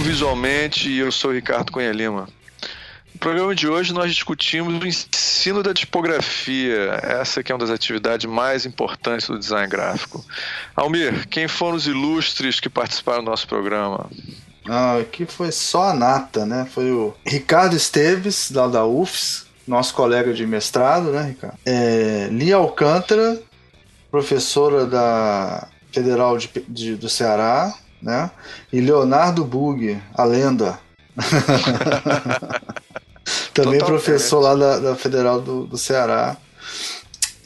Visualmente e eu sou Ricardo Cunha Lima. No programa de hoje nós discutimos o ensino da tipografia, essa que é uma das atividades mais importantes do design gráfico. Almir, quem foram os ilustres que participaram do nosso programa? Ah, aqui foi só a nata, né? Foi o Ricardo Esteves, lá da UFS, nosso colega de mestrado, né, Ricardo? É, Lia Alcântara, professora da Federal de, de, do Ceará, né? E Leonardo Bug, a lenda. Também Totalmente. professor lá da, da Federal do, do Ceará.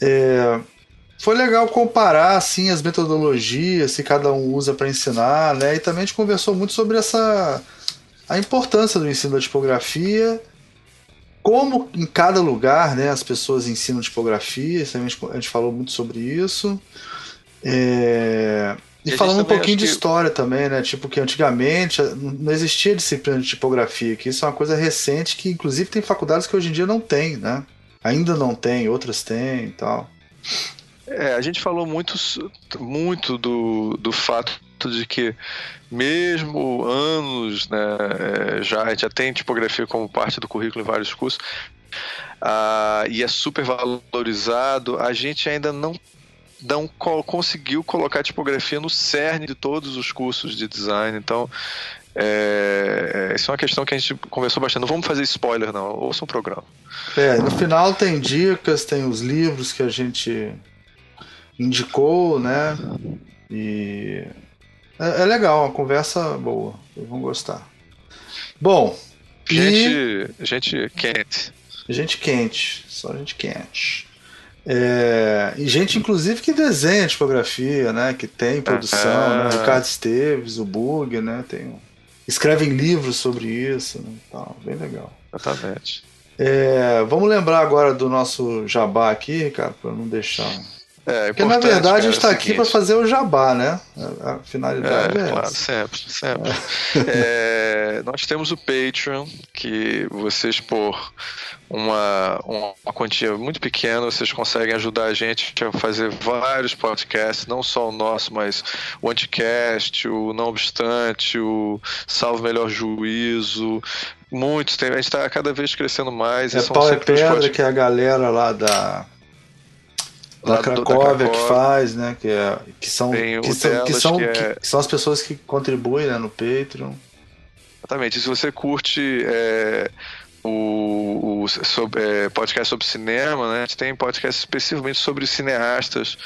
É, foi legal comparar assim as metodologias que cada um usa para ensinar, né? E também a gente conversou muito sobre essa a importância do ensino da tipografia, como em cada lugar, né, as pessoas ensinam tipografia. A gente falou muito sobre isso. É... E, e falando um pouquinho de que... história também, né? Tipo, que antigamente não existia disciplina de tipografia, que isso é uma coisa recente que, inclusive, tem faculdades que hoje em dia não tem, né? Ainda não tem, outras têm e tal. É, a gente falou muito, muito do, do fato de que mesmo anos, né, é, já, já tem tipografia como parte do currículo em vários cursos, ah, e é super valorizado, a gente ainda não, não conseguiu colocar tipografia no cerne de todos os cursos de design, então é, isso é uma questão que a gente conversou bastante. Não vamos fazer spoiler, não. Ouça um programa. É, no final tem dicas, tem os livros que a gente indicou, né? E é, é legal, uma conversa boa. Vocês vão gostar. Bom, gente, e... gente quente. Gente quente, só gente quente. É, e gente, inclusive, que desenha tipografia, né? Que tem produção, né? Ricardo Esteves, o Bug, né? Tem, escrevem livros sobre isso, né? Então, bem legal. Exatamente. É, vamos lembrar agora do nosso jabá aqui, Ricardo, para não deixar é, Porque na verdade cara, a gente está é aqui para fazer o jabá, né? A finalidade é, é claro, essa. sempre, sempre. É. nós temos o Patreon, que vocês por uma, uma quantia muito pequena, vocês conseguem ajudar a gente a fazer vários podcasts, não só o nosso, mas o Anticast, o Não Obstante, o Salvo Melhor Juízo, muitos. Tem, a gente está cada vez crescendo mais. É pau e pedra, que é a galera lá da da Cracóvia, que faz, né? Que, é, que são, que são, que, são, que, é... que, são as pessoas que contribuem né, no Patreon. Exatamente. Se você curte é, o, o sobre, é, podcast sobre cinema, né? A gente tem podcast especificamente sobre cineastas.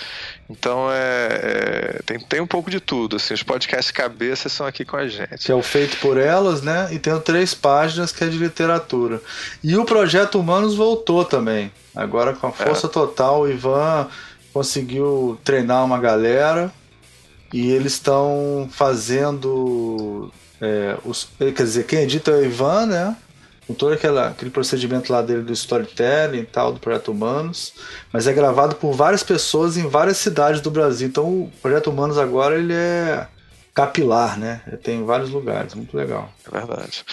Então é, é, tem, tem um pouco de tudo. Assim, os podcasts cabeça são aqui com a gente. Que é o feito por elas, né? E tem três páginas que é de literatura. E o projeto Humanos voltou também. Agora com a força é. total, o Ivan conseguiu treinar uma galera e eles estão fazendo. É, os, quer dizer, quem edita é o Ivan, né? Com todo aquela, aquele procedimento lá dele do storytelling e tal, do Projeto Humanos. Mas é gravado por várias pessoas em várias cidades do Brasil. Então o Projeto Humanos agora ele é capilar, né? Tem vários lugares, muito legal. É verdade.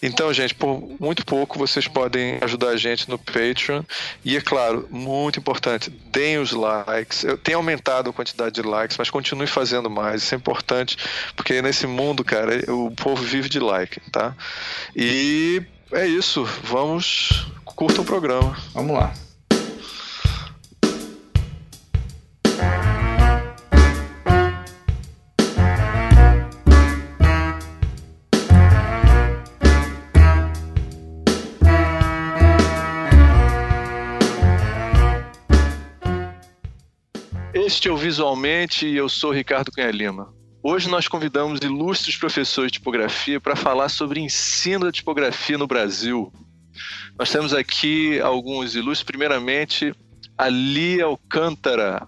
Então, gente, por muito pouco vocês podem ajudar a gente no Patreon. E é claro, muito importante, deem os likes. Eu tenho aumentado a quantidade de likes, mas continue fazendo mais. Isso é importante, porque nesse mundo, cara, o povo vive de like, tá? E é isso. Vamos curta o programa. Vamos lá. Este é o Visualmente e eu sou Ricardo Cunha Lima. Hoje nós convidamos ilustres professores de tipografia para falar sobre ensino da tipografia no Brasil. Nós temos aqui alguns ilustres. Primeiramente, a Lia Alcântara.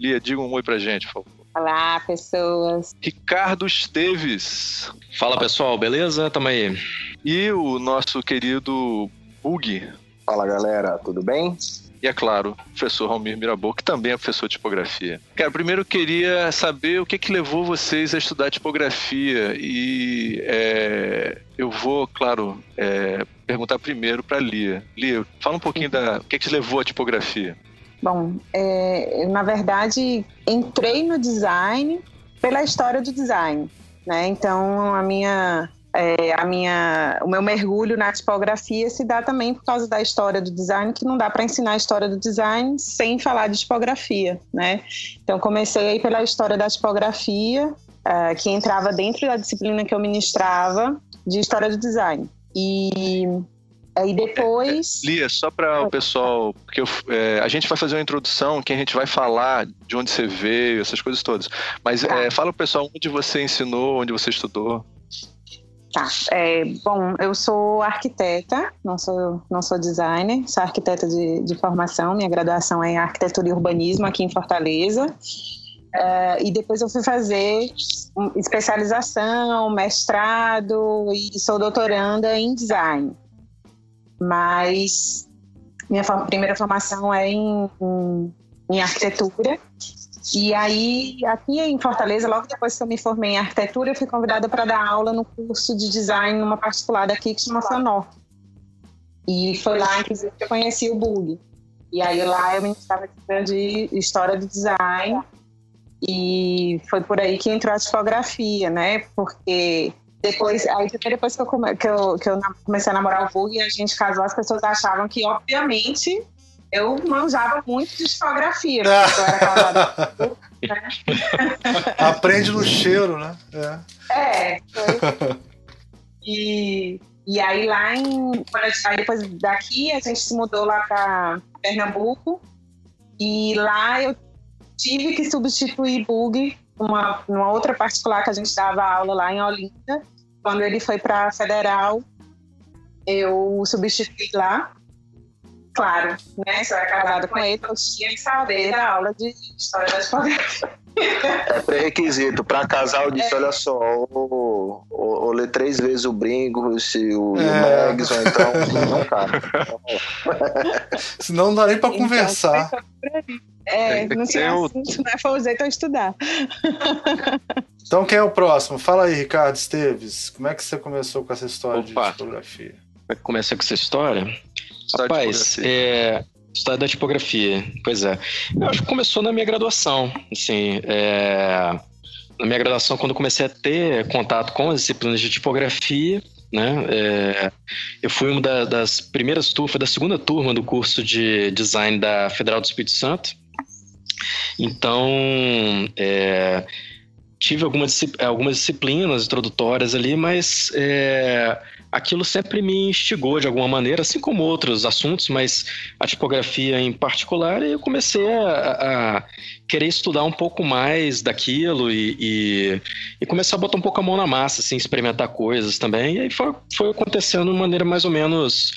Lia, diga um oi pra gente, por favor. Olá, pessoas. Ricardo Esteves. Fala, pessoal, beleza? Tamo aí. E o nosso querido Bug. Fala, galera, tudo bem? E é claro, o professor Almir Mirabou, que também é professor de tipografia. Cara, primeiro eu queria saber o que, que levou vocês a estudar tipografia. E é, eu vou, claro, é, perguntar primeiro para Lia. Lia, fala um pouquinho da o que, que levou à tipografia. Bom, é, na verdade, entrei no design pela história do design. né? Então a minha é, a minha, o meu mergulho na tipografia se dá também por causa da história do design, que não dá para ensinar a história do design sem falar de tipografia, né? Então comecei aí pela história da tipografia, uh, que entrava dentro da disciplina que eu ministrava de história do design. E Aí depois. Lia, só para o pessoal, porque eu, é, a gente vai fazer uma introdução que a gente vai falar de onde você veio, essas coisas todas. Mas tá. é, fala o pessoal onde você ensinou, onde você estudou. Tá. É, bom, eu sou arquiteta, não sou, não sou designer, sou arquiteta de, de formação. Minha graduação é em arquitetura e urbanismo aqui em Fortaleza. Uh, e depois eu fui fazer especialização, mestrado e sou doutoranda em design. Mas minha primeira formação é em, em, em arquitetura e aí, aqui em Fortaleza, logo depois que eu me formei em arquitetura, eu fui convidada para dar aula no curso de design numa particular daqui que chama Fanor. E foi lá, que eu conheci o Bug. E aí lá eu me estava de história do design. E foi por aí que entrou a tipografia, né? Porque depois, aí depois que eu, que eu, que eu comecei a namorar o Bug e a gente casou, as pessoas achavam que, obviamente, eu manjava muito de tipografia, né? eu era casada. Né? Aprende no cheiro, né? É, é foi. E, e aí lá em. Aí depois daqui a gente se mudou lá para Pernambuco. E lá eu tive que substituir Bug uma, numa outra particular que a gente dava aula lá em Olinda. Quando ele foi para Federal, eu substituí lá claro, né? Se eu era casado com ele, eu tinha que saber da aula de história da tipografia. É pré-requisito. Para casal, eu disse: é. olha só, ou, ou, ou ler três vezes o Bringo, se o, é. Megs, ou então. Não, cara. Senão não dá nem para então, conversar. É, não tinha assunto, né? Foi o eu estudar. Então, quem é o próximo? Fala aí, Ricardo Esteves. Como é que você começou com essa história Opa. de tipografia? Como é que começou com essa história? Rapaz, é, história da tipografia, pois é. Eu acho que começou na minha graduação, assim, é, na minha graduação, quando comecei a ter contato com as disciplinas de tipografia, né, é, eu fui uma da, das primeiras turmas, da segunda turma do curso de design da Federal do Espírito Santo, então, é, tive algumas, algumas disciplinas introdutórias ali, mas é, aquilo sempre me instigou de alguma maneira, assim como outros assuntos, mas a tipografia em particular, eu comecei a, a querer estudar um pouco mais daquilo e, e, e, começar a botar um pouco a mão na massa, assim, experimentar coisas também. E aí foi, foi acontecendo de maneira mais ou menos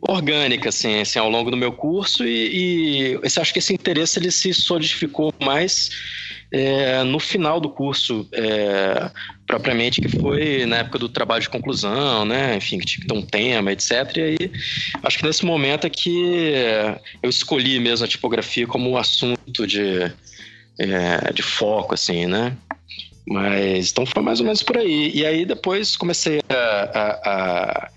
orgânica, assim, assim ao longo do meu curso, e, e acho que esse interesse ele se solidificou mais é, no final do curso, é, propriamente, que foi na época do trabalho de conclusão, né? Enfim, que tinha que ter um tema, etc. E aí, acho que nesse momento é que eu escolhi mesmo a tipografia como assunto de, é, de foco, assim, né? Mas, então foi mais ou menos por aí. E aí depois comecei a,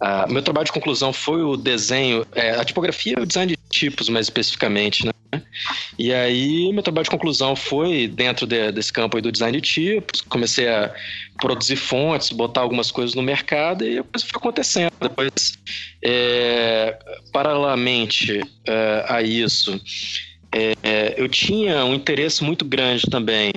a, a meu trabalho de conclusão foi o desenho, é, a tipografia o design de tipos, mais especificamente, né? E aí, meu trabalho de conclusão foi dentro de, desse campo do design de tipos. Comecei a produzir fontes, botar algumas coisas no mercado e a coisa foi acontecendo. Depois, é, paralelamente é, a isso, é, eu tinha um interesse muito grande também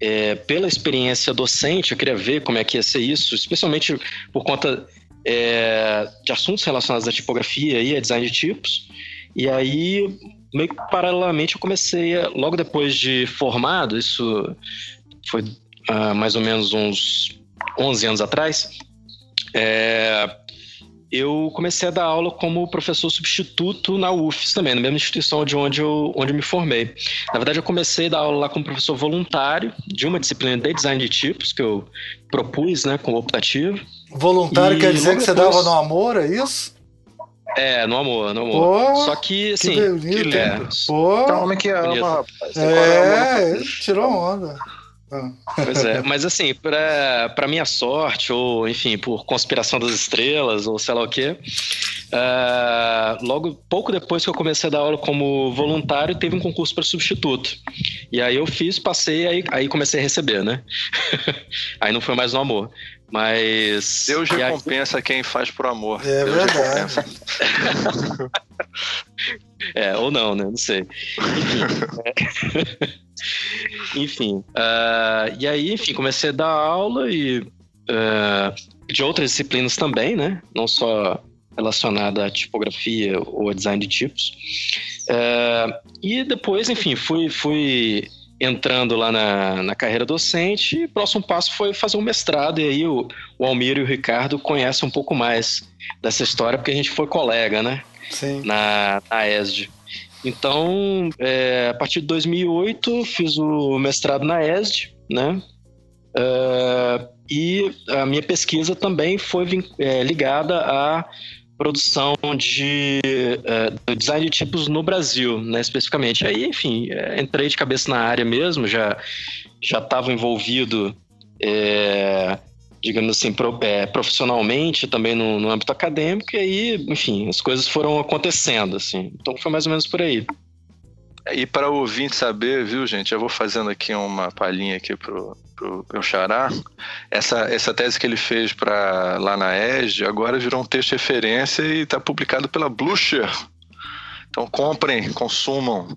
é, pela experiência docente, eu queria ver como é que ia ser isso, especialmente por conta é, de assuntos relacionados à tipografia e a design de tipos. E aí, meio que paralelamente, eu comecei, a, logo depois de formado, isso foi uh, mais ou menos uns 11 anos atrás, é, eu comecei a dar aula como professor substituto na UFES também, na mesma instituição de onde eu, onde eu me formei. Na verdade, eu comecei a dar aula lá como professor voluntário de uma disciplina de design de tipos que eu propus, né, como optativo. Voluntário e quer dizer que você dava no amor, é isso? É, no amor, no amor. Pô, Só que, assim. Que bonito, que é, Pô, é homem que ama, rapaz. É, ele tirou onda. Ah. Pois é, mas assim, pra, pra minha sorte, ou enfim, por conspiração das estrelas, ou sei lá o quê, Uh, logo, pouco depois que eu comecei a dar aula como voluntário, teve um concurso para substituto. E aí eu fiz, passei, aí, aí comecei a receber, né? aí não foi mais no amor. Mas. Deus recompensa quem faz por amor. É Deus verdade. é, ou não, né? Não sei. Enfim. enfim uh, e aí, enfim, comecei a dar aula e. Uh, de outras disciplinas também, né? Não só relacionada à tipografia ou a design de tipos. Uh, e depois, enfim, fui, fui entrando lá na, na carreira docente. E o próximo passo foi fazer um mestrado. E aí o, o Almir e o Ricardo conhecem um pouco mais dessa história, porque a gente foi colega, né? Sim. Na, na ESD. Então, é, a partir de 2008, fiz o mestrado na ESD, né? Uh, e a minha pesquisa também foi é, ligada à produção de uh, design de tipos no Brasil, né, especificamente. Aí, enfim, é, entrei de cabeça na área mesmo, já já estava envolvido, é, digamos assim, pro, é, profissionalmente também no, no, âmbito acadêmico, e aí, enfim, as coisas foram acontecendo, assim. Então foi mais ou menos por aí. E para o ouvinte saber, viu, gente, eu vou fazendo aqui uma palhinha aqui pro, pro meu xará. Essa, essa tese que ele fez para lá na ESD agora virou um texto de referência e está publicado pela Blucher. Então comprem, consumam.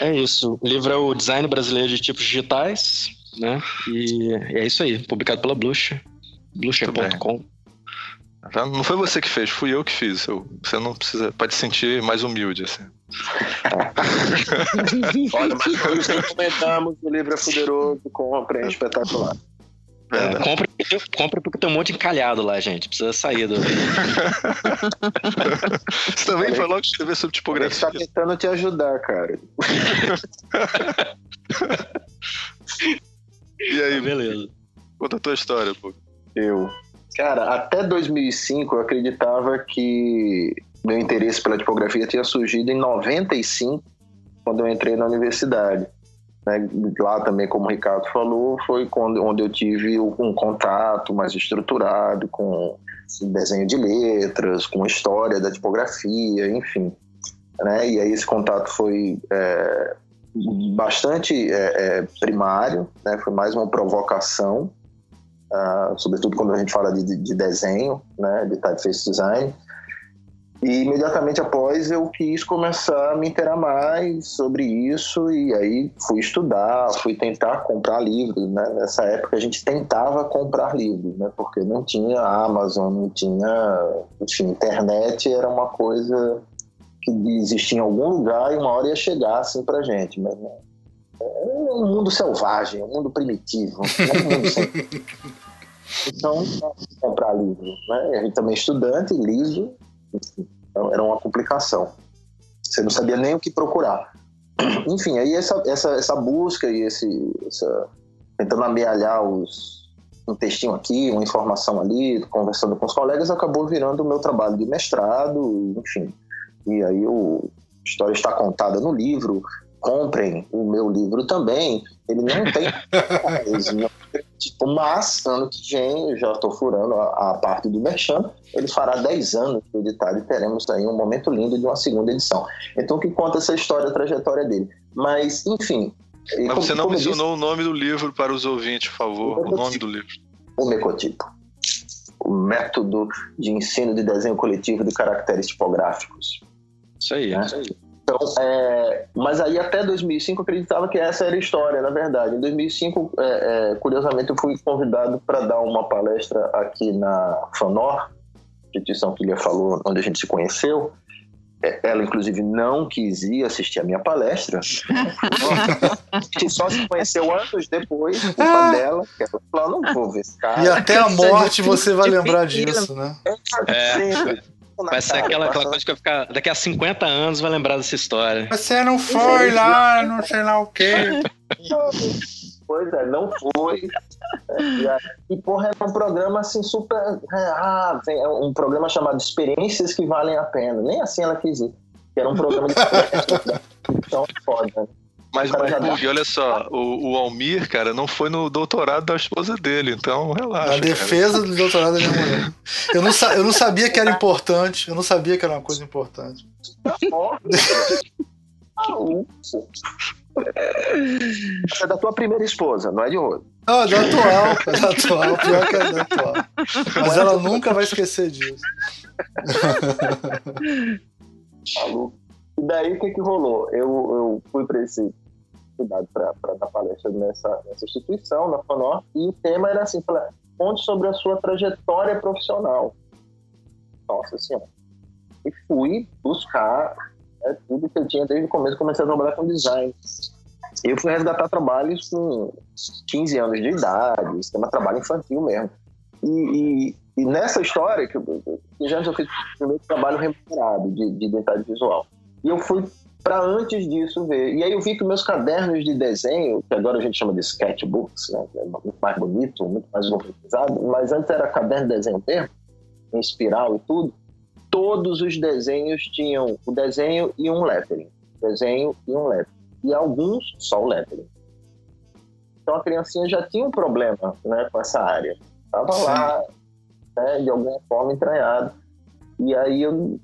É isso. O livro é o Design Brasileiro de Tipos Digitais, né? E é isso aí, publicado pela Blucher. Blucher.com. Tá? Não foi você que fez, fui eu que fiz. Eu, você não precisa, pode se sentir mais humilde assim. Olha, mas todos que comentamos, o livro é poderoso, compre, é espetacular. É, compre, compre porque tem um monte encalhado lá, gente. Precisa sair do. Você também foi logo escrever sobre tipografia. Ele está tentando te ajudar, cara. e aí, beleza. Conta a tua história, pô. Eu. Cara, até 2005 eu acreditava que meu interesse pela tipografia tinha surgido em 95, quando eu entrei na universidade. Né? Lá também, como o Ricardo falou, foi quando, onde eu tive um contato mais estruturado com desenho de letras, com história da tipografia, enfim. Né? E aí esse contato foi é, bastante é, é, primário, né? foi mais uma provocação uh, sobretudo quando a gente fala de, de desenho, né, de typeface design. E imediatamente após eu quis começar a me interar mais sobre isso e aí fui estudar, fui tentar comprar livros, né? Nessa época a gente tentava comprar livros, né? Porque não tinha Amazon, não tinha, enfim, internet era uma coisa que existia em algum lugar e uma hora ia chegar assim pra gente, mas né? É um mundo selvagem, um mundo primitivo, um mundo sem... Então, comprar livro. Né? A gente também é estudante, livro, então era uma complicação. Você não sabia nem o que procurar. Enfim, aí essa, essa, essa busca e esse, essa, tentando amealhar os, um textinho aqui, uma informação ali, conversando com os colegas, acabou virando o meu trabalho de mestrado, enfim. E aí o, a história está contada no livro, comprem o meu livro também. Ele não tem. tipo, mas ano que vem, eu já estou furando a, a, parte do Merchan, ele fará 10 anos de editado e teremos aí um momento lindo de uma segunda edição. Então, que conta essa história, a trajetória dele. Mas, enfim. Mas como, você não mencionou disse, o nome do livro para os ouvintes, por favor. O, o nome do livro. O Mecotipo. O método de ensino de desenho coletivo de caracteres tipográficos. Isso aí, né? isso aí. Então, é, mas aí até 2005 eu acreditava que essa era a história, na verdade. Em 2005, é, é, curiosamente, eu fui convidado para dar uma palestra aqui na FANOR, instituição que ele falou, onde a gente se conheceu. É, ela, inclusive, não quis ir assistir a minha palestra. a gente só se conheceu anos depois, culpa ah. dela, que ela falou, não vou ver esse cara. E até a morte você vai lembrar disso, né? É. Vai ser aquela, aquela coisa que vai ficar. Daqui a 50 anos vai lembrar dessa história. Você não foi lá, não sei lá o quê. Pois é, não foi. E, porra, é um programa assim super. Ah, é um programa chamado Experiências que Valem a Pena. Nem assim ela quis ir. Que era um programa de. então, foda. Mas, mas Bug, olha só, o, o, Almir, cara, não foi no doutorado da esposa dele, então relaxa. A defesa cara. do doutorado da minha mulher. Eu não, eu não sabia que era importante, eu não sabia que era uma coisa importante. é da tua primeira esposa, não é de outro. Não, é da atual, é da atual, pior que é da atual. Mas ela nunca vai esquecer disso. Maluco. E daí o que, que rolou? Eu, eu fui para esse para dar palestra nessa, nessa instituição, na FANOR, e o tema era assim, conte sobre a sua trajetória profissional. Nossa Senhora. E fui buscar né, tudo que eu tinha desde o começo, comecei a trabalhar com design. Eu fui resgatar trabalhos com 15 anos de idade, sistema trabalho infantil mesmo. E, e, e nessa história, que eu, já eu fiz o primeiro trabalho remunerado de, de identidade visual. E eu fui para antes disso ver. E aí eu vi que meus cadernos de desenho, que agora a gente chama de sketchbooks, né, é muito mais bonito, muito mais organizado, mas antes era caderno de desenho mesmo, em espiral e tudo, todos os desenhos tinham o desenho e um lettering. Desenho e um lettering. E alguns só o lettering. Então a criancinha já tinha um problema né, com essa área. Estava lá, né, de alguma forma, entranhado. E aí eu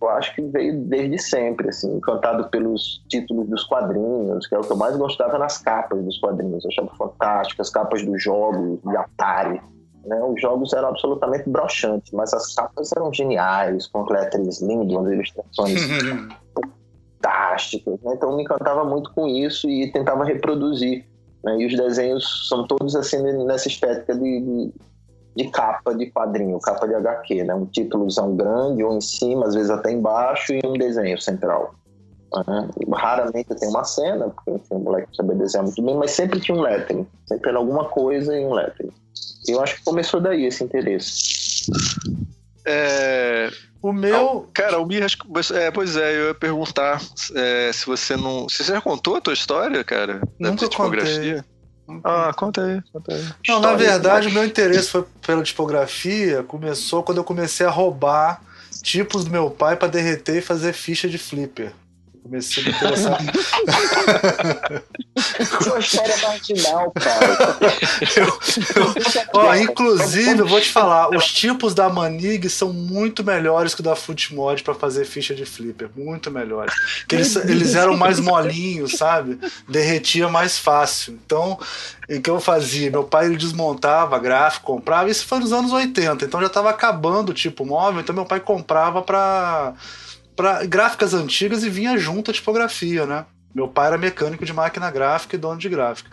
eu acho que veio desde sempre, assim, encantado pelos títulos dos quadrinhos, que é o que eu mais gostava nas capas dos quadrinhos. Eu achava fantástico, as capas dos jogos, de Atari. Né? Os jogos eram absolutamente broxantes, mas as capas eram geniais, com letters lindos, ilustrações fantásticas. Né? Então me encantava muito com isso e tentava reproduzir. Né? E os desenhos são todos assim nessa estética de, de de capa de quadrinho, capa de HQ, né? Um títulozão grande, ou em cima, às vezes até embaixo, e um desenho central. Uhum. Raramente tem uma cena, porque enfim, o moleque sabe desenhar muito bem, mas sempre tinha um lettering, sempre era alguma coisa em um lettering. E eu acho que começou daí esse interesse. É, o meu. Cara, o Mir, é, pois é, eu ia perguntar é, se você não. Se você já contou a tua história, cara? Nunca contei. Ah, conta aí, conta aí. Não, na verdade, o meu interesse foi pela tipografia começou quando eu comecei a roubar tipos do meu pai para derreter e fazer ficha de flipper. Comecei a me interessar. Sua história é marginal, cara. Eu, eu, ó, inclusive, eu vou te falar, os tipos da Manig são muito melhores que o da Footmod para fazer ficha de flipper. Muito melhores. Porque eles, eles eram mais molinhos, sabe? Derretia mais fácil. Então, o que eu fazia? Meu pai ele desmontava gráfico, comprava. Isso foi nos anos 80, então já estava acabando o tipo móvel. Então, meu pai comprava para para gráficas antigas e vinha junto a tipografia, né? Meu pai era mecânico de máquina gráfica e dono de gráfica.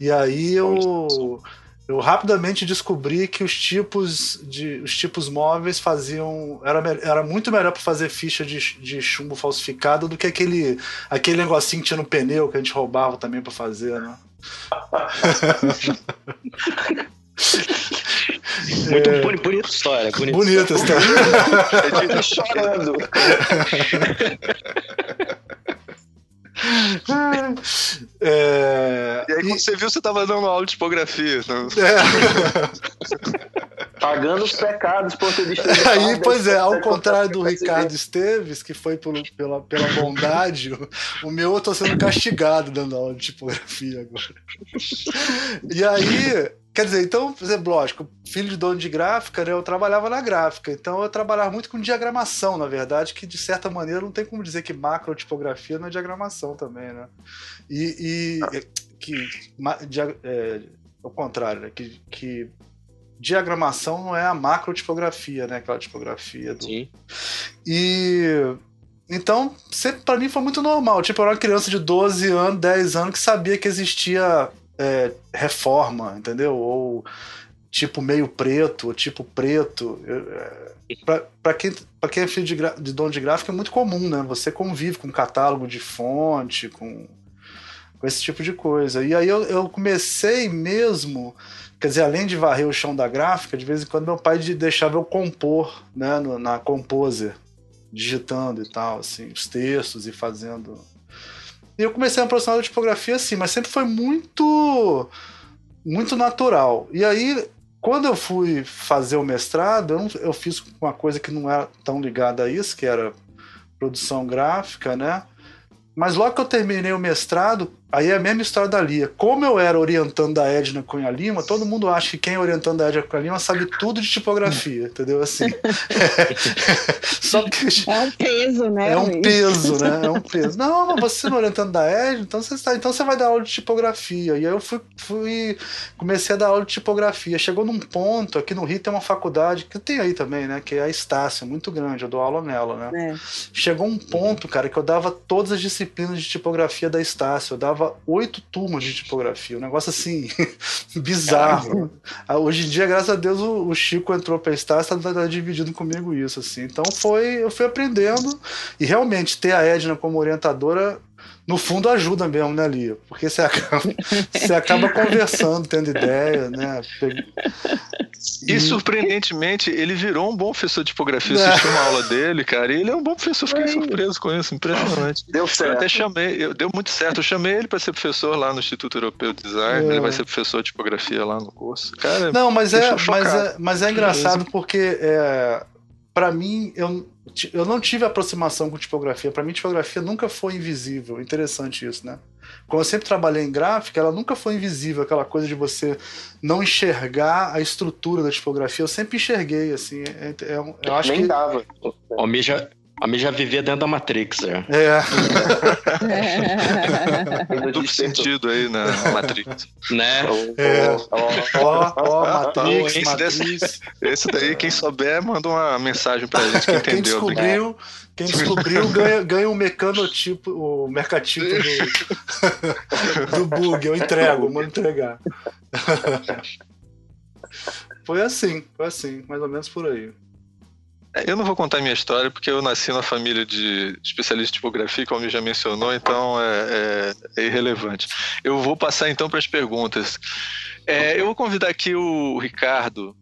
E aí eu, eu rapidamente descobri que os tipos de os tipos móveis faziam era, era muito melhor para fazer ficha de, de chumbo falsificado do que aquele aquele negocinho que tinha no pneu que a gente roubava também para fazer, né? Muito é... bonita história. Bonita, bonita história. Eu chorando. É... E aí, quando e... você viu, você estava dando aula de tipografia. Então... É. Pagando os pecados por ter distribuído. Aí, pois é, ao contrário do Ricardo Esteves, que foi por, pela, pela bondade, o, o meu eu tô sendo castigado dando aula de tipografia agora. E aí, Quer dizer, então, por exemplo, lógico, filho de dono de gráfica, né, eu trabalhava na gráfica, então eu trabalhava muito com diagramação, na verdade, que de certa maneira não tem como dizer que macrotipografia não é diagramação também, né? E, e que, é, ao contrário, né, que, que diagramação não é a macrotipografia, né? Aquela tipografia do. Sim. E então, sempre para mim foi muito normal. Tipo, eu era uma criança de 12 anos, 10 anos que sabia que existia é, reforma, entendeu? Ou tipo meio preto, ou tipo preto. É, para quem, quem é filho de, de dono de gráfico é muito comum, né? Você convive com catálogo de fonte, com, com esse tipo de coisa. E aí eu, eu comecei mesmo, quer dizer, além de varrer o chão da gráfica, de vez em quando meu pai deixava eu compor né, na Composer, digitando e tal, assim, os textos e fazendo e eu comecei a me aproximar da tipografia assim, mas sempre foi muito muito natural. E aí, quando eu fui fazer o mestrado, eu, eu fiz uma coisa que não era tão ligada a isso, que era produção gráfica, né? Mas logo que eu terminei o mestrado, aí é a mesma história da Lia. Como eu era orientando da Edna Cunha Lima, todo mundo acha que quem é orientando da Edna Cunha Lima sabe tudo de tipografia, entendeu? Assim. Só que. É um peso, né? É um peso, né? É um peso. Não, mas você não é orientando da Edna, então você, está, então você vai dar aula de tipografia. E aí eu fui, fui. Comecei a dar aula de tipografia. Chegou num ponto, aqui no Rio tem uma faculdade, que tem aí também, né? Que é a Estácio, muito grande, eu dou aula nela, né? É. Chegou um ponto, cara, que eu dava todas as disciplinas disciplinas de tipografia da Estácio. Eu dava oito turmas de tipografia, um negócio assim, bizarro. Ah, hoje em dia, graças a Deus, o, Chico entrou para a Estácio, está tá dividindo comigo isso. assim. Então foi, eu fui aprendendo e realmente ter a Edna como orientadora no fundo ajuda mesmo, né, Lia? Porque você acaba, você acaba conversando, tendo ideia, né? E... e... surpreendentemente, ele virou um bom professor de tipografia. Eu assisti uma aula dele, cara, e ele é um bom professor. Fiquei surpreso com isso, impressionante. Deu certo. Eu até chamei, eu, deu muito certo. Eu chamei ele para ser professor lá no Instituto Europeu de Design. É. Ele vai ser professor de tipografia lá no curso. Cara, não, mas é, mas é, mas é engraçado porque é, para mim eu eu não tive aproximação com tipografia. Para mim, tipografia nunca foi invisível. Interessante isso, né? Como eu sempre trabalhei em gráfica, ela nunca foi invisível, aquela coisa de você não enxergar a estrutura da tipografia. Eu sempre enxerguei, assim. É, é, eu acho Nem que... dava. O Mi já, a mim já vivia dentro da Matrix, é. É. Duplo sentido aí na Matrix. Né? É. Ó, ó, Matrix, esse, Matrix. esse daí, quem souber, manda uma mensagem pra gente que entendeu. Quem descobriu, quem descobriu ganha, ganha um mecanotipo, o mercatipo do, do bug. Eu entrego, vou entregar. Foi assim, foi assim, mais ou menos por aí. Eu não vou contar minha história porque eu nasci na família de especialistas em tipografia, como já mencionou, então é, é, é irrelevante. Eu vou passar então para as perguntas. É, eu vou convidar aqui o Ricardo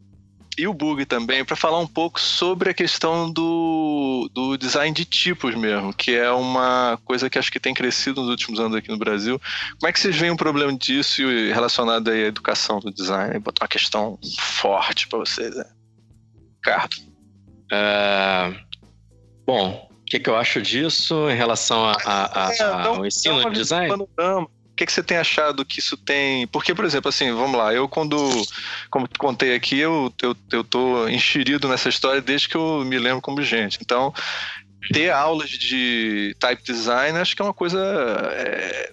e o Bug também para falar um pouco sobre a questão do, do design de tipos mesmo, que é uma coisa que acho que tem crescido nos últimos anos aqui no Brasil. Como é que vocês veem o problema disso relacionado à educação do design? Botar uma questão forte para vocês, né? Ricardo. Uh, bom, o que, que, eu acho disso em relação a, a, a, é, ao ensino de design? Panorama. O que, que, você tem achado que isso tem? Porque, por exemplo, assim, vamos lá, eu quando, como contei aqui, eu, eu, eu tô enxerido nessa história desde que eu me lembro como gente. Então, ter aulas de type design acho que é uma coisa é,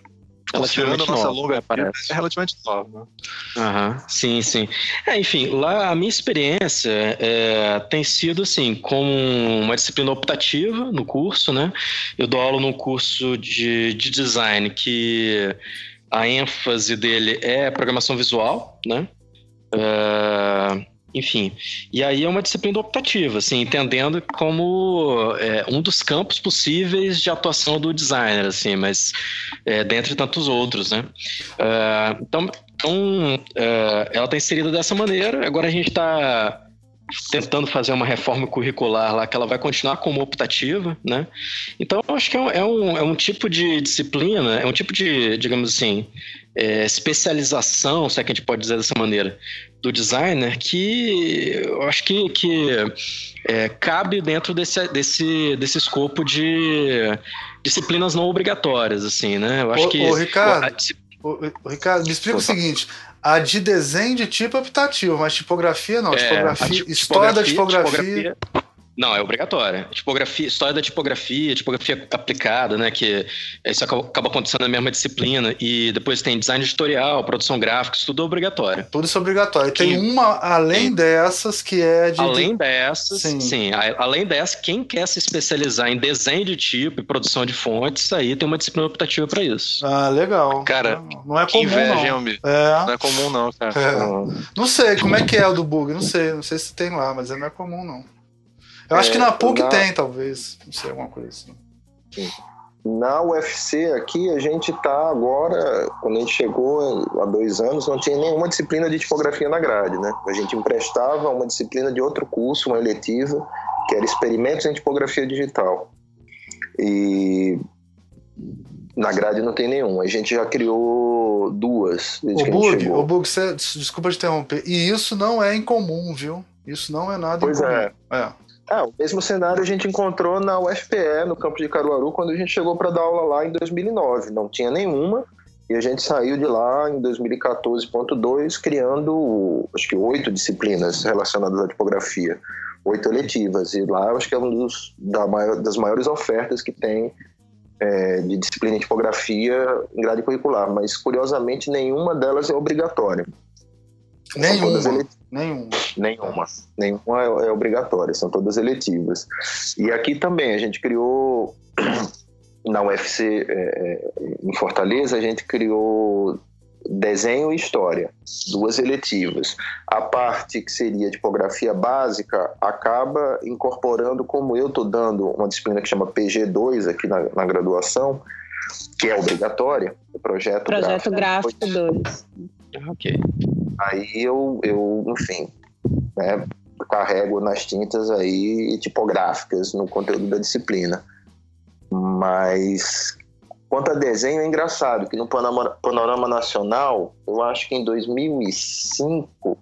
Nossa nova, longa vida, é relativamente nova. Né? Uhum, sim, sim. É, enfim, lá a minha experiência é, tem sido assim, como uma disciplina optativa no curso, né? Eu dou aula num curso de, de design que a ênfase dele é programação visual, né? É, enfim, e aí é uma disciplina optativa, assim, entendendo como é, um dos campos possíveis de atuação do designer, assim, mas é, dentre tantos outros, né? Uh, então, então uh, ela está inserida dessa maneira. Agora a gente está tentando fazer uma reforma curricular lá que ela vai continuar como optativa, né? Então eu acho que é um, é um, é um tipo de disciplina, é um tipo de, digamos assim, é, especialização, se é que a gente pode dizer dessa maneira, do designer que eu acho que, que é, cabe dentro desse, desse, desse escopo de disciplinas não obrigatórias, assim, né? Eu acho ô, que. Ô, Ricardo, ô, Ricardo, me explica o seguinte: a de desenho de tipo é optativo, mas tipografia não. É, tipografia, história da tipografia. tipografia não, é obrigatória. Tipografia, história da tipografia, tipografia aplicada, né? Que isso acaba acontecendo na mesma disciplina. E depois tem design editorial, produção gráfica, isso tudo é obrigatório. Tudo isso é obrigatório. Tem uma além tem, dessas que é de. Além dessas, sim. sim. Além dessas, quem quer se especializar em desenho de tipo e produção de fontes, aí tem uma disciplina optativa para isso. Ah, legal. Cara, não é comum. Inveja, não. É. não é comum, não, cara. É. Não sei como é que é o do bug, não sei. Não sei se tem lá, mas não é comum, não. Eu acho que na é, PUC na... tem, talvez. Não sei, alguma coisa assim. Na UFC aqui, a gente está agora, quando a gente chegou há dois anos, não tinha nenhuma disciplina de tipografia na grade, né? A gente emprestava uma disciplina de outro curso, uma eletiva, que era experimentos em tipografia digital. E na grade não tem nenhum. A gente já criou duas. Desde o Bug, o Bug, desculpa te interromper. E isso não é incomum, viu? Isso não é nada pois incomum. é. é. Ah, o mesmo cenário a gente encontrou na UFPE, no campo de Caruaru, quando a gente chegou para dar aula lá em 2009. Não tinha nenhuma, e a gente saiu de lá em 2014.2 criando, acho que oito disciplinas relacionadas à tipografia, oito eletivas. E lá acho que é uma da maior, das maiores ofertas que tem é, de disciplina de tipografia em grade curricular, mas curiosamente nenhuma delas é obrigatória. Nenhuma. Nenhuma. Nenhuma. Nenhuma é, é obrigatória, são todas eletivas. E aqui também a gente criou, na UFC é, é, em Fortaleza, a gente criou desenho e história, duas eletivas. A parte que seria tipografia básica acaba incorporando, como eu estou dando uma disciplina que chama PG2 aqui na, na graduação, que é obrigatória, o projeto, projeto gráfico 2. Ok. Aí eu, eu enfim, né, carrego nas tintas aí tipográficas no conteúdo da disciplina. Mas quanto a desenho é engraçado que no panorama, panorama nacional, eu acho que em 2005,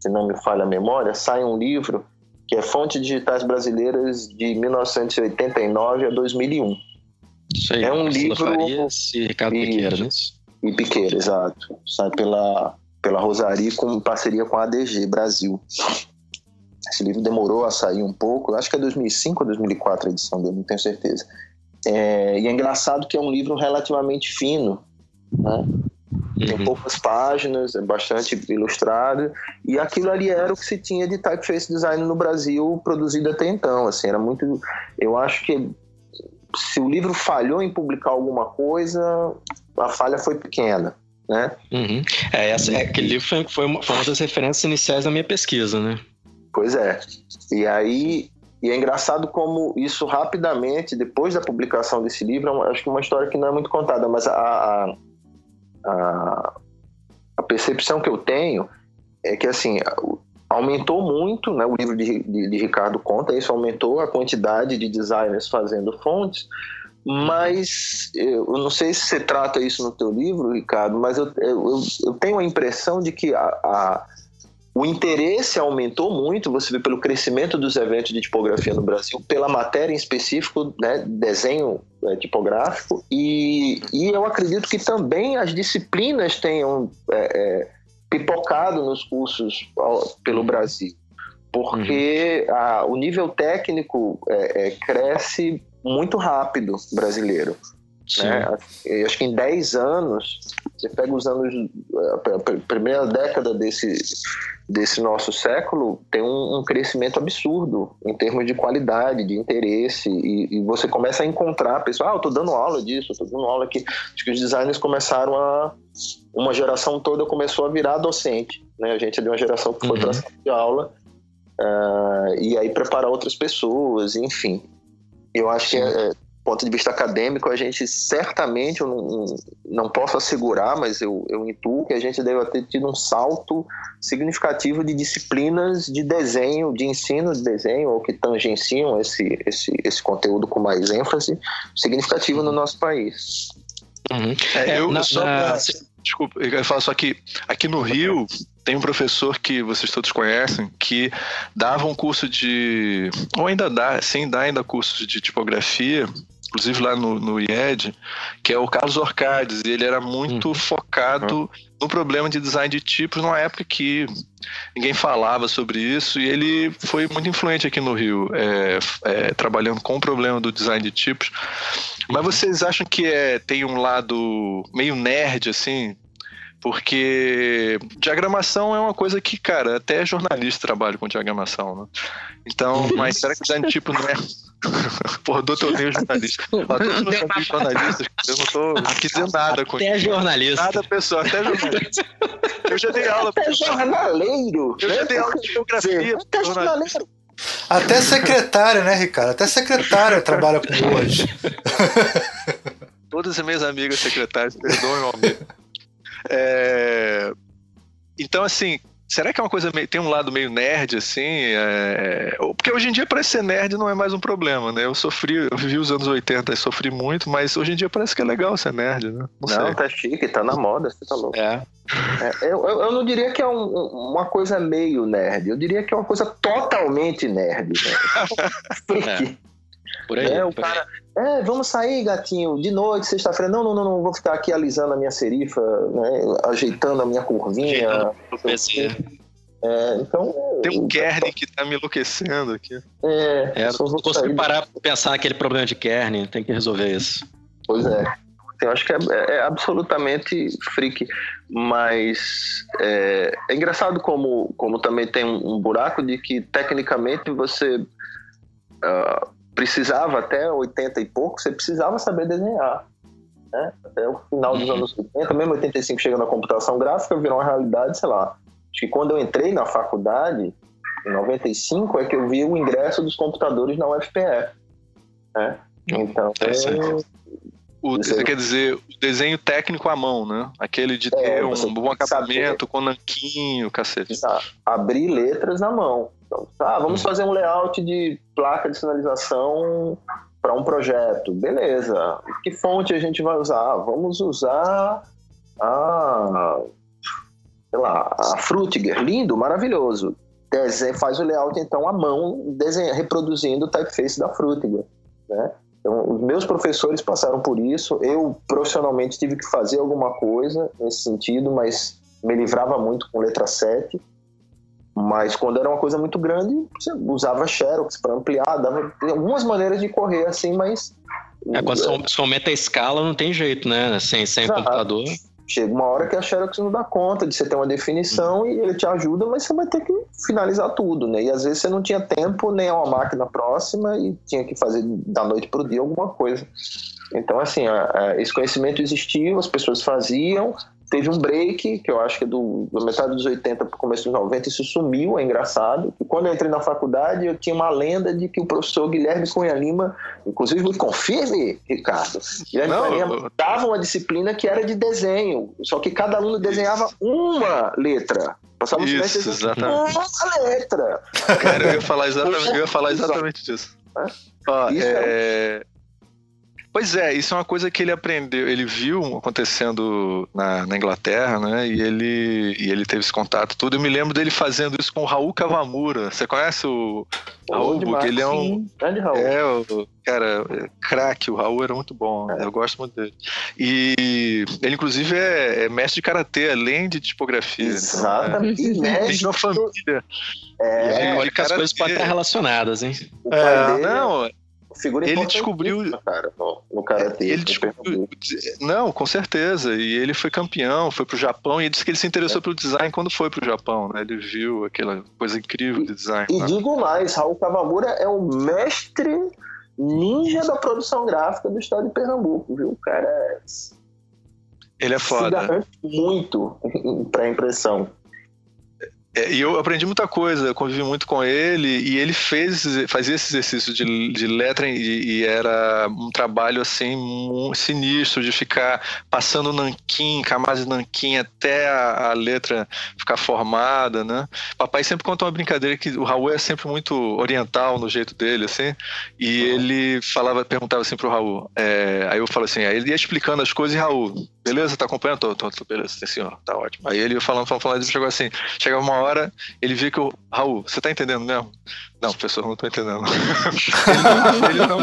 se não me falha a memória, sai um livro que é Fontes Digitais Brasileiras de 1989 a 2001. Isso aí, é um livro Farias e Ricardo Piqueira, né? E Piqueira, exato. Sai pela pela Rosari com parceria com a ADG Brasil. Esse livro demorou a sair um pouco, acho que é 2005 ou 2004 a edição dele, não tenho certeza. É, e é engraçado que é um livro relativamente fino, né? Tem uhum. poucas páginas, é bastante ilustrado, e aquilo ali era o que se tinha de typeface design no Brasil produzido até então, assim, era muito... Eu acho que se o livro falhou em publicar alguma coisa, a falha foi pequena né? Uhum. É, essa, é, aquele livro foi, foi, uma, foi uma das referências iniciais da minha pesquisa, né? Pois é. E aí, e é engraçado como isso rapidamente, depois da publicação desse livro, é acho que é uma história que não é muito contada, mas a, a, a, a percepção que eu tenho é que, assim, aumentou muito, né, o livro de, de, de Ricardo conta isso, aumentou a quantidade de designers fazendo fontes, mas eu não sei se você trata isso no teu livro, Ricardo, mas eu, eu, eu tenho a impressão de que a, a, o interesse aumentou muito, você vê pelo crescimento dos eventos de tipografia no Brasil, pela matéria em específico, né, desenho é, tipográfico, e, e eu acredito que também as disciplinas tenham é, é, pipocado nos cursos pelo Brasil, porque uhum. a, o nível técnico é, é, cresce muito rápido brasileiro. Né? Acho que em 10 anos, você pega os anos, a primeira década desse, desse nosso século, tem um, um crescimento absurdo em termos de qualidade, de interesse, e, e você começa a encontrar pessoas, ah, eu estou dando aula disso, estou dando aula aqui. Acho que os designers começaram a. Uma geração toda começou a virar docente. Né? A gente é de uma geração que foi uhum. para de aula. Uh, e aí preparar outras pessoas, enfim. Eu acho que, é, do ponto de vista acadêmico, a gente certamente, eu não, não posso assegurar, mas eu, eu intuo que a gente deve ter tido um salto significativo de disciplinas de desenho, de ensino de desenho, ou que tangenciam esse, esse, esse conteúdo com mais ênfase, significativo no nosso país. Uhum. É, eu, na, só na... Desculpa, eu falo só que aqui no Rio tem um professor que vocês todos conhecem que dava um curso de. ou ainda dá, sim, dá ainda cursos de tipografia, inclusive lá no, no IED, que é o Carlos Orcades, e ele era muito uhum. focado no problema de design de tipos numa época que ninguém falava sobre isso, e ele foi muito influente aqui no Rio, é, é, trabalhando com o problema do design de tipos. Mas uhum. vocês acham que é, tem um lado meio nerd, assim, porque diagramação é uma coisa que, cara, até jornalista trabalha com diagramação, né? Então, mas será que design tipo não é. Porra, doutor Ney jornalista. Ó, todos os meus amigos jornalistas, eu não tô aqui dizendo nada com Até jornalista. Nada pessoal, até jornalista. Eu já dei aula. Até jornaleiro. Eu já dei aula de geografia. Até jornalista. Até secretária, né, Ricardo? Até secretária trabalha com hoje. Todas as minhas amigas secretárias, perdoem o amigo. É... Então, assim, Será que é uma coisa meio, tem um lado meio nerd assim? É, porque hoje em dia parece ser nerd não é mais um problema, né? Eu sofri, eu vivi os anos 80 e sofri muito, mas hoje em dia parece que é legal ser nerd, né? Não, não tá chique, tá na moda, você tá louco. É. é eu, eu, não diria que é um, uma coisa meio nerd, eu diria que é uma coisa totalmente nerd. Né? é. Por aí. É, o cara, é, vamos sair, gatinho, de noite, sexta-feira. Não, não, não, não, vou ficar aqui alisando a minha serifa, né, ajeitando a minha curvinha. É, então. Tem um Kern que tá me enlouquecendo aqui. É, é não consigo parar pra pensar naquele problema de Kern, tem que resolver isso. Pois é. Eu acho que é, é, é absolutamente freak, mas é, é, engraçado como, como também tem um, um buraco de que tecnicamente você uh, precisava até 80 e pouco, você precisava saber desenhar. Né? Até o final dos uhum. anos 80, mesmo 85 chegando a computação gráfica, virou uma realidade, sei lá. Acho que quando eu entrei na faculdade, em 95, é que eu vi o ingresso dos computadores na UFPE. Né? Então, é, o, quer dizer, o desenho técnico à mão, né? Aquele de é, ter um bom acabamento, com nanquinho, cacete. Abrir letras na mão. Então, ah, vamos hum. fazer um layout de placa de sinalização para um projeto. Beleza. Que fonte a gente vai usar? Vamos usar a, sei lá, a Frutiger. Lindo, maravilhoso. Desenha, faz o layout então à mão, desenha, reproduzindo o typeface da Frutiger, né? Então, os meus professores passaram por isso. Eu, profissionalmente, tive que fazer alguma coisa nesse sentido, mas me livrava muito com letra 7. Mas quando era uma coisa muito grande, você usava Xerox para ampliar, dava algumas maneiras de correr assim, mas. É, quando você aumenta a escala, não tem jeito, né? Sem, sem computador chega uma hora que a Xerox não dá conta de você ter uma definição e ele te ajuda, mas você vai ter que finalizar tudo, né? E às vezes você não tinha tempo nem uma máquina próxima e tinha que fazer da noite para o dia alguma coisa. Então, assim, esse conhecimento existiu, as pessoas faziam, teve um break, que eu acho que é do, da metade dos 80 para o começo dos 90, isso sumiu, é engraçado. E quando eu entrei na faculdade, eu tinha uma lenda de que o professor Guilherme Cunha Lima, inclusive me confirme, Ricardo, Guilherme Não, Cunha Lima dava uma disciplina que era de desenho, só que cada aluno desenhava isso. uma letra. Passava isso, exatamente. uma letra. Cara, eu ia falar exatamente, eu ia falar exatamente disso. Ó, é... é Pois é, isso é uma coisa que ele aprendeu, ele viu acontecendo na, na Inglaterra, né? E ele, e ele teve esse contato tudo. Eu me lembro dele fazendo isso com o Raul Cavamura. Você conhece o Raul? Porque ele é um. Grande Raul. É, o, cara, é craque, o Raul era muito bom. É. Eu gosto muito dele. E ele, inclusive, é, é mestre de karatê, além de tipografia. Exatamente. Então, é, tem uma família. É, olha que as coisas podem estar relacionadas, hein? É, não, figura ele descobriu cara, no karatê. Ele descobriu, não, com certeza. E ele foi campeão, foi pro Japão e disse que ele se interessou é. pelo design quando foi pro Japão, né? Ele viu aquela coisa incrível de design. E, e digo mais, Raul Kawamura é o mestre ninja da produção gráfica do estado de Pernambuco, viu? O cara é... Ele é foda. muito para impressão. É, e eu aprendi muita coisa, eu convivi muito com ele e ele fez fazia esse exercício de, de letra e, e, era um trabalho assim muito sinistro de ficar passando nanquim, camada de nanquim até a, a, letra ficar formada, né? Papai sempre conta uma brincadeira que o Raul é sempre muito oriental no jeito dele, assim, e uhum. ele falava, perguntava assim pro Raul, é, aí eu falo assim, aí ele ia explicando as coisas e Raul, beleza, tá acompanhando? Tô, tô, tô beleza, sim senhor, tá ótimo. Aí ele ia falando, falando, falando, ele chegou assim, chegava uma hora, ele viu que o Raul, você tá entendendo mesmo? Não, professor, não tô entendendo. ele, não,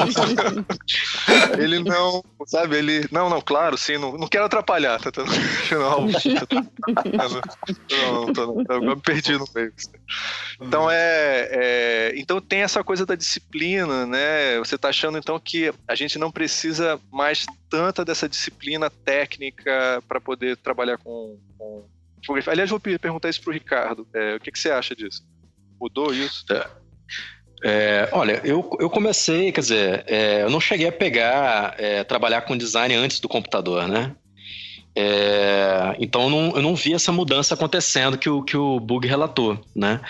ele, não, sabe, ele, não, não, claro, sim, não, não quero atrapalhar, tá tendo, não, Raul, não, não, não, eu me perdi no meio. Então é, é, então tem essa coisa da disciplina, né? Você tá achando então que a gente não precisa mais tanta dessa disciplina técnica para poder trabalhar com, com Aliás, vou perguntar isso para o Ricardo. É, o que, que, você acha disso? Mudou isso? É. É, olha, eu, eu comecei, quer dizer, é, eu não cheguei a pegar, é, trabalhar com design antes do computador, né? É, então eu não, eu não, vi essa mudança acontecendo que o, que o Bug relatou, né?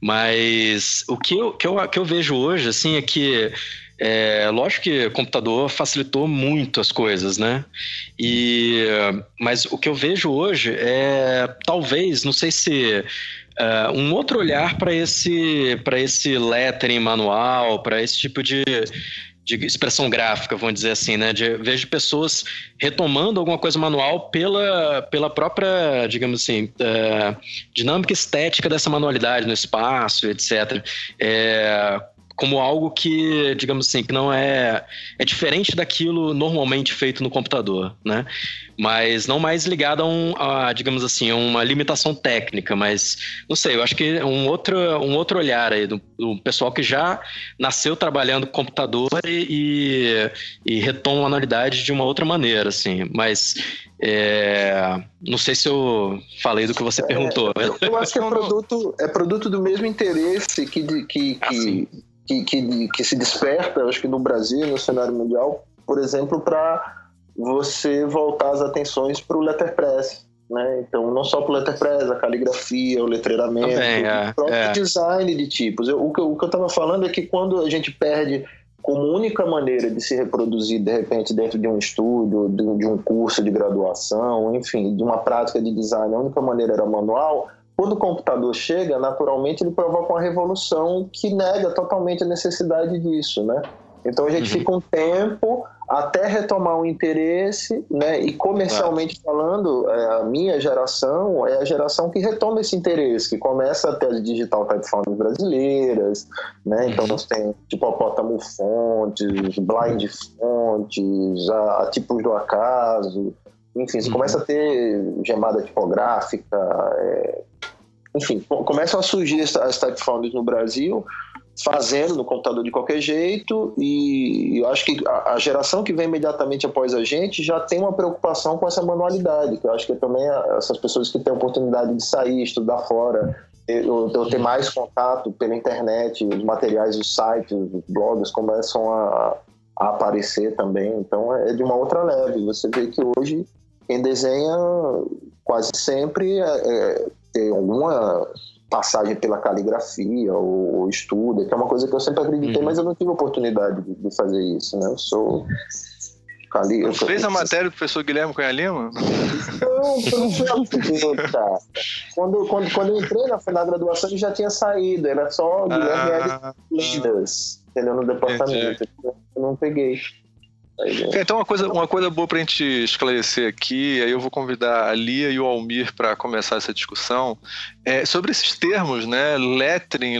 Mas o que eu, que eu, que eu vejo hoje, assim, é que é, lógico que o computador facilitou muito as coisas, né? E, mas o que eu vejo hoje é, talvez, não sei se uh, um outro olhar para esse, esse lettering manual, para esse tipo de, de expressão gráfica, vamos dizer assim, né? De, vejo pessoas retomando alguma coisa manual pela, pela própria, digamos assim, uh, dinâmica estética dessa manualidade no espaço, etc. É, como algo que, digamos assim, que não é é diferente daquilo normalmente feito no computador, né? Mas não mais ligado a, um, a digamos assim, a uma limitação técnica, mas não sei, eu acho que um outro um outro olhar aí do, do pessoal que já nasceu trabalhando com computador e, e, e retoma a manualidade de uma outra maneira, assim, mas é, não sei se eu falei do que você perguntou. É, eu, eu, acho que é produto, é produto do mesmo interesse que, que, que, assim que, que, que se desperta, acho que no Brasil, no cenário mundial, por exemplo, para você voltar as atenções para o letterpress. Né? Então, não só para o letterpress, a caligrafia, o letreiramento, Também, é, o próprio é. design de tipos. Eu, o que eu estava falando é que quando a gente perde como única maneira de se reproduzir, de repente, dentro de um estúdio, de, de um curso de graduação, enfim, de uma prática de design, a única maneira era manual, quando o computador chega, naturalmente ele provoca uma revolução que nega totalmente a necessidade disso, né? Então a gente uhum. fica um tempo até retomar o interesse, né? E comercialmente falando, é, a minha geração é a geração que retoma esse interesse, que começa a ter as digital typefounders brasileiras, né? Então uhum. nós temos tipo Hipopótamo Fontes, Blind Fontes, a, a Tipos do Acaso, enfim, você uhum. começa a ter gemada tipográfica, é, enfim, começam a surgir as typefounders no Brasil, fazendo no computador de qualquer jeito, e eu acho que a geração que vem imediatamente após a gente já tem uma preocupação com essa manualidade, que eu acho que também essas pessoas que têm a oportunidade de sair, estudar fora, eu, eu ter mais contato pela internet, os materiais, os sites, os blogs começam a, a aparecer também, então é de uma outra leve. Você vê que hoje quem desenha quase sempre é, é, tem alguma passagem pela caligrafia ou, ou estuda, que é uma coisa que eu sempre acreditei, uhum. mas eu não tive oportunidade de, de fazer isso, né? Eu sou Cali... Não fez a matéria do professor Guilherme Cunha Lima? Não, eu não fui cara. Quando, quando, quando eu entrei na, na graduação, ele já tinha saído, era só Guilherme ah, Lindas, entendeu? No departamento. Entendi. Eu não peguei. Então, uma coisa, uma coisa boa para a gente esclarecer aqui, aí eu vou convidar a Lia e o Almir para começar essa discussão, é sobre esses termos, né? Lettering,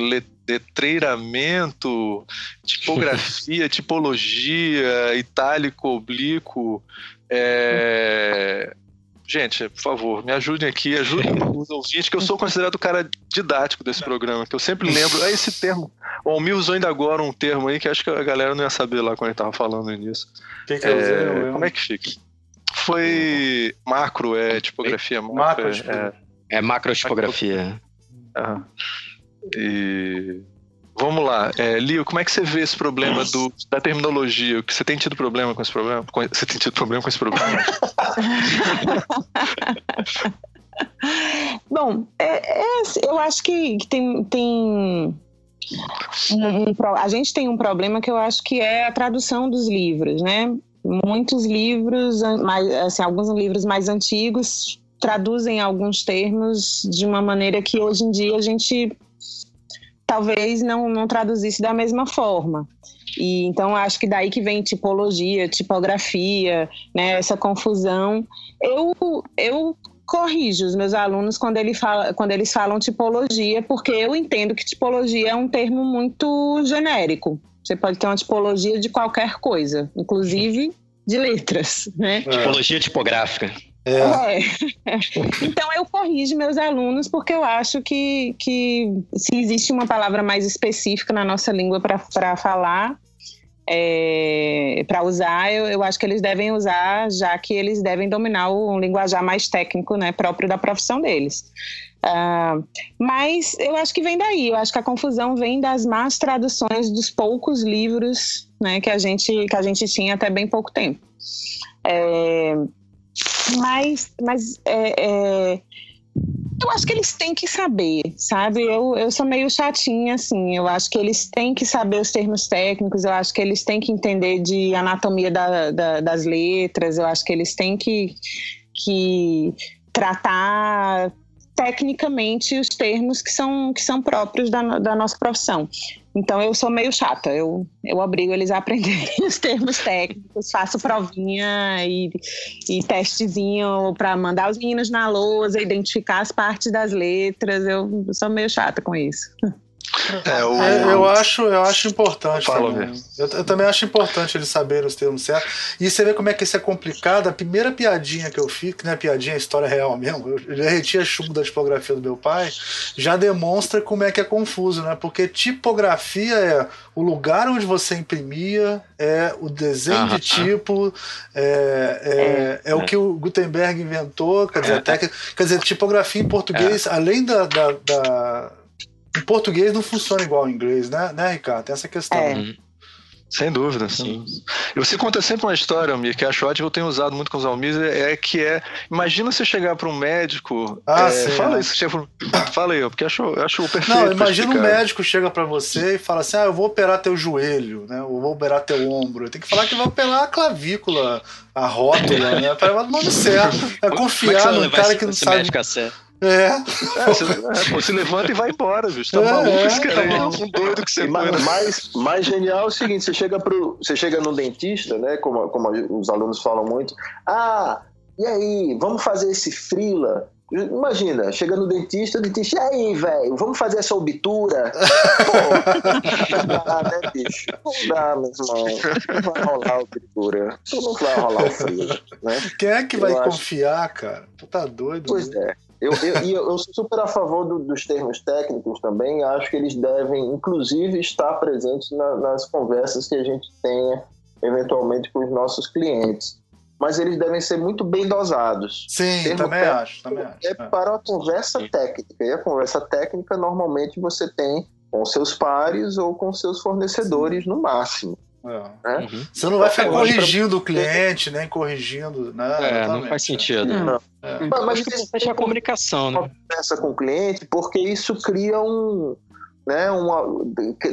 letreiramento, tipografia, tipologia, itálico, oblíquo. É... Gente, por favor, me ajudem aqui, ajudem os ouvintes, que eu sou considerado o cara didático desse programa, que eu sempre lembro. É esse termo. O Almir usou ainda agora um termo aí que acho que a galera não ia saber lá quando ele tava falando nisso. Que que é, como é que fica? Foi macro, é tipografia macro. macro é, é, é macrotipografia. Ah. E Vamos lá, é, Lio, como é que você vê esse problema do, da terminologia? Você tem tido problema com esse problema? Você tem tido problema com esse problema? Bom, é, é, eu acho que, tem, tem um, um, a gente tem um problema que eu acho que é a tradução dos livros, né? Muitos livros, mais, assim, alguns livros mais antigos traduzem alguns termos de uma maneira que hoje em dia a gente talvez não, não traduzisse da mesma forma. E então acho que daí que vem tipologia, tipografia, né, essa confusão. Eu eu corrijo os meus alunos quando, ele fala, quando eles falam tipologia, porque eu entendo que tipologia é um termo muito genérico. Você pode ter uma tipologia de qualquer coisa, inclusive de letras, né? Tipologia tipográfica. É. é. Então eu corrijo meus alunos porque eu acho que, que se existe uma palavra mais específica na nossa língua para falar, é, para usar, eu, eu acho que eles devem usar, já que eles devem dominar o linguajar mais técnico, né, próprio da profissão deles. Uh, mas eu acho que vem daí, eu acho que a confusão vem das más traduções dos poucos livros né, que, a gente, que a gente tinha até bem pouco tempo. É, mas, mas é, é, eu acho que eles têm que saber, sabe? Eu, eu sou meio chatinha, assim. Eu acho que eles têm que saber os termos técnicos, eu acho que eles têm que entender de anatomia da, da, das letras, eu acho que eles têm que, que tratar tecnicamente os termos que são, que são próprios da, da nossa profissão. Então eu sou meio chata, eu, eu obrigo eles a aprenderem os termos técnicos, faço provinha e, e testezinho para mandar os meninos na lousa, identificar as partes das letras. Eu sou meio chata com isso. É, o... é, eu, acho, eu acho importante também. Eu, eu, também acho importante eles saberem os termos certos. E você vê como é que isso é complicado. A primeira piadinha que eu fiz, que não é piadinha, é história real mesmo, eu derreti a chumbo da tipografia do meu pai, já demonstra como é que é confuso, né? Porque tipografia é o lugar onde você imprimia, é o desenho de tipo, é, é, é, o que o Gutenberg inventou, quer dizer, até, quer dizer tipografia em português, além da, da, da em português não funciona igual ao inglês, né, né Ricardo? Tem essa questão. É. Uhum. Sem dúvida, sim. E você conta sempre uma história, Almir, que acho ótimo, eu tenho usado muito com os Almir, é que é. Imagina você chegar para um médico. Ah, é, sim, fala é. isso, chega, fala aí, porque acho, acho perfeito. Não, imagina um médico chega para você e fala assim: ah, eu vou operar teu joelho, né? Eu vou operar teu ombro. Tem que falar que vai operar a clavícula, a rótula, né? Para o nome certo. É confiar é no cara que não sabe. Médico a sério? É. é, você, é pô, se levanta e vai embora, bicho. Tá é, maluco esse cara aí, tá um doido que você mais, mais, mais genial é o seguinte: você chega, pro, você chega no dentista, né? Como, como os alunos falam muito. Ah, e aí, vamos fazer esse frila? Imagina, chega no dentista, o dentista, e aí, velho, vamos fazer essa obtura? Pô, não dá, né, bicho? Não dá, meu irmão. Não vai rolar a obtura. Não vai rolar o frio, né? Quem é que vai eu confiar, acho... cara? Tu tá doido? Pois né? é. Eu, eu, eu, sou super a favor do, dos termos técnicos também. Acho que eles devem, inclusive, estar presentes na, nas conversas que a gente tenha, eventualmente, com os nossos clientes. Mas eles devem ser muito bem dosados. Sim, também acho, também acho. É para a conversa técnica. E a conversa técnica, normalmente, você tem com seus pares ou com seus fornecedores, Sim. no máximo. É. Uhum. Você não vai ficar corrigindo o cliente, nem corrigindo. Né? É, não faz sentido. Não. É. Mas, mas isso é a comunicação, né? Conversa com o cliente, porque isso cria um. Né, uma,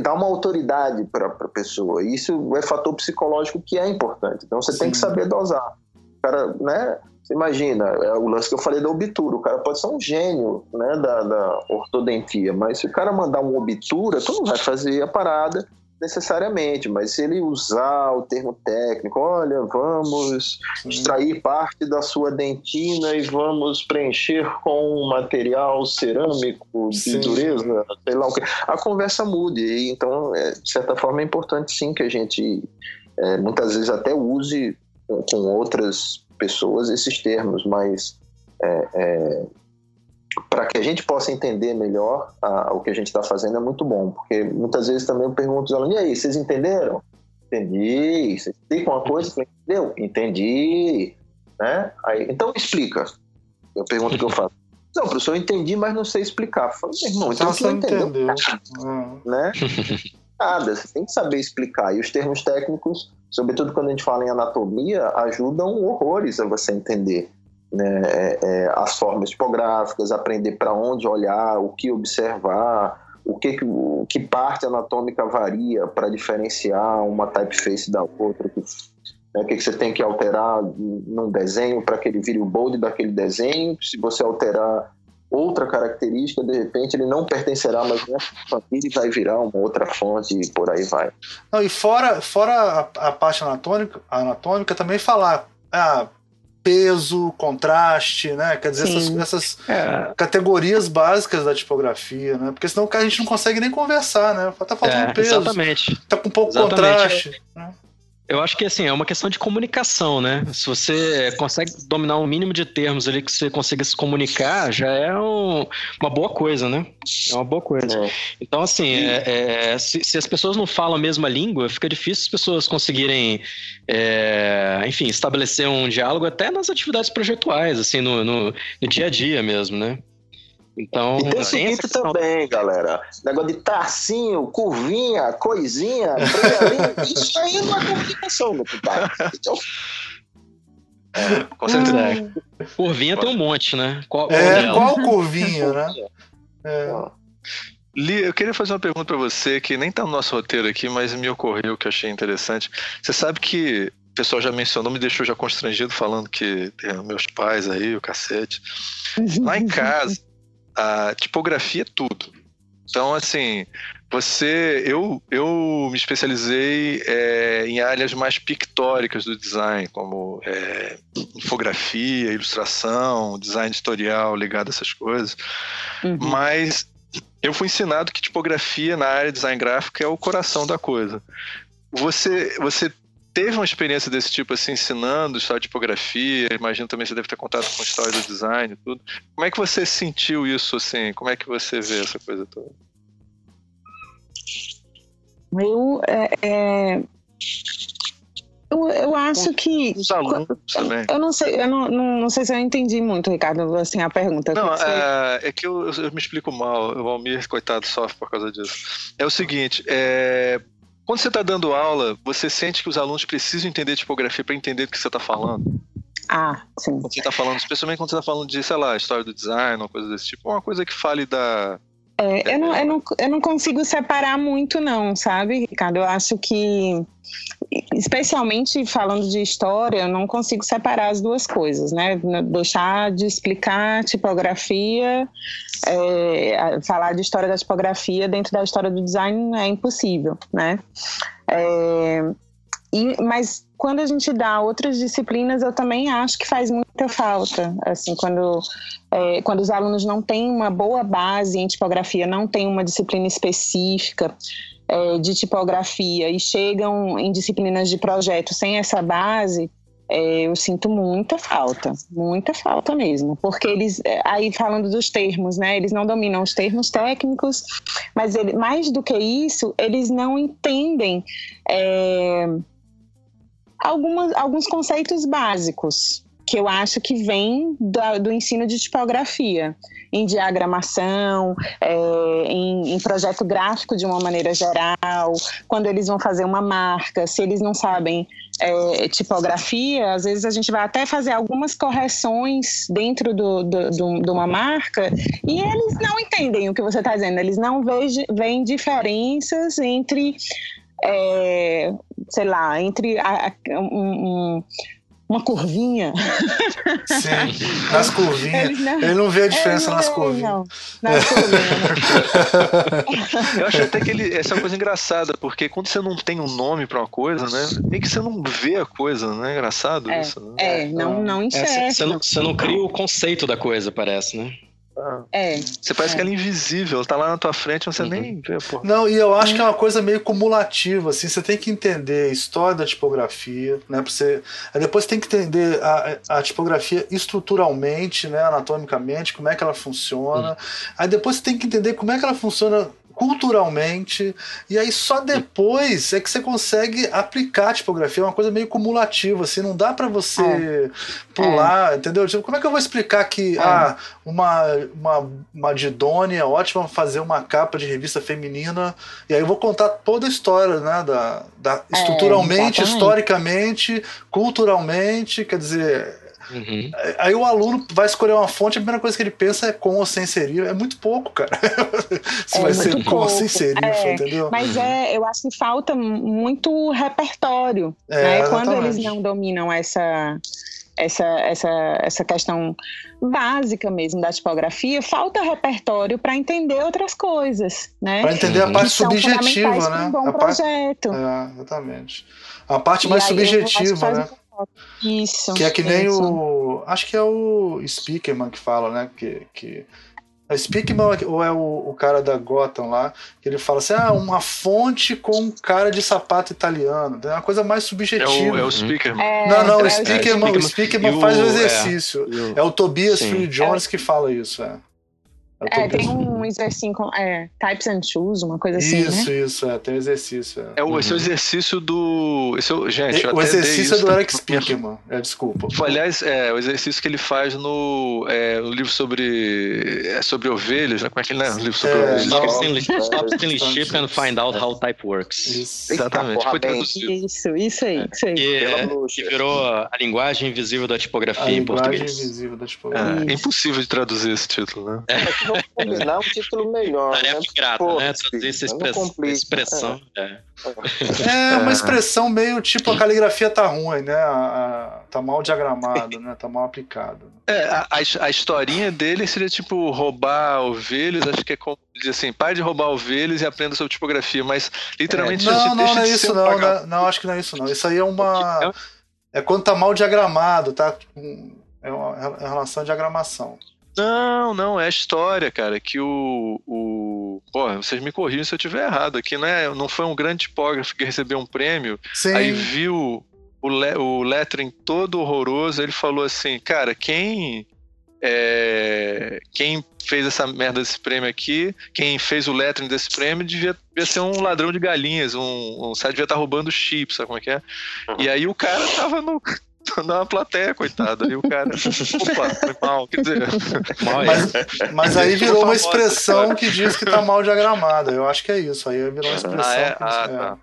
dá uma autoridade para a pessoa. Isso é fator psicológico que é importante. Então você Sim. tem que saber dosar. O cara, né? Você imagina, é o lance que eu falei da obtura. O cara pode ser um gênio né, da, da ortodontia, mas se o cara mandar uma obtura, tu não vai fazer a parada necessariamente, mas se ele usar o termo técnico, olha, vamos extrair parte da sua dentina e vamos preencher com um material cerâmico de sim. dureza, sei lá o que, a conversa mude. E, então, é, de certa forma, é importante sim que a gente é, muitas vezes até use com, com outras pessoas esses termos, mas é, é para que a gente possa entender melhor o que a gente está fazendo é muito bom, porque muitas vezes também eu pergunto aos alunos, e aí, vocês entenderam? Entendi. Você explica uma coisa? Entendeu? Entendi. Né? Aí, então explica. Eu pergunto o que eu faço. Não, professor, eu entendi, mas não sei explicar. Eu falo, irmão, então você não entendeu. entendeu. Né? Nada, você tem que saber explicar. E os termos técnicos, sobretudo quando a gente fala em anatomia, ajudam horrores a você entender né, é, é, as formas tipográficas, aprender para onde olhar, o que observar, o que, que parte anatômica varia para diferenciar uma typeface da outra, que, né, o que, que você tem que alterar num desenho para que ele vire o bold daquele desenho, se você alterar outra característica, de repente ele não pertencerá mais nessa família e vai virar uma outra fonte e por aí vai. Não, e fora, fora a, a parte anatômica, anatômica, também falar, ah, peso, contraste, né? Quer dizer, Sim. essas, essas é. categorias básicas da tipografia, né? Porque senão a gente não consegue nem conversar, né? Tá faltando é, peso. Exatamente. Tá com pouco exatamente. contraste. Né? Eu acho que assim, é uma questão de comunicação, né? Se você consegue dominar um mínimo de termos ali que você consiga se comunicar, já é um, uma boa coisa, né? É uma boa coisa. É. Então, assim, é, é, se, se, as pessoas não falam a mesma língua, fica difícil as pessoas conseguirem, é, enfim, estabelecer um diálogo até nas atividades projetuais, assim, no, no, no dia a dia mesmo, né? Então, e tem o seguinte também, galera. Negócio de tarcinho, curvinha, coisinha, isso aí não é comunicação, meu compadre. Então, é, com certeza. Hum. Curvinha tem um monte, né? Qual, é, qual curvinha, né? É. Li, eu queria fazer uma pergunta para você que nem tá no nosso roteiro aqui, mas me ocorreu que eu achei interessante. Você sabe que o pessoal já mencionou, me deixou já constrangido falando que tem meus pais aí, o cacete. Lá em casa, a tipografia é tudo. Então, assim, você, eu, eu me especializei é, em áreas mais pictóricas do design, como é, infografia, ilustração, design editorial ligado a essas coisas. Uhum. Mas eu fui ensinado que tipografia na área de design gráfico é o coração da coisa. Você, você teve uma experiência desse tipo, assim, ensinando história de tipografia? Imagino também você deve ter contato com história do design e tudo. Como é que você sentiu isso, assim? Como é que você vê essa coisa toda? Eu, é, é, eu, eu acho que. Os alunos também. Eu não sei, eu não, não, não, sei se eu entendi muito, Ricardo, assim, a pergunta. Não, é, é, que eu, eu, me explico mal. O Valmir, coitado, sofre por causa disso. É o seguinte, é, quando você está dando aula, você sente que os alunos precisam entender tipografia para entender do que você está falando? Ah, sim. Quando você está falando, especialmente quando você está falando de, sei lá, história do design, uma coisa desse tipo, uma coisa que fale da é, eu, não, eu, não, eu não consigo separar muito, não, sabe, Ricardo? Eu acho que, especialmente falando de história, eu não consigo separar as duas coisas, né? Deixar de explicar tipografia, é, falar de história da tipografia dentro da história do design é impossível, né? É, e, mas quando a gente dá outras disciplinas, eu também acho que faz muita falta. Assim, quando, é, quando os alunos não têm uma boa base em tipografia, não têm uma disciplina específica é, de tipografia e chegam em disciplinas de projeto sem essa base, é, eu sinto muita falta, muita falta mesmo, porque eles, é, aí falando dos termos, né, eles não dominam os termos técnicos, mas ele, mais do que isso, eles não entendem é, algumas, alguns conceitos básicos que eu acho que vem do, do ensino de tipografia, em diagramação, é, em, em, projeto gráfico de uma maneira geral, quando eles vão fazer uma marca, se eles não sabem é, tipografia, às vezes a gente vai até fazer algumas correções dentro do, do, do, de uma marca e eles não entendem o que você está dizendo, eles não veem diferenças entre é, sei lá, entre a, a, um, um, uma curvinha. Sim, nas curvinhas. Ele não, ele não vê a diferença nas curvinhas. Não, nas curvinhas. Eu acho até que ele, essa é uma coisa engraçada, porque quando você não tem um nome para uma coisa, né? É que você não vê a coisa, né? É engraçado é, isso, né? É, não, não enxerga. É, você, não, você não cria o conceito da coisa, parece, né? É. Você parece é. que ela é invisível, ela tá lá na tua frente, você uhum. nem vê, pô. Não, e eu acho que é uma coisa meio cumulativa, assim, você tem que entender a história da tipografia, né, pra você... Aí depois você tem que entender a, a tipografia estruturalmente, né, anatomicamente, como é que ela funciona. Uhum. Aí depois você tem que entender como é que ela funciona culturalmente, e aí só depois é que você consegue aplicar a tipografia, é uma coisa meio cumulativa, assim, não dá para você é. pular, é. entendeu? Tipo, como é que eu vou explicar que é. ah, uma, uma, uma Didone é ótima fazer uma capa de revista feminina, e aí eu vou contar toda a história, né, da, da é, estruturalmente, historicamente, culturalmente, quer dizer, Uhum. Aí o aluno vai escolher uma fonte, a primeira coisa que ele pensa é com ou sem serif. É muito pouco, cara. Se é vai ser pouco. com ou sem serif, é, entendeu? Mas é, eu acho que falta muito repertório. É, né? Quando eles não dominam essa, essa, essa, essa questão básica mesmo da tipografia, falta repertório para entender outras coisas, né? Para entender a parte subjetiva, né? Um bom a projeto. Parte, é, exatamente. A parte mais subjetiva, né? Isso. Que é que nem isso. o. Acho que é o Speakerman que fala, né? Que, que é Speakman ou é o, o, cara da Gotham lá, que ele fala assim: ah, uma fonte com um cara de sapato italiano. É uma coisa mais subjetiva. É o, é o Speakerman. É, não, não, é, o Speakerman, o Speakerman faz o exercício. É, o Tobias Free Jones que fala isso. É. É, tem um exercício, é, types and choose, uma coisa assim, Isso, né? isso, é, tem um exercício. É, é o, esse é o exercício do... Esse é, gente, o exercício é do Eric Spiekerman, é, desculpa. Aliás, é, o exercício que ele faz no, é, no livro sobre, é, sobre ovelhas, né? como é que ele é? O livro sobre é, ovelhas. Stop stealing sheep and find out how type works. Isso. Exatamente, foi traduzido. Isso, isso aí, isso aí. Que, que virou a linguagem invisível da tipografia a em português. A linguagem invisível da tipografia. É, impossível de traduzir esse título, né? É. combinar um título melhor. Tarefa né? ingrata, né? Traduzir essa expressão. expressão é. é. uma expressão meio tipo a caligrafia tá ruim, né? A, a, tá mal diagramado, né? Tá mal aplicado. É, a, a historinha dele seria tipo roubar ovelhas, acho que é como dizer assim, pare de roubar ovelhas e aprenda sobre tipografia, mas literalmente é, não, não, não é isso não, não, não, acho que não é isso não. Isso aí é uma é quando tá mal diagramado, tá? É uma é relação de diagramação. Não, não, é a história, cara, que o. o... Porra, vocês me corrigem se eu estiver errado aqui, não, é, não foi um grande tipógrafo que recebeu um prêmio, Sim. aí viu o, le, o lettering todo horroroso, ele falou assim, cara, quem. É, quem fez essa merda desse prêmio aqui, quem fez o lettering desse prêmio devia, devia ser um ladrão de galinhas, um, um devia estar tá roubando chips, sabe como é que é? E aí o cara tava no, na plateia, coitado. Aí o cara, opa, foi mal, quer dizer. Mas, mas aí virou uma expressão que diz que tá mal diagramada. Eu acho que é isso. Aí virou uma expressão. Ah, é? ah, é. tá.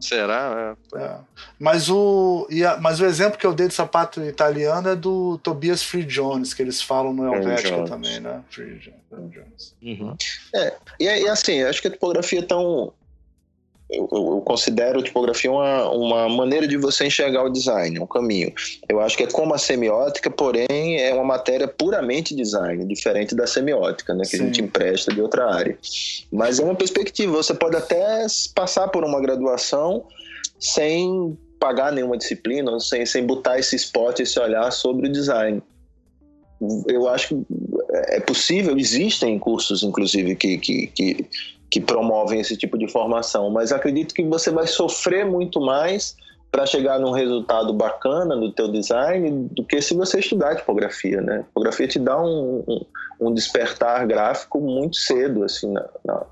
Será? É. É. Mas, o, a, mas o exemplo que eu dei de sapato italiano é do Tobias Free Jones, que eles falam no Helvética também, né? Free Jones. Uhum. É, e, e assim, acho que a tipografia é tão eu, eu, considero tipografia uma, uma maneira de você enxergar o design, um caminho. Eu acho que é como a semiótica, porém é uma matéria puramente design, diferente da semiótica, né, que Sim. a gente empresta de outra área. Mas é uma perspectiva, você pode até passar por uma graduação sem pagar nenhuma disciplina, sem, sem botar esse spot, esse olhar sobre o design. Eu acho que é possível, existem cursos, inclusive, que, que, que que promovem esse tipo de formação, mas acredito que você vai sofrer muito mais para chegar num resultado bacana no teu design do que se você estudar tipografia, né? Tipografia te dá um, um, um despertar gráfico muito cedo, assim, na, na,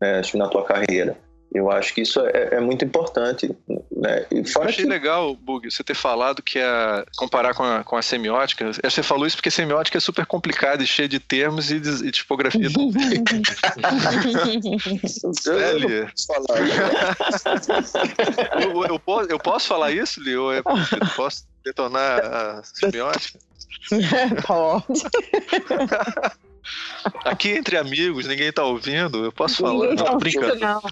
né, na tua carreira. Eu acho que isso é, é muito importante. Né? E fora Eu achei que... legal, Bug, você ter falado que é comparar com a, com a semiótica. Você falou isso porque semiótica é super complicada e cheia de termos e, de, e tipografia também. eu, eu, eu, posso, eu posso falar isso, Li? Ou é, eu posso detonar a semiótica? Pode. Aqui entre amigos, ninguém tá ouvindo, eu posso falar. Ninguém tá brincando. Não.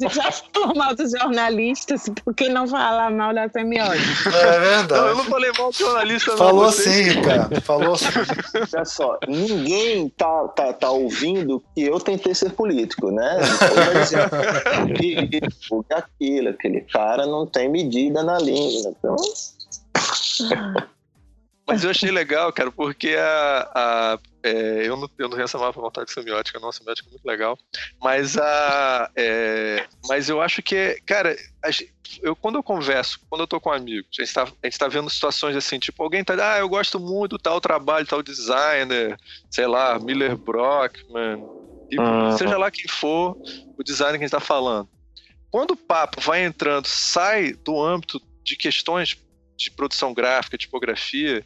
Já falou mal dos jornalistas, por que não falar mal da semiótica? É verdade. Não, eu não falei mal do jornalista, Falou sim, cara. Falou sim. Olha só, ninguém tá, tá, tá ouvindo que eu tentei ser político, né? Então, aquilo, aquele cara não tem medida na língua. Então. Mas eu achei legal, cara, porque a, a é, eu, não, eu não má vontade de semiótica, não, semiótica é muito legal. Mas, a, é, mas eu acho que, cara, eu, quando eu converso, quando eu tô com amigos, a gente, tá, a gente tá vendo situações assim, tipo, alguém tá, ah, eu gosto muito tal trabalho, tal designer, sei lá, Miller Brockman, e uhum. seja lá quem for o designer que a gente tá falando. Quando o papo vai entrando, sai do âmbito de questões de produção gráfica, tipografia,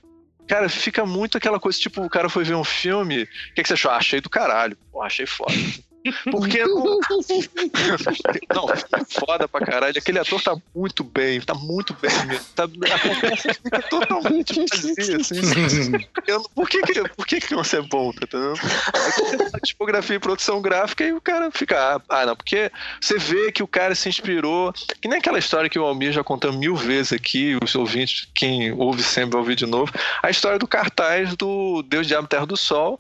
cara, fica muito aquela coisa, tipo, o cara foi ver um filme, o que, que você achou? Ah, achei do caralho. Pô, achei foda. Porque não. não, foda pra caralho. Aquele ator tá muito bem, tá muito bem mesmo. Tá, fica totalmente vazio, assim. por que, que, por que, que não ser bom, tá entendendo? Tipografia e produção gráfica e o cara fica. Ah, não, porque você vê que o cara se inspirou. Que nem aquela história que o Almir já contou mil vezes aqui, os ouvintes, quem ouve sempre vai ouvir de novo. A história do cartaz do Deus, Diabo, Terra do Sol,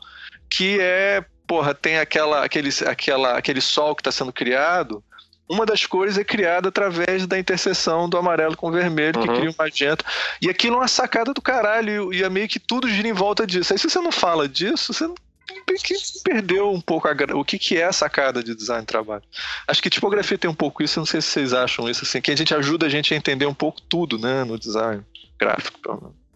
que é porra, tem aquela, aquele, aquela, aquele sol que está sendo criado, uma das cores é criada através da interseção do amarelo com o vermelho, uhum. que cria o magenta. E aquilo é uma sacada do caralho, e é meio que tudo gira em volta disso. Aí se você não fala disso, você perdeu um pouco a, o que, que é a sacada de design de trabalho. Acho que tipografia tem um pouco isso, não sei se vocês acham isso, assim, que a gente ajuda a gente a entender um pouco tudo, né, no design gráfico, pelo menos.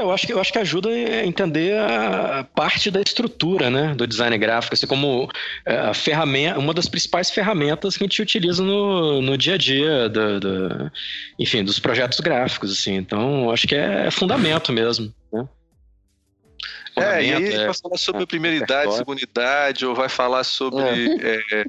É, eu acho que eu acho que ajuda a entender a parte da estrutura, né, do design gráfico, assim como é, a ferramenta, uma das principais ferramentas que a gente utiliza no, no dia a dia, do, do enfim, dos projetos gráficos, assim. Então, acho que é fundamento mesmo? É, e aí é, vai falar sobre é, primeira idade, segunda idade, ou vai falar sobre. É. É,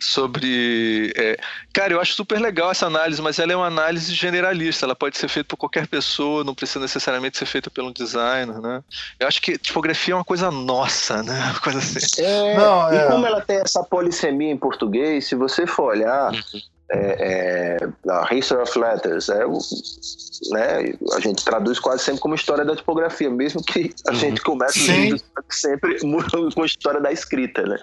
sobre. É, cara, eu acho super legal essa análise, mas ela é uma análise generalista. Ela pode ser feita por qualquer pessoa, não precisa necessariamente ser feita pelo designer, né? Eu acho que tipografia é uma coisa nossa, né? Uma coisa assim. não, e como ela tem essa polissemia em português, se você for olhar. Uhum é, é, a History of Letters, é o, né, a gente traduz quase sempre como história da tipografia, mesmo que a uhum. gente comece sempre com a história da escrita, né?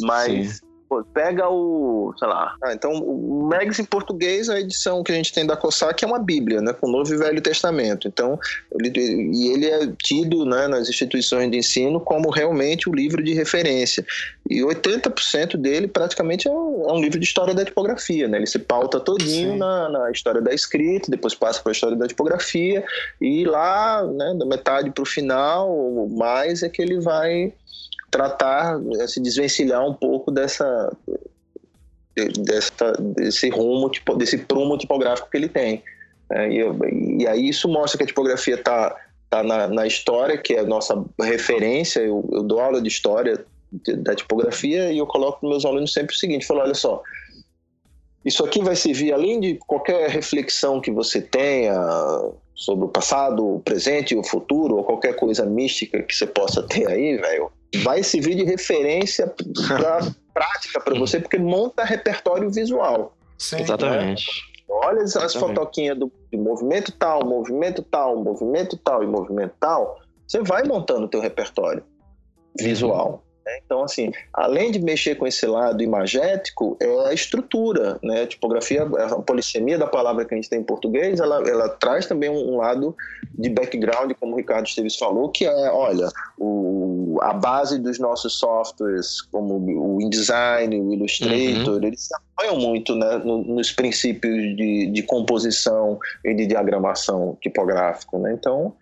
Mas Sim. Pega o, sei lá, ah, então o Megs em português, a edição que a gente tem da COSAC é uma bíblia, né, com o Novo e Velho Testamento. Então, ele, e ele é tido, né, nas instituições de ensino como realmente o livro de referência. E 80% dele praticamente é um, é um, livro de história da tipografia, né? Ele se pauta todinho na, na, história da escrita, depois passa para a história da tipografia e lá, né, da metade para o final, mais é que ele vai tratar, se desvencilhar um pouco dessa, dessa desse rumo, tipo, desse prumo tipográfico que ele tem. É, e, e, aí isso mostra que a tipografia está tá na, na, história, que é a nossa referência. Eu, eu dou aula de história da tipografia e eu coloco para meus alunos sempre o seguinte: falo, olha só, isso aqui vai servir além de qualquer reflexão que você tenha sobre o passado, o presente e o futuro, ou qualquer coisa mística que você possa ter aí, velho vai servir de referência pra prática para você, porque monta repertório visual. Sim, Exatamente. Né? Olha as fotoquinhas do, do movimento tal, movimento tal, movimento tal e movimento tal. Você vai montando o teu repertório visual. Né? Então, assim, além de mexer com esse lado imagético, é a estrutura, né? A tipografia, a polissemia da palavra que a gente tem em português, ela, ela traz também um, lado de background, como o Ricardo Esteves falou, que é, olha, o, a base dos nossos softwares, como o InDesign, o Illustrator, uhum. eles apoiam muito né, nos princípios de, de composição e de diagramação tipográfico, né? Então,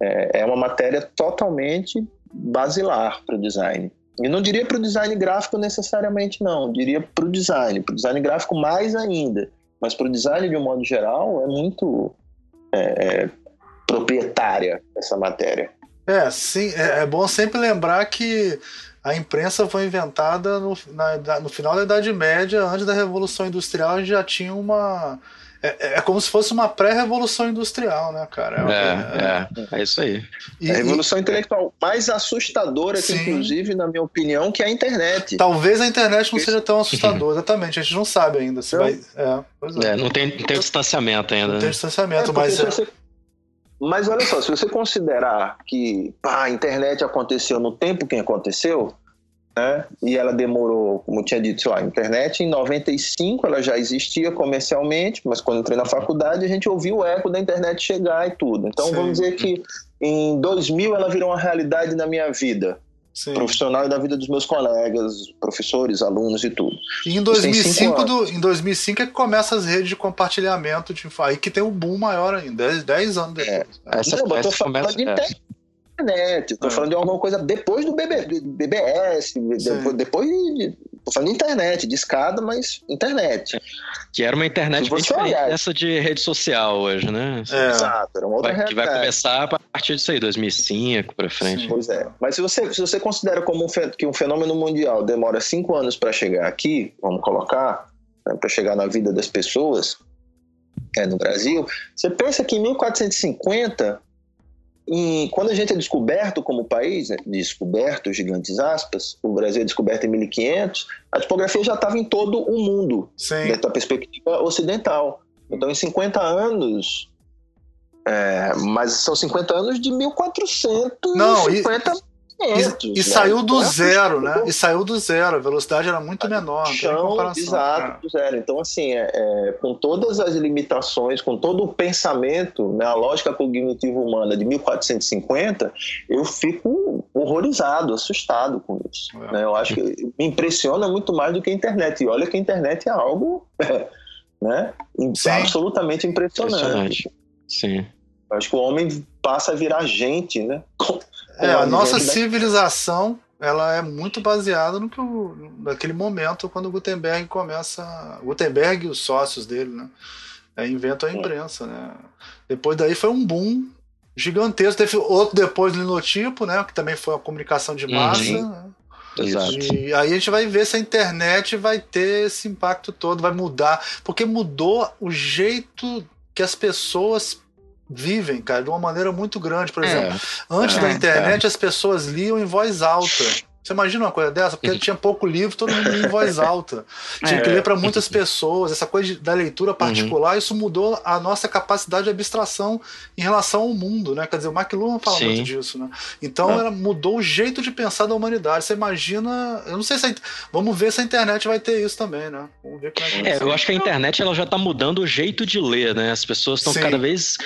é, é uma matéria totalmente basilar para o design. E não diria para o design gráfico necessariamente, não. Diria para o design. Para o design gráfico, mais ainda. Mas para o design, de um modo geral, é muito é, é, proprietária essa matéria. É, sim. É, é, bom sempre lembrar que a imprensa foi inventada no, na, no final da Idade Média, antes da Revolução Industrial, a gente já tinha uma é, é como se fosse uma pré-revolução industrial, né, cara? É, é, é, é isso aí. E, a revolução e, intelectual mais assustadora, que, inclusive, na minha opinião, que é a internet. Talvez a internet não seja tão assustadora, exatamente. A gente não sabe ainda se vai. É, é. não tem, tem distanciamento ainda. Não tem né? distanciamento, mas. Você... Mas olha só, se você considerar que pá, a internet aconteceu no tempo que aconteceu, né? E ela demorou, como eu tinha dito, a internet em 95 ela já existia comercialmente, mas quando entrei na faculdade a gente ouviu o eco da internet chegar e tudo. Então Sim. vamos dizer que em 2000 ela virou uma realidade na minha vida. Sim. profissional e da vida dos meus colegas, professores, alunos e tudo. E em 2005, do, em 2005 é que começa as redes de compartilhamento, de, aí que tem o um boom maior ainda, 10, 10 anos depois. É. Essa, Não, essa eu tô falando começa, de é internet. Estou é. falando de alguma coisa depois do BB, BBS, depois, depois de. Tô falando de internet, de escada, mas internet. Que era uma internet bem diferente dessa de rede social hoje, né? É. Exato, era uma outra vai, Que vai começar a partir disso aí, 2005 para frente. Sim. Pois é. Mas se você, se você considera como um, que um fenômeno mundial demora cinco anos para chegar aqui, vamos colocar, né, para chegar na vida das pessoas, é, no Brasil, você pensa que em 1450 e quando a gente é descoberto como país, né, descoberto, gigantes aspas, o Brasil é descoberto em 1500, a tipografia já estava em todo o mundo, Sim. dentro da perspectiva ocidental. Então, em 50 anos, é, mas são 50 anos de 1450 Não, e, e, e né? saiu do zero, né? E saiu do zero, a velocidade era muito menor. Chão, exato, do zero. Então, assim, é, é, com todas as limitações, com todo o pensamento, né, a lógica cognitiva humana de 1450, eu fico horrorizado, assustado com isso. É. Né? Eu acho que me impressiona muito mais do que a internet. E olha que a internet é algo né, absolutamente impressionante. impressionante. Sim. Eu acho que o homem passa a virar gente, né? É, a nossa civilização ela é muito baseada no que o, naquele momento quando Gutenberg começa, Gutenberg e os sócios dele, né, é, inventam a imprensa, né. Depois daí foi um boom gigantesco. Teve outro depois do linotipo, né? Que também foi uma comunicação de massa. Uhum. Né? Exato. E aí a gente vai ver se a internet vai ter esse impacto todo, vai mudar. Porque mudou o jeito que as pessoas vivem, cara, de uma maneira muito grande. Por é. exemplo, é, antes é, da internet é. as pessoas liam em voz alta. Você imagina uma coisa dessa? Porque tinha pouco livro, todo mundo lia em voz alta. Tinha é. que ler para muitas pessoas. Essa coisa de, da leitura particular, uhum. isso mudou a nossa capacidade de abstração em relação ao mundo, né? Quer dizer, o McLuhan fala Sim. muito disso, né? Então, ela mudou o jeito de pensar da humanidade. Você imagina... Eu não sei se... A, vamos ver se a internet vai ter isso também, né? Vamos ver como é que É, eu acho que a internet ela já está mudando o jeito de ler, né? As pessoas estão cada vez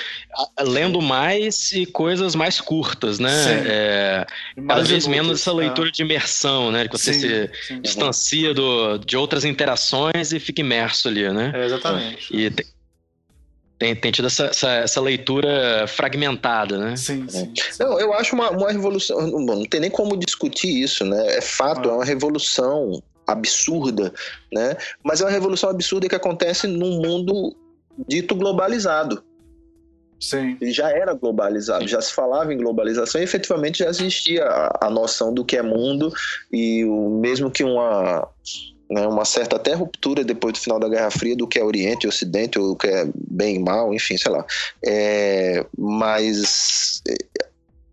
lendo mais e coisas mais curtas, né? É, cada vez menos essa leitura é. de imersão, né? Que você sim, se sim, distancia do, de outras interações e fica imerso ali, né? É, exatamente. E tem, tem, tem tido essa, essa, essa, leitura fragmentada, né? Sim, é. sim. Não, eu acho uma, uma revolução. Bom, não tem nem como discutir isso, né? É fato, ah. é uma revolução absurda, né? Mas é uma revolução absurda que acontece num mundo dito globalizado. Sim. Ele já era globalizado, já se falava em globalização e efetivamente já existia a, a noção do que é mundo e o mesmo que uma né, uma certa até ruptura depois do final da Guerra Fria do que é Oriente e Ocidente, ou o que é bem e mal, enfim, sei lá. É, mas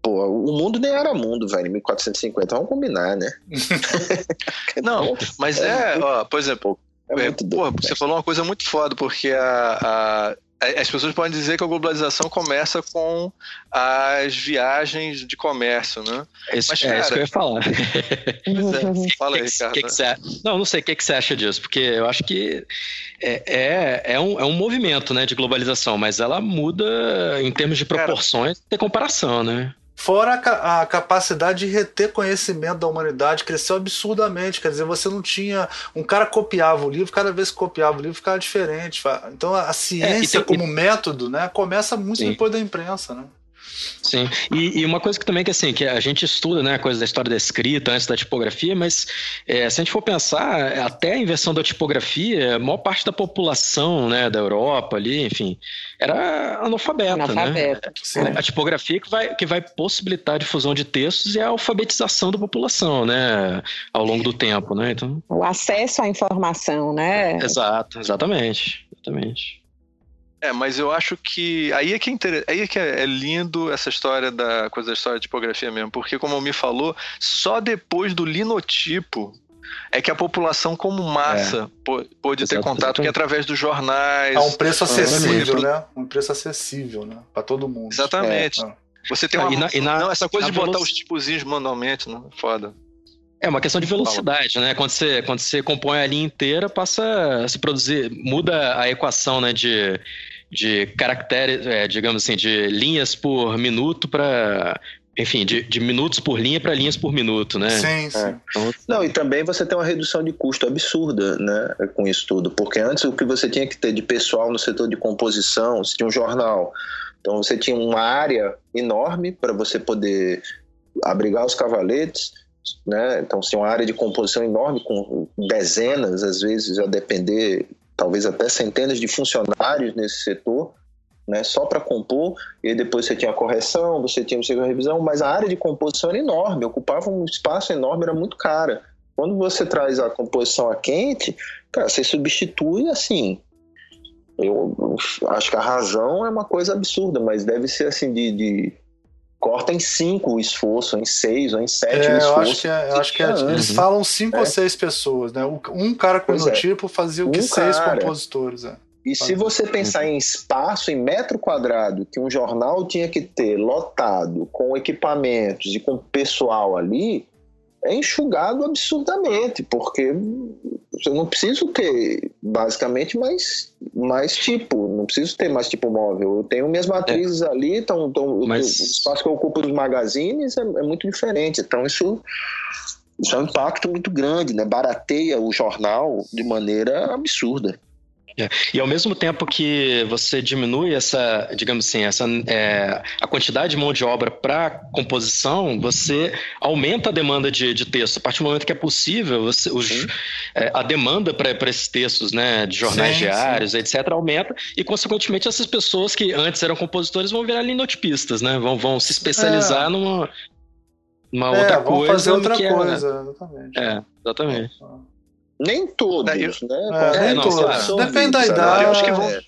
pô, o mundo nem era mundo, velho, em 1450, vamos combinar, né? Não, mas é, é ó, por exemplo, é, é porra, você falou uma coisa muito foda, porque a, a, as pessoas podem dizer que a globalização começa com as viagens de comércio, né? Isso, Mas, cara, é isso que eu ia falar. É, fala aí, que, que, que não, não sei o que, que você acha disso, porque eu acho que é, é, é, um, é um movimento né, de globalização, mas ela muda em termos de proporções, cara, tem comparação, né? Fora a, a, capacidade de reter conhecimento da humanidade cresceu absurdamente. Quer dizer, você não tinha. Um cara copiava o livro, cada vez que copiava o livro ficava diferente. Então a ciência, é, tem, como e... método, né, começa muito Sim. depois da imprensa. Né? Sim, e, e, uma coisa que também que assim, que a gente estuda, né, a coisa da história da escrita antes da tipografia, mas é, se a gente for pensar, até a invenção da tipografia, a maior parte da população, né, da Europa ali, enfim, era analfabeta, né? analfabeta. né? A tipografia que vai, que vai possibilitar a difusão de textos e a alfabetização da população, né, ao longo do tempo, né, então... O acesso à informação, né? Exato, exatamente, exatamente. É, mas eu acho que aí é que é, inter... aí é, que é lindo essa história da coisa da história de tipografia mesmo, porque como me falou, só depois do linotipo é que a população como massa é. pôde ter contato que é através dos jornais. A um preço acessível, né? Um preço acessível, né? Para todo mundo. Exatamente. É. Você tem uma. E na, e na, não, essa coisa de botar os tipozinhos manualmente, né? Foda. É uma questão de velocidade, né? Quando você, quando você compõe a linha inteira, passa a se produzir, muda a equação, né? De de caracteres, é, digamos assim, de linhas por minuto para enfim, de, de, minutos por linha para linhas por minuto, né? Sim, sim. É. Então, Não, e também você tem uma redução de custo absurda, né, com isso tudo, porque antes o que você tinha que ter de pessoal no setor de composição, você tinha um jornal, então você tinha uma área enorme para você poder abrigar os cavaletes, né? Então, você tinha uma área de composição enorme com dezenas, às vezes, a depender talvez até centenas de funcionários nesse setor, né, só para compor, e depois você tinha a correção, você tinha a revisão, mas a área de composição era enorme, ocupava um espaço enorme, era muito cara. Quando você traz a composição a quente, cara, você substitui assim. Eu acho que a razão é uma coisa absurda, mas deve ser assim de, de corta em cinco o esforço, em seis ou em sete é, o esforço. Eu acho que, é, eu acho que é, eles falam cinco é. ou seis pessoas, né? Um cara com o é. tipo fazia o que um seis cara. compositores. É. E se você pensar em espaço, em metro quadrado, que um jornal tinha que ter lotado com equipamentos e com pessoal ali, é enxugado absurdamente, porque eu não preciso ter basicamente mais, mais tipo, não preciso ter mais tipo móvel. Eu tenho minhas matrizes é. ali, então, então Mas... o espaço que eu ocupo nos magazines é, é, muito diferente. Então isso, isso é um impacto muito grande, né? Barateia o jornal de maneira absurda. É. E ao mesmo tempo que você diminui essa, digamos assim, essa, é, a quantidade de mão de obra para composição, você aumenta a demanda de, de texto. A partir do momento que é possível, você, os, é, a demanda para esses textos, né, de jornais sim, diários, sim. etc., aumenta e, consequentemente, essas pessoas que antes eram compositores vão virar linotipistas, né? Vão, vão se especializar é. numa, uma é, outra coisa. fazer outra coisa, exatamente. É, exatamente. Nem todos, é, né? É, nem todos. Depende da idade. Eu acho que vão. É,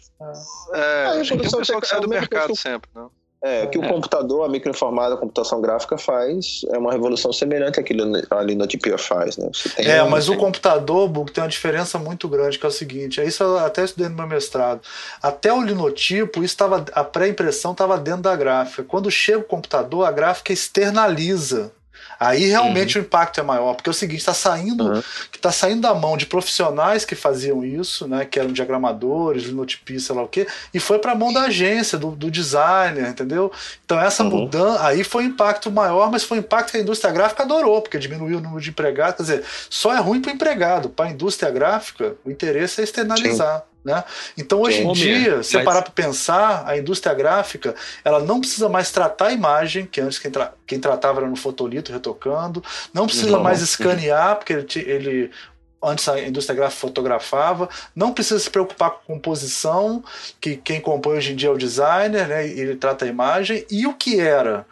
é, acho que tem um pessoal que sai do mercado sempre, né? É, o que o é. computador, a microinformática, a computação gráfica faz é uma revolução semelhante àquilo que a linotipia faz, né? é, um... mas o computador, Bug, tem uma diferença muito grande, que é o seguinte, é isso eu até estudei no meu mestrado. Até o linotipo, isso tava, a pré-impressão estava dentro da gráfica. Quando chega o computador, a gráfica externaliza Aí realmente uhum. o impacto é maior, porque é o seguinte, está saindo, uhum. tá saindo da mão de profissionais que faziam isso, né, que eram diagramadores, linotipistas, sei lá o quê, e foi para a mão da agência, do, do, designer, entendeu? Então essa uhum. mudança, aí foi um impacto maior, mas foi um impacto que a indústria gráfica adorou, porque diminuiu o número de empregados, quer dizer, só é ruim para o empregado, para a indústria gráfica, o interesse é externalizar. Sim. Né? Então, hoje em dia, se mas... parar para pensar, a indústria gráfica ela não precisa mais tratar a imagem, que antes quem, tra quem tratava era no fotolito retocando, não precisa não. mais escanear, porque ele, ele antes a indústria gráfica fotografava, não precisa se preocupar com composição, que quem compõe hoje em dia é o designer, né, ele trata a imagem, e o que era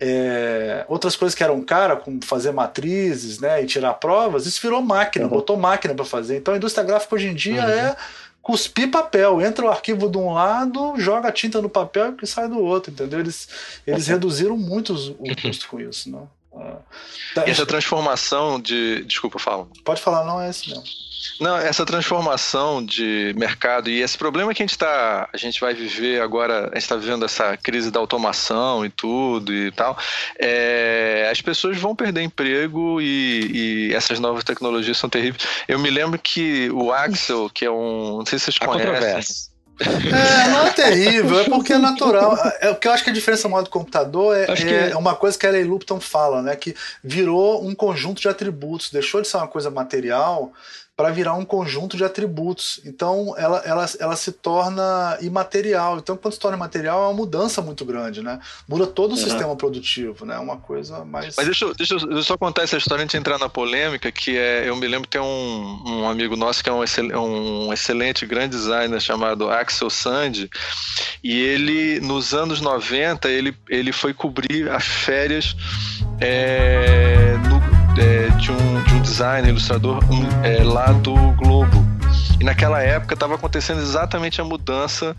é, outras coisas que eram cara, como fazer matrizes né, e tirar provas, isso virou máquina, uhum. botou máquina para fazer. Então a indústria gráfica hoje em dia uhum. é cuspir papel. Entra o arquivo de um lado, joga a tinta no papel e sai do outro, entendeu? Eles, eles reduziram muito o custo com isso, né? E essa transformação de. Desculpa, fala. Pode falar, não é esse mesmo. Não, essa transformação de mercado e esse problema que a gente tá, a gente vai viver agora, a gente está vivendo essa crise da automação e tudo e tal, é, as pessoas vão perder emprego e, e, essas novas tecnologias são terríveis. Eu me lembro que o Axel, que é um, não sei se vocês a conhecem. É, não é terrível, é porque é natural. É, o que eu acho que a diferença maior do computador é, é, é uma coisa que a Ray Lupton fala, né? Que virou um conjunto de atributos, deixou de ser uma coisa material para virar um conjunto de atributos. Então ela, ela, ela se torna imaterial. Então, quando se torna imaterial, é uma mudança muito grande, né? Muda todo o uhum. sistema produtivo, né? Uma coisa mais. Mas deixa, eu, deixa, eu, deixa eu só contar essa história antes de entrar na polêmica, que é. Eu me lembro que tem um, um amigo nosso que é um, excel, um excelente grande designer chamado Axel Sand, e ele, nos anos 90, ele, ele foi cobrir as férias é, no é, de, um, de um designer, ilustrador é, lá do Globo. E naquela época estava acontecendo exatamente a mudança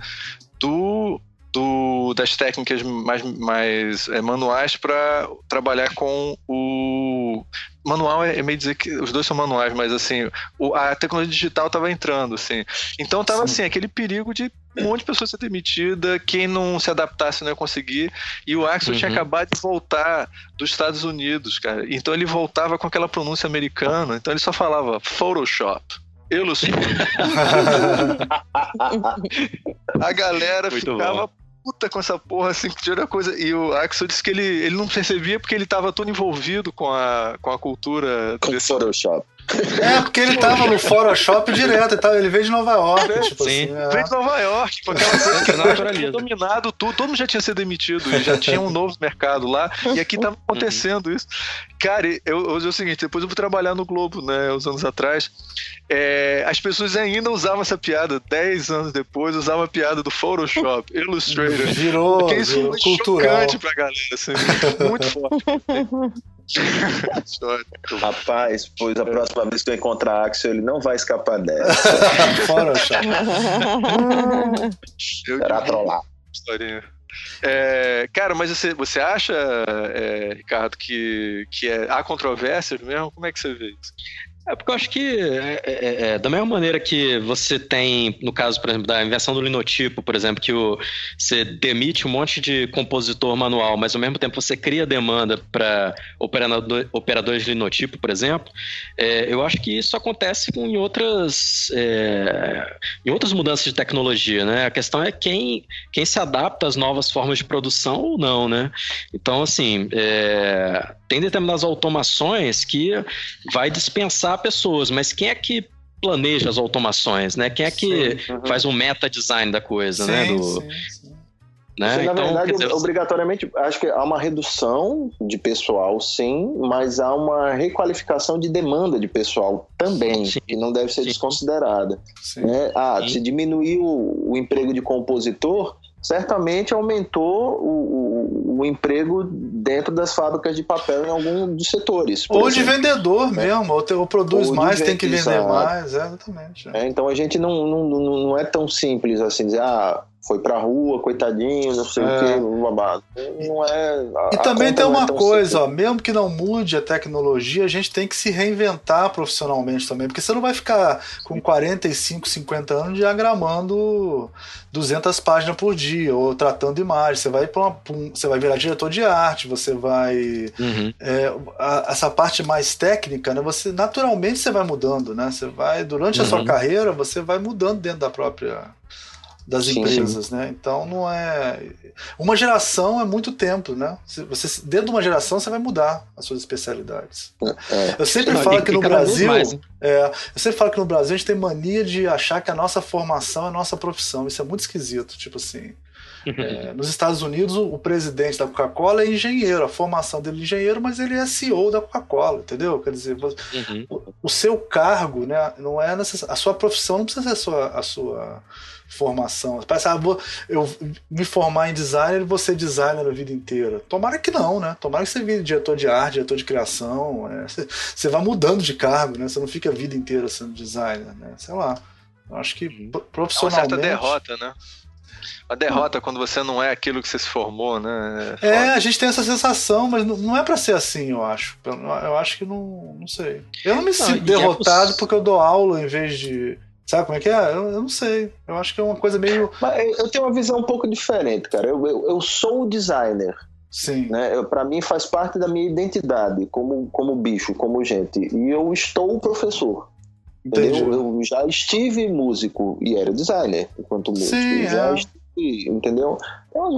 do, do, das técnicas mais, mais é, manuais para trabalhar com o. Manual é, é, meio dizer que os dois são manuais, mas assim, o, a tecnologia digital estava entrando, assim. Então estava assim, aquele perigo de um monte de pessoa ser demitida, quem não se adaptasse não ia conseguir. E o Axel uhum. tinha acabado de voltar dos Estados Unidos, cara. Então ele voltava com aquela pronúncia americana, então ele só falava Photoshop. Illustrator. a galera Muito ficava bom puta com essa porra, assim, que tinha coisa. E o Axel disse que ele, ele não percebia porque ele tava todo envolvido com a, com a cultura. Com desse... Photoshop. É, porque ele tava no Photoshop direto e tal. Ele veio de Nova York. É, tipo sim. Assim, é. Veio de Nova York, com aquela coisa que já tinha dominado tudo. Todo mundo já tinha sido demitido e já tinha um novo mercado lá. E aqui tava acontecendo isso. Cara, eu, eu, é o seguinte: depois eu vou trabalhar no Globo, né, uns anos atrás. É, as pessoas ainda usavam essa piada. Dez anos depois, usavam a piada do Photoshop, Illustrator. Virou, Porque isso virou foi cultural. chocante pra galera, assim, muito forte. Rapaz, pois a próxima vez que eu encontrar Axel, ele não vai escapar dessa. Fora, chato. Será trollar. Historinha. É, cara, mas você, você acha, é, Ricardo, que, que é, há controvérsias mesmo? Como é que você vê isso? É porque eu acho que, é, é, é, da mesma maneira que você tem, no caso, por exemplo, da invenção do linotipo, por exemplo, que o, você demite um monte de compositor manual, mas ao mesmo tempo você cria demanda para operador, operadores de linotipo, por exemplo, é, eu acho que isso acontece com, em, outras, é, em outras mudanças de tecnologia. Né? A questão é quem, quem se adapta às novas formas de produção ou não. Né? Então, assim, é, tem determinadas automações que vai dispensar pessoas, mas quem é que planeja as automações, né? Quem é que uhum. faz um meta design da coisa, né? sim, né? Do, sim, sim. Né? na então, verdade, dizer, obrigatoriamente, acho que há uma redução de pessoal, sim, mas há uma requalificação de demanda de pessoal também, sim. que não deve ser sim. desconsiderada. Né? Ah, sim. se diminuir o, o emprego de compositor, certamente aumentou o, o, o, emprego dentro das fábricas de papel em algum dos setores. Ou exemplo. de vendedor mesmo, ou, te, ou produz ou mais, tem que vender mais, é, exatamente. É, então a gente não, não, não é tão simples assim dizer, ah, foi pra rua, coitadinho, não sei é. o que, babado. Não é. E também tem uma é coisa, ó, mesmo que não mude a tecnologia, a gente tem que se reinventar profissionalmente também, porque você não vai ficar com 45, 50 anos diagramando 200 páginas por dia ou tratando imagens. Você vai para você vai virar diretor de arte, você vai uhum. é, a, essa parte mais técnica, né? Você naturalmente você vai mudando, né? Você vai durante uhum. a sua uhum. carreira, você vai mudando dentro da própria das sim, empresas, sim. né? Então não é uma geração é muito tempo, né? Você dentro de uma geração você vai mudar as suas especialidades. É. Eu sempre não, falo que no Brasil, mais, é, eu sempre falo que no Brasil a gente tem mania de achar que a nossa formação é a nossa profissão. Isso é muito esquisito, tipo assim. É, nos Estados Unidos, o, o presidente da Coca-Cola é engenheiro, a formação dele é engenheiro, mas ele é CEO da Coca-Cola, entendeu? Quer dizer, uhum. o, o, seu cargo, né, não é necessário, a sua profissão não precisa ser a sua, a sua formação. Parece, ah, vou, eu me formar em designer e vou ser designer a vida inteira. Tomara que não, né? Tomara que você vire diretor de arte, diretor de criação. É, você, você vai mudando de cargo, né? Você não fica a vida inteira sendo designer, né? Sei lá. Eu acho que profissionalmente... É uma certa derrota, né? A derrota quando você não é aquilo que você se formou, né? É, é a gente tem essa sensação, mas não é para ser assim, eu acho. Eu acho que não, não sei. Eu não me não, sinto é derrotado é porque eu dou aula em vez de Sabe como é que é? Eu, eu, não sei. Eu acho que é uma coisa meio. Mas eu tenho uma visão um pouco diferente, cara. Eu, eu, eu sou o designer. Sim. Né? Para mim faz parte da minha identidade como, como bicho, como gente. E eu estou professor. Entendeu? Eu já estive músico e era designer enquanto músico. Sim, já é. estive, entendeu?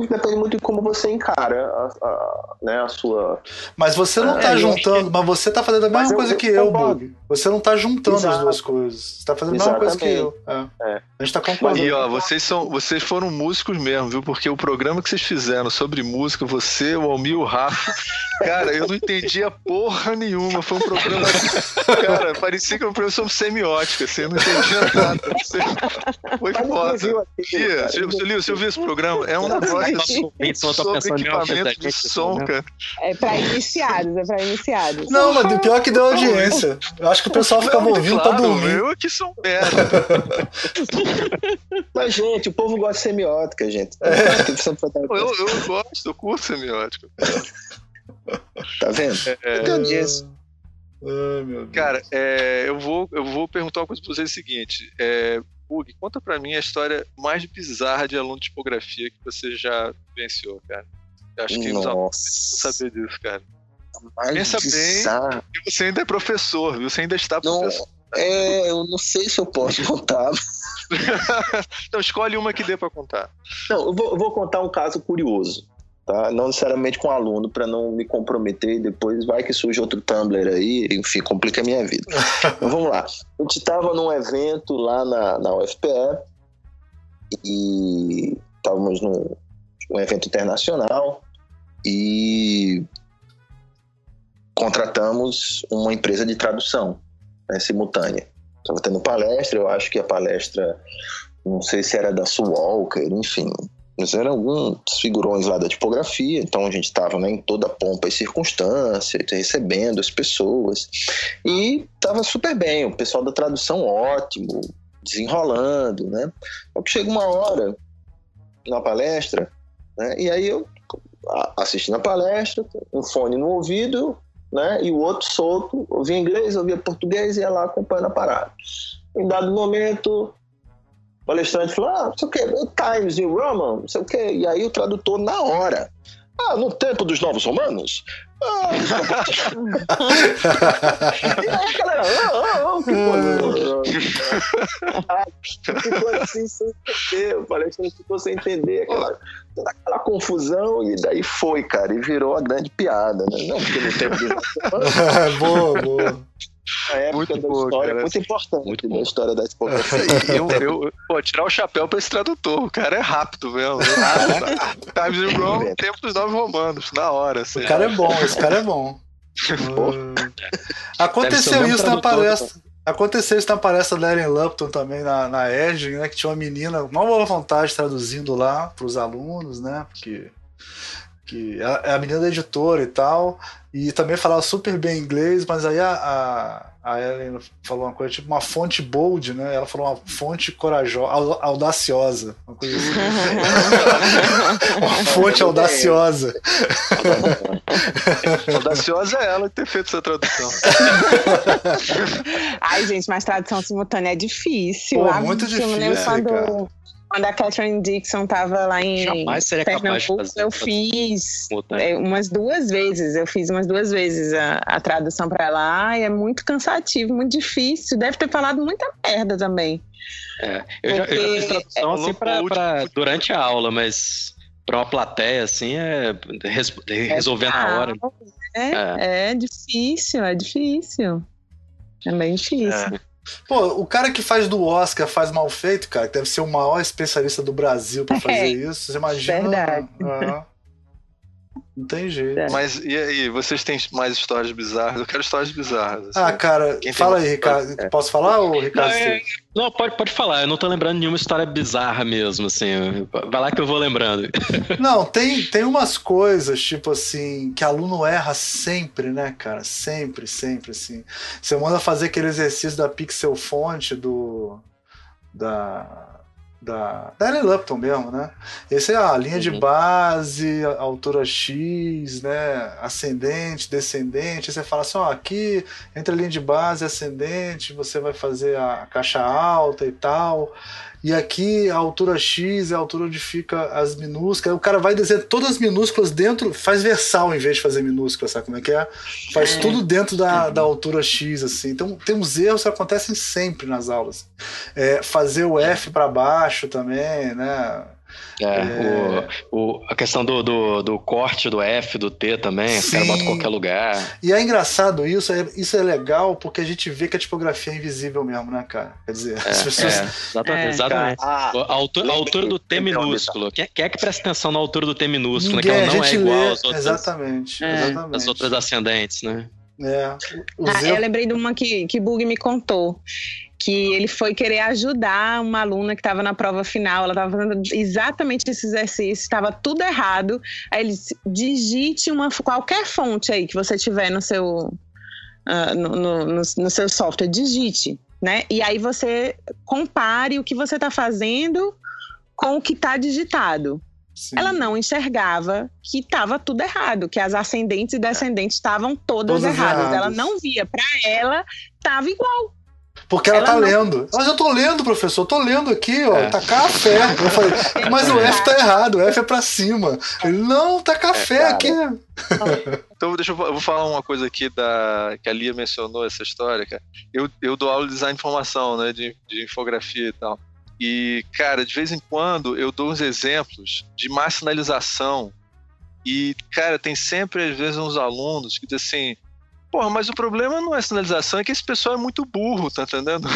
Depende muito de como você encara a, a, né, a sua. Mas você não está é, juntando, mas você está fazendo a mesma coisa eu, que eu, Bug. Você não está juntando Exato. as duas coisas. Você está fazendo a mesma coisa que eu. É. É. A gente está concordando. E ó, vocês, são, vocês foram músicos mesmo, viu? Porque o programa que vocês fizeram sobre música, você, o Almir, o Rafa, cara, eu não entendia porra nenhuma. Foi um programa. cara, parecia que era um programa sobre semiótica, assim, eu não entendia nada. Você... Foi foda. Lia, você ouviu esse programa? É um equipamento de som, cara. É pra iniciados, é pra iniciados. Não, mas o pior é que deu audiência. Eu acho que o pessoal ficava ouvindo claro, pra dormir. Eu que sou merda. mas, gente, o povo gosta de semiótica, gente. É. Eu, eu gosto, eu curto semiótica. Tá vendo? É, eu disse. Ai, Cara, é, eu, vou, eu vou perguntar uma coisa pra vocês: é o seguinte. É, Bug, conta pra mim a história mais bizarra de aluno de tipografia que você já venceu, cara. Eu acho que Nossa. os saber disso, cara. Mais Pensa bizarra. bem que você ainda é professor, viu? Você ainda está professor. Não, é, eu não sei se eu posso contar. então escolhe uma que dê para contar. Não, eu vou, eu vou contar um caso curioso tá? Não necessariamente com aluno para não me comprometer e depois vai que surge outro Tumblr aí, enfim, complica a minha vida. então vamos lá. A gente estava num evento lá na, na UFPE e estávamos num um evento internacional e contratamos uma empresa de tradução né, simultânea. Estava tendo palestra, eu acho que a palestra, não sei se era da Walker, enfim, mas eram alguns figurões lá da tipografia, então a gente estava né, em toda pompa e circunstância, recebendo as pessoas. E estava super bem, o pessoal da tradução ótimo, desenrolando, né? Só que chega uma hora na palestra, né, e aí eu assistindo a palestra, um fone no ouvido, né, e o outro solto, ouvia inglês, ouvia português e ia lá acompanhando a parada. Em dado momento, o palestrante falou, ah, não sei o quê, Times New Roman, não sei o quê. E aí o tradutor, na hora, ah, no tempo dos novos romanos? Ah, e aí galera, ah, ah, ah, ficou, ficou assim sem entender, o palestrante ficou sem entender aquela, toda aquela confusão e daí foi, cara, e virou a grande piada, né? Não, porque no tempo dos novos romanos... boa, boa. Época muito da boa, história cara. muito importante muito da história da tipografia. eu, eu, pô, tirar o chapéu pra esse tradutor. O cara é rápido mesmo. Times New Roman, tempo dos novos romanos, na hora. Assim. O cara é bom, esse cara é bom. Hum. Aconteceu isso na palestra. Aconteceu isso na palestra da Ellen Lupton também na, na Edge, né? Que tinha uma menina, uma boa vontade traduzindo lá para os alunos, né? Porque que é a menina da editora e tal, e também falava super bem inglês, mas aí a, a, a Ellen falou uma coisa tipo uma fonte bold, né? Ela falou uma fonte corajosa, audaciosa, uma coisa assim. uma fonte audaciosa. audaciosa é ela que ter feito essa tradução. Ai, gente, mas tradução simultânea é difícil. Pô, muito difícil, quando... cara quando a Catherine Dixon estava lá em Jamais seria Pernambuco, eu fiz é, umas duas vezes. Eu fiz umas duas vezes a, a tradução para ela. e é muito cansativo, muito difícil. Deve ter falado muita merda também. É, eu, já, eu já fiz tradução é, assim pra, pra, durante a aula, mas para uma plateia assim é, é resolver na hora. É, é, é difícil, é difícil. É bem difícil. É. Pô, o cara que faz do Oscar faz mal feito, cara, que deve ser o maior especialista do Brasil para fazer é, isso. Você imagina. Verdade. Ah, não tem jeito. Mas e aí, vocês têm mais histórias bizarras? Eu quero histórias bizarras. Assim. Ah, cara, Quem fala aí, Ricardo. É. Posso falar, ou Ricardo? Não, é... não, pode, pode falar. Eu não tô lembrando nenhuma história bizarra mesmo, assim. Vai lá que eu vou lembrando. Não, tem, tem umas coisas, tipo assim, que aluno erra sempre, né, cara? Sempre, sempre, assim. Você manda fazer aquele exercício da pixel fonte do. Da da, da Ellen Lupton mesmo, né? Esse é a linha uhum. de base, altura X, né? Ascendente, descendente. Aí você fala assim, ó, aqui entre a linha de base e ascendente, você vai fazer a caixa alta e tal. E aqui a altura X é a altura onde fica as minúsculas. O cara vai desenhar todas as minúsculas dentro, faz versal em vez de fazer minúscula, sabe como é que é? Faz é. tudo dentro da, da altura X, assim. Então tem uns erros que acontecem sempre nas aulas. É, fazer o F para baixo também, né? É, é... O, o, a questão do, do, do, corte do F, do T também, os caras botam em qualquer lugar. E é engraçado isso, é, isso é legal porque a gente vê que a tipografia é invisível mesmo, né, cara? Quer dizer, é, as pessoas. É, exatamente. É. exatamente. Ah, a, altura, a, altura, do T minúsculo. Quem, quem é que presta atenção na altura do T minúsculo? Ninguém, né? Que ela não é igual lê, às outras, exatamente, exatamente. As outras ascendentes, né? É. Ah, eu lembrei de uma que, que Bug me contou que ele foi querer ajudar uma aluna que estava na prova final, ela estava fazendo exatamente esse exercício, estava tudo errado. Aí ele disse, digite uma qualquer fonte aí que você tiver no seu uh, no, no, no, no, seu software, digite, né? E aí você compare o que você está fazendo com o que está digitado. Sim. Ela não enxergava que estava tudo errado, que as ascendentes e descendentes estavam todas, todas erradas. erradas. Ela não via, para ela estava igual. Porque ela, ela tá não... lendo. Ela já tô lendo, professor, tô lendo aqui, ó, é. tá café. Eu falei, mas o F tá errado, o F é pra cima. Ele, não, tá café é, aqui. Então, deixa eu, eu, vou falar uma coisa aqui da que a Lia mencionou essa história, cara. Eu, eu dou aula de design de informação, né, de, de infografia e tal. E, cara, de vez em quando eu dou uns exemplos de má sinalização. E, cara, tem sempre, às vezes, uns alunos que dizem assim: Porra, mas o problema não é sinalização, é que esse pessoal é muito burro, tá entendendo?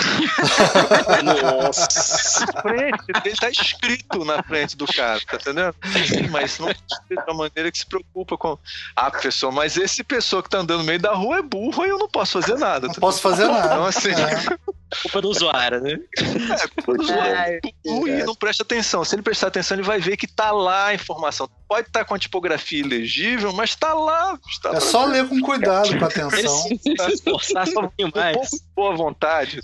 Nossa. frente, ele tá escrito na frente do cara, tá entendendo? Mas não é de uma maneira que se preocupa com. Ah, pessoa, mas esse pessoa que tá andando no meio da rua é burro e eu não posso fazer nada. Não tá posso fazer nada. Então, assim. É. Culpa do usuário, né? É, culpa do usuário. e não presta atenção. Se ele prestar atenção, ele vai ver que tá lá a informação. Pode estar tá com a tipografia ilegível, mas tá lá. Tá é só ler com cuidado, com atenção. Ele se esforçar só um pouquinho mais. Um pouco boa vontade.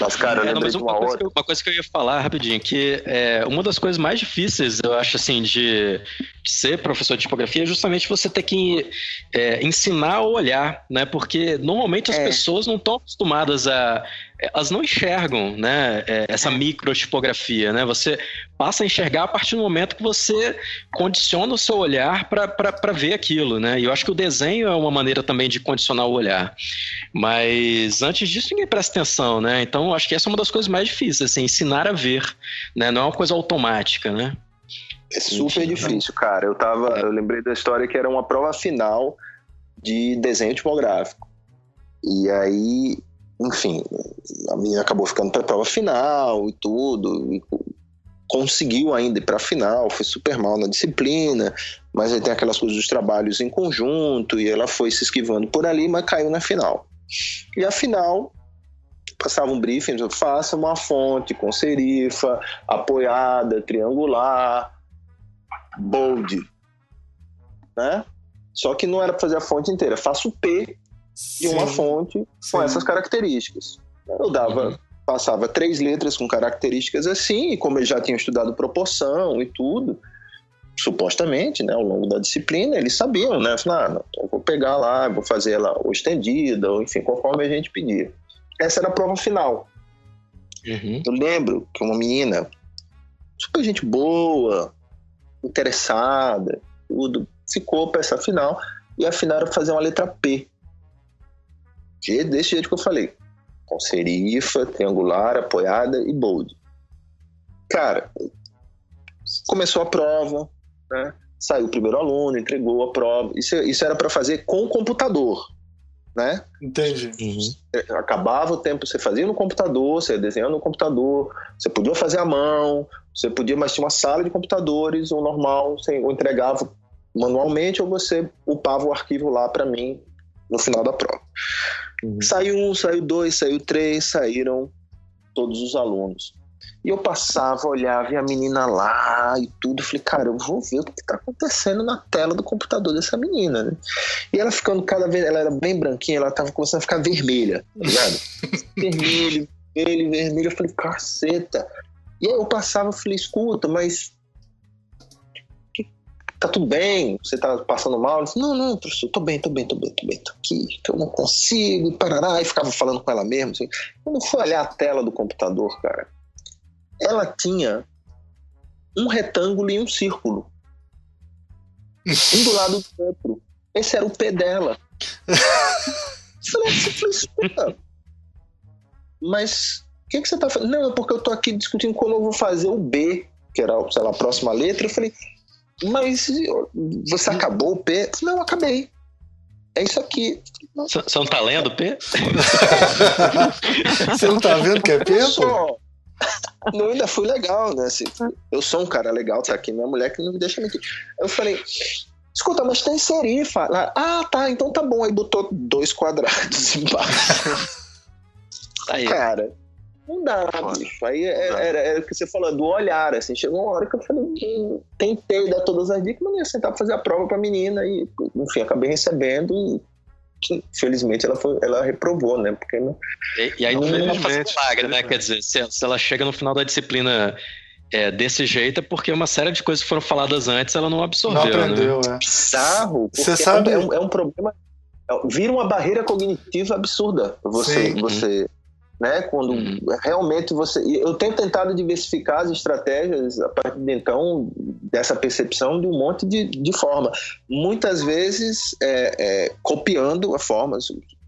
Mas, cara, eu é, de uma, uma, coisa eu, uma coisa que eu ia falar rapidinho, que é, uma das coisas mais difíceis, eu acho, assim, de, de ser professor de tipografia é justamente você ter que é, ensinar a olhar, né? Porque normalmente as é. pessoas não estão acostumadas a elas não enxergam né, é, essa é. microtipografia. Né? Você passa a enxergar a partir do momento que você condiciona o seu olhar para ver aquilo. Né? E eu acho que o desenho é uma maneira também de condicionar o olhar. Mas antes disso, ninguém presta atenção. Né? Então, eu acho que essa é uma das coisas mais difíceis, assim, ensinar a ver. Né? Não é uma coisa automática. Né? É super difícil, cara. Eu, tava, é. eu lembrei da história que era uma prova final de desenho tipográfico. E aí, enfim, a menina acabou ficando para a prova final e tudo, e conseguiu ainda ir para a final, foi super mal na disciplina, mas aí tem aquelas coisas dos trabalhos em conjunto, e ela foi se esquivando por ali, mas caiu na final. E a final, passava um briefing, faça uma fonte com serifa, apoiada, triangular, bold, né? Só que não era para fazer a fonte inteira, faço o P de uma fonte sim. com essas características. Eu dava, uhum. passava três letras com características assim, e como eu já tinha estudado proporção e tudo, supostamente, né, ao longo da disciplina, eles sabiam, né? Falaram, ah, eu vou pegar lá, vou fazer ela ou estendida, ou enfim, conforme a gente pedia. Essa era a prova final. Uhum. Eu lembro que uma menina, super gente boa, interessada, tudo, ficou para essa final, e a final era fazer uma letra P. Desse jeito que eu falei. Com serifa, triangular, apoiada e bold. Cara, começou a prova, né? Saiu o primeiro aluno, entregou a prova. Isso, isso era para fazer com o computador, né? Entendi. Uhum. É, acabava o tempo, você fazia no computador, você desenhava no computador, você podia fazer à mão, você podia, mas tinha uma sala de computadores, ou normal, você entregava manualmente ou você upava o arquivo lá para mim no final da prova. Uhum. Saiu um, saiu dois, saiu três, saíram todos os alunos. E eu passava, olhava, e a menina lá e tudo. Falei, cara, eu vou ver o que está acontecendo na tela do computador dessa menina, né? E ela ficando cada vez, ela era bem branquinha, ela tava começando a ficar vermelha, tá ligado? vermelho, vermelho, vermelho. Eu falei, caceta. E aí eu passava, falei, escuta, mas tá tudo bem, você tá passando mal? Ele disse, não, não, professor, tô bem, tô bem, tô bem, tô bem, tô aqui, eu não consigo, e parará, e ficava falando com ela mesmo. Assim. Quando eu fui olhar a tela do computador, cara, ela tinha um retângulo e um círculo. Um do lado do outro. Esse era o P dela. eu falei, escuta, mas o que, que você tá fazendo? Não, é porque eu tô aqui discutindo como eu vou fazer o B, que era, sei lá, a próxima letra. Eu falei, mas você acabou o P? Não, acabei. É isso aqui. Você não tá lendo o P? você não tá vendo que é P, pô? Não, ainda fui legal, né? Assim, eu sou um cara legal, tá aqui minha mulher que não me deixa mentir. Eu falei, escuta, mas tem serifa. Ah, tá, então tá bom. Aí botou dois quadrados embaixo. Aí. Cara, não dá, bicho. Aí é, era, era, o que você falou, do olhar, assim. Chegou uma hora que eu falei, hum, tentei dar todas as dicas, mas não ia sentar pra fazer a prova pra menina e, enfim, acabei recebendo e felizmente ela, foi, ela reprovou, né? Porque não, e, e aí não, não faz milagre, né? Quer dizer, se, se, ela chega no final da disciplina é, desse jeito, é porque uma série de coisas que foram faladas antes ela não absorveu. Não né? aprendeu, né? é. Bizarro. Você sabe? É um, é um problema. É, vira uma barreira cognitiva absurda. Você, Sim. você né? Quando uhum. realmente você. Eu tenho tentado diversificar as estratégias a partir de então, dessa percepção de um monte de, de forma. Muitas vezes é, é, copiando a forma.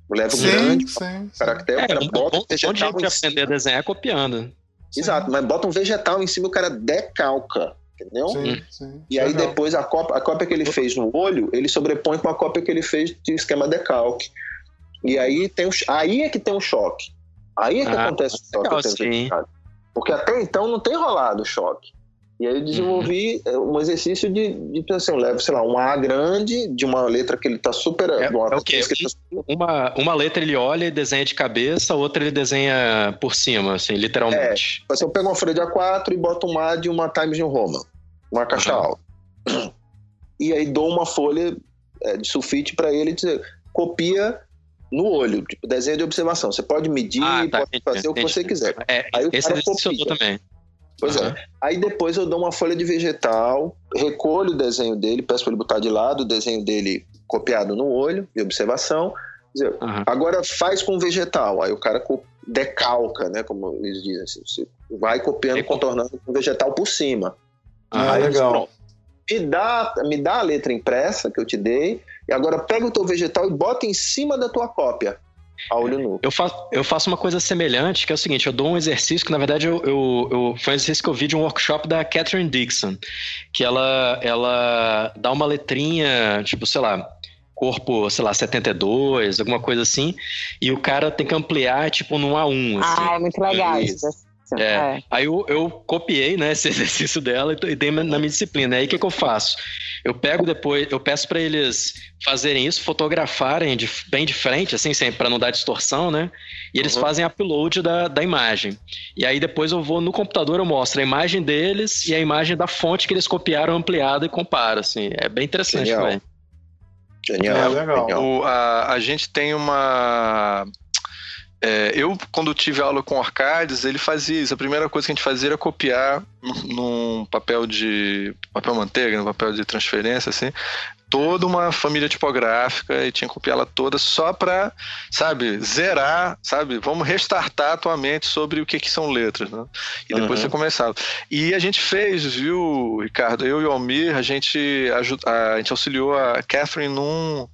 Leva um sim, grande sim, caractere, é, um bota um vegetal. Onde aprender a desenhar copiando. Exato, mas bota um vegetal em cima o cara decalca entendeu? Sim, sim. E aí Legal. depois a cópia, a cópia que ele fez no olho, ele sobrepõe com a cópia que ele fez de esquema decalque. E aí tem um, aí é que tem um choque. Aí é que ah, acontece o choque legal, Porque até então não tem rolado o choque. E aí eu desenvolvi uhum. um exercício de, de assim, eu levo, sei lá, um A grande de uma letra que ele tá super. É, uma, é? Tá... Uma, uma letra ele olha e desenha de cabeça, outra ele desenha por cima, assim, literalmente. É, assim, eu pego uma folha de A4 e boto um A de uma Times New Roman, uma caixa uhum. alta. E aí dou uma folha é, de sulfite para ele dizer, copia no olho, tipo desenho de observação. Você pode medir, ah, tá, pode entendi, fazer entendi. o que você quiser. É, aí o esse cara copia. também. Pois uhum. é. Aí depois eu dou uma folha de vegetal, recolho o desenho dele, peço para ele botar de lado o desenho dele copiado no olho, de observação. Uhum. Agora faz com vegetal. Aí o cara decalca, né? Como eles dizem assim. Você vai copiando, contornando com vegetal por cima. Ah, aí legal. me dá, me dá a letra impressa que eu te dei e agora pega o teu vegetal e bota em cima da tua cópia. A olho nu. Eu faço, eu faço uma coisa semelhante, que é o seguinte: eu dou um exercício que, na verdade, eu, eu, eu, foi um exercício que eu vi de um workshop da Catherine Dixon, que ela, ela dá uma letrinha, tipo, sei lá, corpo, sei lá, 72, alguma coisa assim, e o cara tem que ampliar, tipo, num A1. Assim. Ah, é muito legal isso. É. é. Aí eu, eu copiei né, esse exercício dela e dei na minha disciplina. Aí o que, que eu faço? Eu pego depois, eu peço para eles fazerem isso, fotografarem de, bem de frente, assim, para não dar distorção, né? E eles uhum. fazem upload da, da imagem. E aí depois eu vou no computador, eu mostro a imagem deles e a imagem da fonte que eles copiaram ampliada e comparo, assim. É bem interessante Genial. Genial. É, legal. O, a, a gente tem uma é, eu, quando tive aula com Arcades, ele fazia isso. A primeira coisa que a gente fazia era copiar num papel de papel manteiga, no papel de transferência, assim, toda uma família tipográfica e tinha que copiá-la toda só para, sabe, zerar, sabe? Vamos restartar a tua mente sobre o que, que são letras, né? E depois uhum. você começava. E a gente fez, viu, Ricardo? Eu e o Almir, a gente, a gente auxiliou a Catherine num,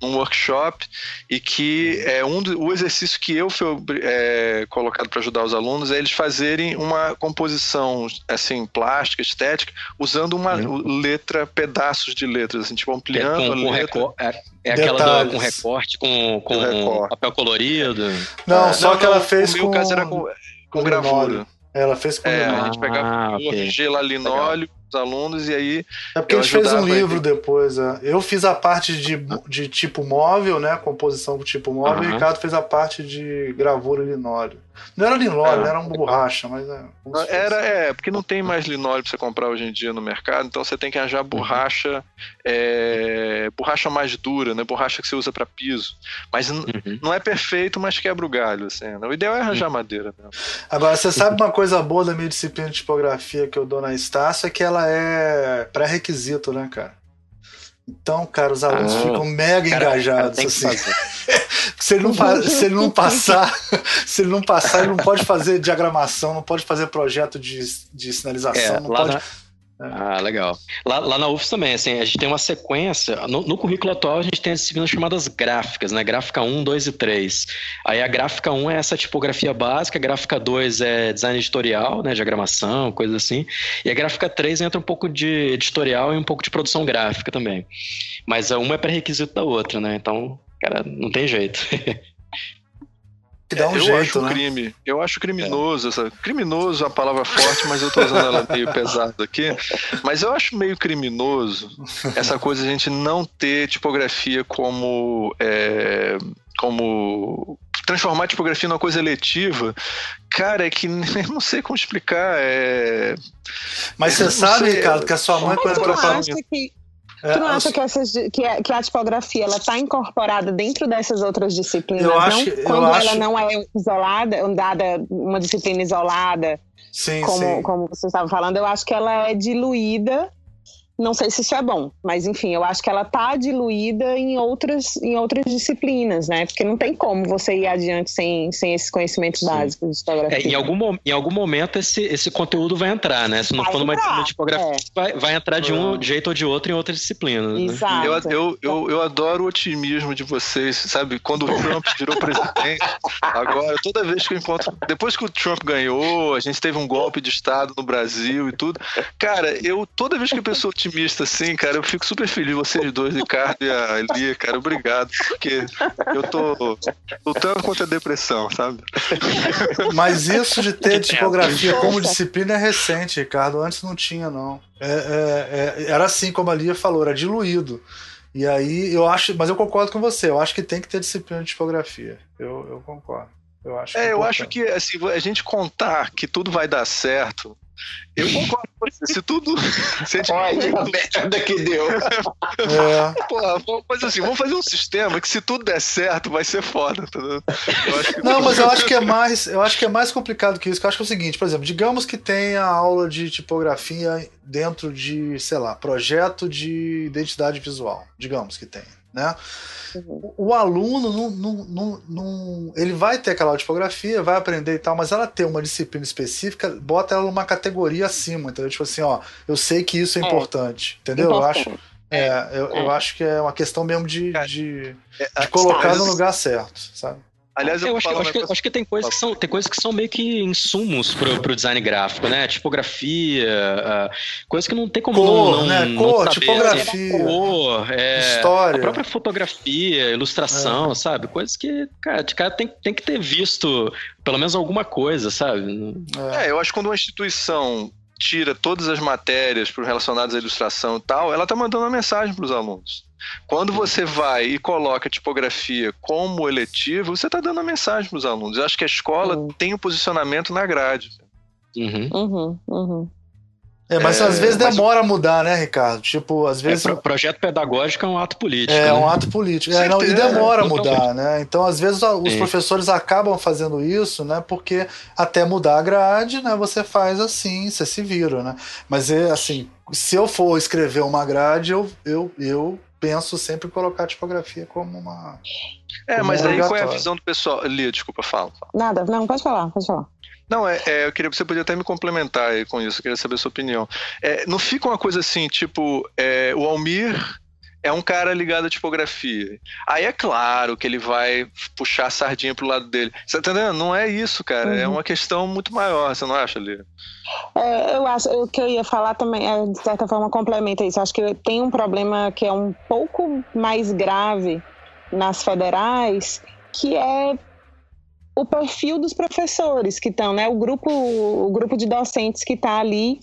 num workshop e que é um do, o exercício que eu fui é, colocado para ajudar os alunos é eles fazerem uma composição assim plástica, estética, usando uma uhum. letra, pedaços de letras, assim, tipo tipo, ampliando é, com, com recor é, é aquela do, com recorte, com, com papel colorido. Não, é, só não, que ela fez com... caso era com, com gravura. Ela fez com é, a gente pegava ah, okay. gela linóleo os alunos e aí. É porque a gente fez um livro depois. É. Eu fiz a parte de, de tipo móvel, né? Composição com tipo móvel, uhum. e o Ricardo fez a parte de gravura linóleo. Não era linóleo, é. era uma borracha, mas é. Era, é, porque não tem mais linóleo pra você comprar hoje em dia no mercado, então você tem que arranjar borracha, é, borracha mais dura, né? Borracha que você usa para piso. Mas uhum. não é perfeito, mas quebra o galho, assim. Né? O ideal é arranjar uhum. madeira mesmo. Agora, você sabe uma coisa boa da minha disciplina de tipografia que eu dou na Estácio é que ela é pré-requisito, né, cara? Então, cara, os alunos ah, ficam mega cara, engajados. Cara assim. se, ele não, se ele não passar, se ele não passar, ele não pode fazer diagramação, não pode fazer projeto de, de sinalização, é, não pode. Na ah, legal. Lá, lá, na UFS também, assim, a gente tem uma sequência. No, no, currículo atual, a gente tem as disciplinas chamadas gráficas, né? Gráfica 1, 2 e 3. Aí a gráfica 1 é essa tipografia básica, a gráfica 2 é design editorial, né? Diagramação, coisa assim. E a gráfica 3 entra um pouco de editorial e um pouco de produção gráfica também. Mas a uma é pré-requisito da outra, né? Então, cara, não tem jeito. que dá um eu jeito, acho né? crime. Eu acho criminoso. É. Essa, criminoso é a palavra forte, mas eu tô usando ela meio pesada aqui. Mas eu acho meio criminoso essa coisa de a gente não ter tipografia como. É, como transformar a tipografia numa coisa eletiva, cara, é que eu não sei como explicar. É... Mas você sabe, sei, Ricardo, que a sua mãe, quando entrou para. Que é, tu não acha que, essas, que, a, que a tipografia ela está incorporada dentro dessas outras disciplinas? Eu acho, não? Quando ela acho... não é isolada, dada uma disciplina isolada, sim, como, sim. como você estava falando, eu acho que ela é diluída não sei se isso é bom, mas enfim, eu acho que ela está diluída em outras, em outras disciplinas, né? Porque não tem como você ir adiante sem, sem esses conhecimentos Sim. básicos de tipografia. É, em, algum, em algum momento esse, esse conteúdo vai entrar, né? Se não vai for numa disciplina de tipografia, é. vai, vai entrar de um jeito ou de outro em outras disciplinas. Né? Exato. Né? Eu, eu, eu, eu, adoro o otimismo de vocês, sabe? Quando o Trump virou presidente, agora, toda vez que eu encontro. Depois que o Trump ganhou, a gente teve um golpe de Estado no Brasil e tudo. Cara, eu, toda vez que a pessoa otimista assim, cara, eu fico super feliz. Vocês dois, Ricardo e a Elia, cara, obrigado. Porque eu tô lutando contra a depressão, sabe? Mas isso de ter tipografia como disciplina é recente, Ricardo. Antes não tinha, não. É, é, é, era assim, como a Lia falou, era diluído. E aí eu acho, mas eu concordo com você, eu acho que tem que ter disciplina de tipografia. Eu, eu concordo. Eu acho é, eu acho que assim, a gente contar que tudo vai dar certo eu concordo com você. Se tudo. Se a gente... Olha a merda que deu. É. Porra, vamos fazer assim: vamos fazer um sistema que se tudo der certo vai ser foda. Que... Não, mas eu acho que é mais. Eu acho que é mais complicado que isso. Que eu acho que é o seguinte, por exemplo, digamos que tenha aula de tipografia dentro de, sei lá, projeto de identidade visual. Digamos que tenha. Né? Uhum. O, aluno não, não, não, não, ele vai ter aquela tipografia, vai aprender e tal, mas ela tem uma disciplina específica, bota ela numa categoria acima, entendeu? Tipo assim, ó, eu sei que isso é, é. importante, entendeu? Importante. Eu acho, é, eu, é. eu acho que é uma questão mesmo de, de, é, de colocar no lugar certo, sabe? Aliás, eu, eu acho, acho, que, acho, que, tem coisas que são tem coisas que são meio que insumos pro, pro design gráfico, né? Tipografia, uh, coisas que não tem como cor, não, né? não cor, saber. tipografia, cor, é, história, a própria fotografia, ilustração, é. sabe? Coisas que cara, de cara tem, tem que ter visto pelo menos alguma coisa, sabe? É, é eu acho que quando uma instituição tira todas as matérias relacionadas à ilustração e tal, ela está mandando uma mensagem para os alunos. Quando você vai e coloca a tipografia como eletivo, você está dando uma mensagem para os alunos. Eu acho que a escola uhum. tem um posicionamento na grade. Uhum. Uhum, uhum. É, mas é, às vezes demora mas... a mudar, né, Ricardo? Tipo, às é, vezes. É, projeto pedagógico é um ato político. É, né? um ato político. É, não, e demora a mudar, né? Então, às vezes, os professores acabam fazendo isso, né? Porque até mudar a grade, né? Você faz assim, você se vira, né? Mas, é, assim, se eu for escrever uma grade, eu, eu, eu penso sempre em colocar a tipografia como uma. É, como mas aí qual é a visão do pessoal? Lia, desculpa, fala. Nada, não, pode falar, pode falar. Não, é, é, eu queria você podia até me complementar com isso, eu queria saber a sua opinião. É, não fica uma coisa assim, tipo, é, o Almir é um cara ligado à tipografia. Aí é claro que ele vai puxar a sardinha pro lado dele. Você tá entendendo? Não é isso, cara. É uhum. É uma questão muito maior, você não acha, Lívia? É, eu acho o que eu ia falar também, é, de certa forma, complementa isso. Acho que tem um problema que é um pouco mais grave nas federais, que é o perfil dos professores que estão, né? O grupo, o grupo de docentes que está ali,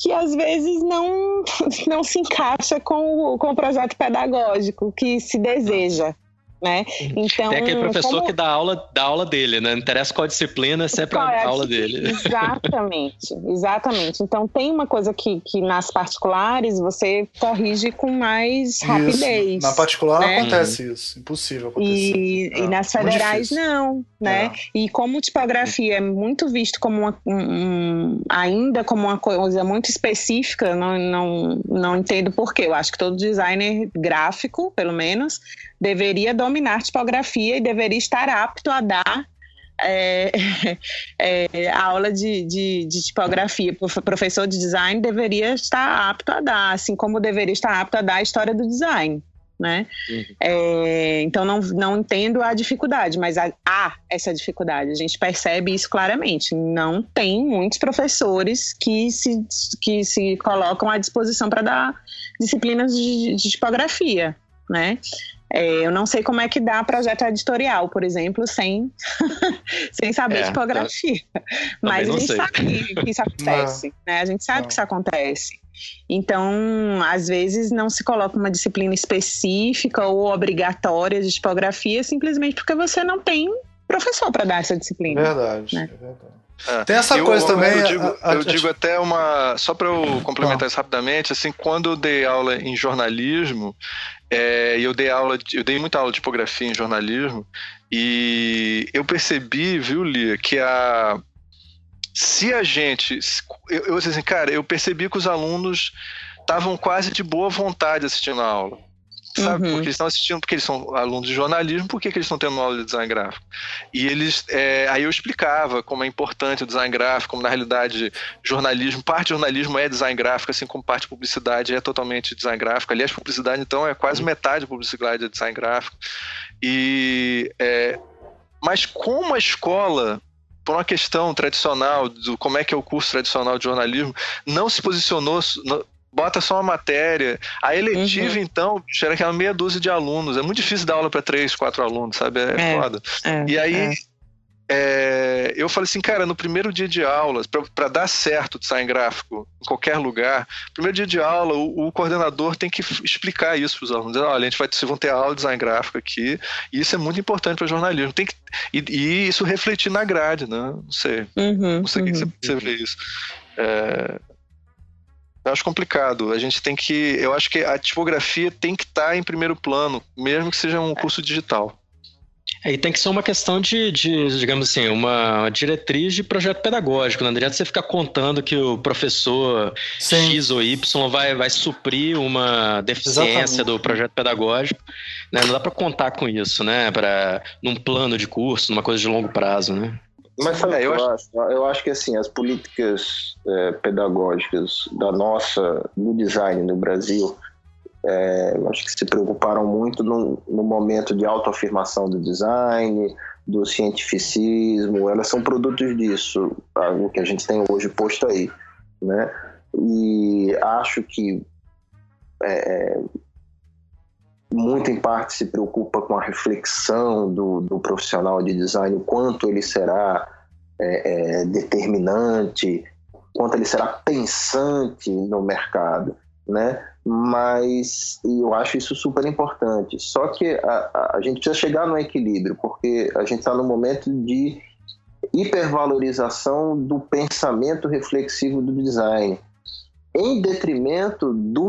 que às vezes não, não se encaixa com o, com o projeto pedagógico que se deseja né? Então, Tem aquele professor como... que dá aula, dá aula dele, né? Não interessa qual disciplina, é sempre a é aula dele. Exatamente, exatamente. Então tem uma coisa que, que nas particulares você corrige com mais rapidez. Isso. Na particular né? acontece isso, impossível acontecer. E, é. e nas federais não, né? É. E como tipografia é muito visto como uma, um, ainda como uma coisa muito específica, não, não, não entendo porquê. Eu acho que todo designer gráfico, pelo menos, deveria dominar tipografia e deveria estar apto a dar é, é, aula de, de, de, tipografia. O professor de design deveria estar apto a dar, assim como deveria estar apto a dar a história do design. Né? Uhum. É, então não, não entendo a dificuldade, mas há, há, essa dificuldade. A gente percebe isso claramente. Não tem muitos professores que se, que se colocam à disposição para dar disciplinas de, de tipografia. Né? É, eu não sei como é que dá projeto editorial, por exemplo, sem, sem saber é, tipografia. Mas a gente sei. sabe que isso acontece, né? A gente sabe não. que isso acontece. Então, às vezes não se coloca uma disciplina específica ou obrigatória de tipografia simplesmente porque você não tem professor para dar essa disciplina. Verdade, né? é verdade. É. Tem essa eu, coisa eu, também. Eu digo, a, a, eu digo até uma. Só para eu complementar isso rapidamente, assim, quando eu dei aula em jornalismo, é, eu dei aula, eu dei muita aula de tipografia em jornalismo, e eu percebi, viu, Lia, que a. Se a gente. Eu, eu assim, cara, eu percebi que os alunos estavam quase de boa vontade assistindo a aula sabe? Uhum. Porque eles estão assistindo, porque eles são alunos de jornalismo, por que, eles estão tendo aula de design gráfico? E eles, é, aí eu explicava como é importante o design gráfico, como na realidade jornalismo, parte de jornalismo é design gráfico, assim como parte de publicidade é totalmente design gráfico. Aliás, publicidade então é quase metade de publicidade é design gráfico. E, é, mas como a escola por uma questão tradicional do como é que é o curso tradicional de jornalismo, não se posicionou bota só uma matéria. A eletiva, uhum. então, era aquela meia dúzia de alunos. É muito difícil dar aula para três, quatro alunos, sabe? É, é foda. É, e aí. É. É, eu falei assim, cara, no primeiro dia de aulas, para dar certo o design gráfico em qualquer lugar, primeiro dia de aula, o, o coordenador tem que explicar isso para os alunos. Olha, a gente vai vocês vão ter aula de design gráfico aqui, e isso é muito importante para jornalismo. Tem que, e, e, isso refletir na grade, né? Não sei. Uhum, não sei o uhum. que você, você vê isso. É, eu acho complicado. A gente tem que. Eu acho que a tipografia tem que estar tá em primeiro plano, mesmo que seja um curso digital. É, e tem que ser uma questão de, de, digamos assim, uma diretriz de projeto pedagógico. Não adianta você ficar contando que o professor Sim. X ou Y vai, vai suprir uma deficiência Exatamente. do projeto pedagógico. Né? Não dá para contar com isso, né? Pra, num plano de curso, numa coisa de longo prazo, né? Mas sabe é, eu, eu, acho? eu acho que assim, as políticas é, pedagógicas da nossa, do design no Brasil, é, acho que se preocuparam muito no, no momento de autoafirmação do design, do cientificismo, elas são produtos disso, o que a gente tem hoje posto aí, né? E acho que é, muito em parte se preocupa com a reflexão do, do profissional de design, o quanto ele será é, é, determinante, quanto ele será pensante no mercado, né? Mas eu acho isso super importante. Só que a, a, gente precisa chegar no equilíbrio, porque a gente está no momento de hipervalorização do pensamento reflexivo do design, em detrimento do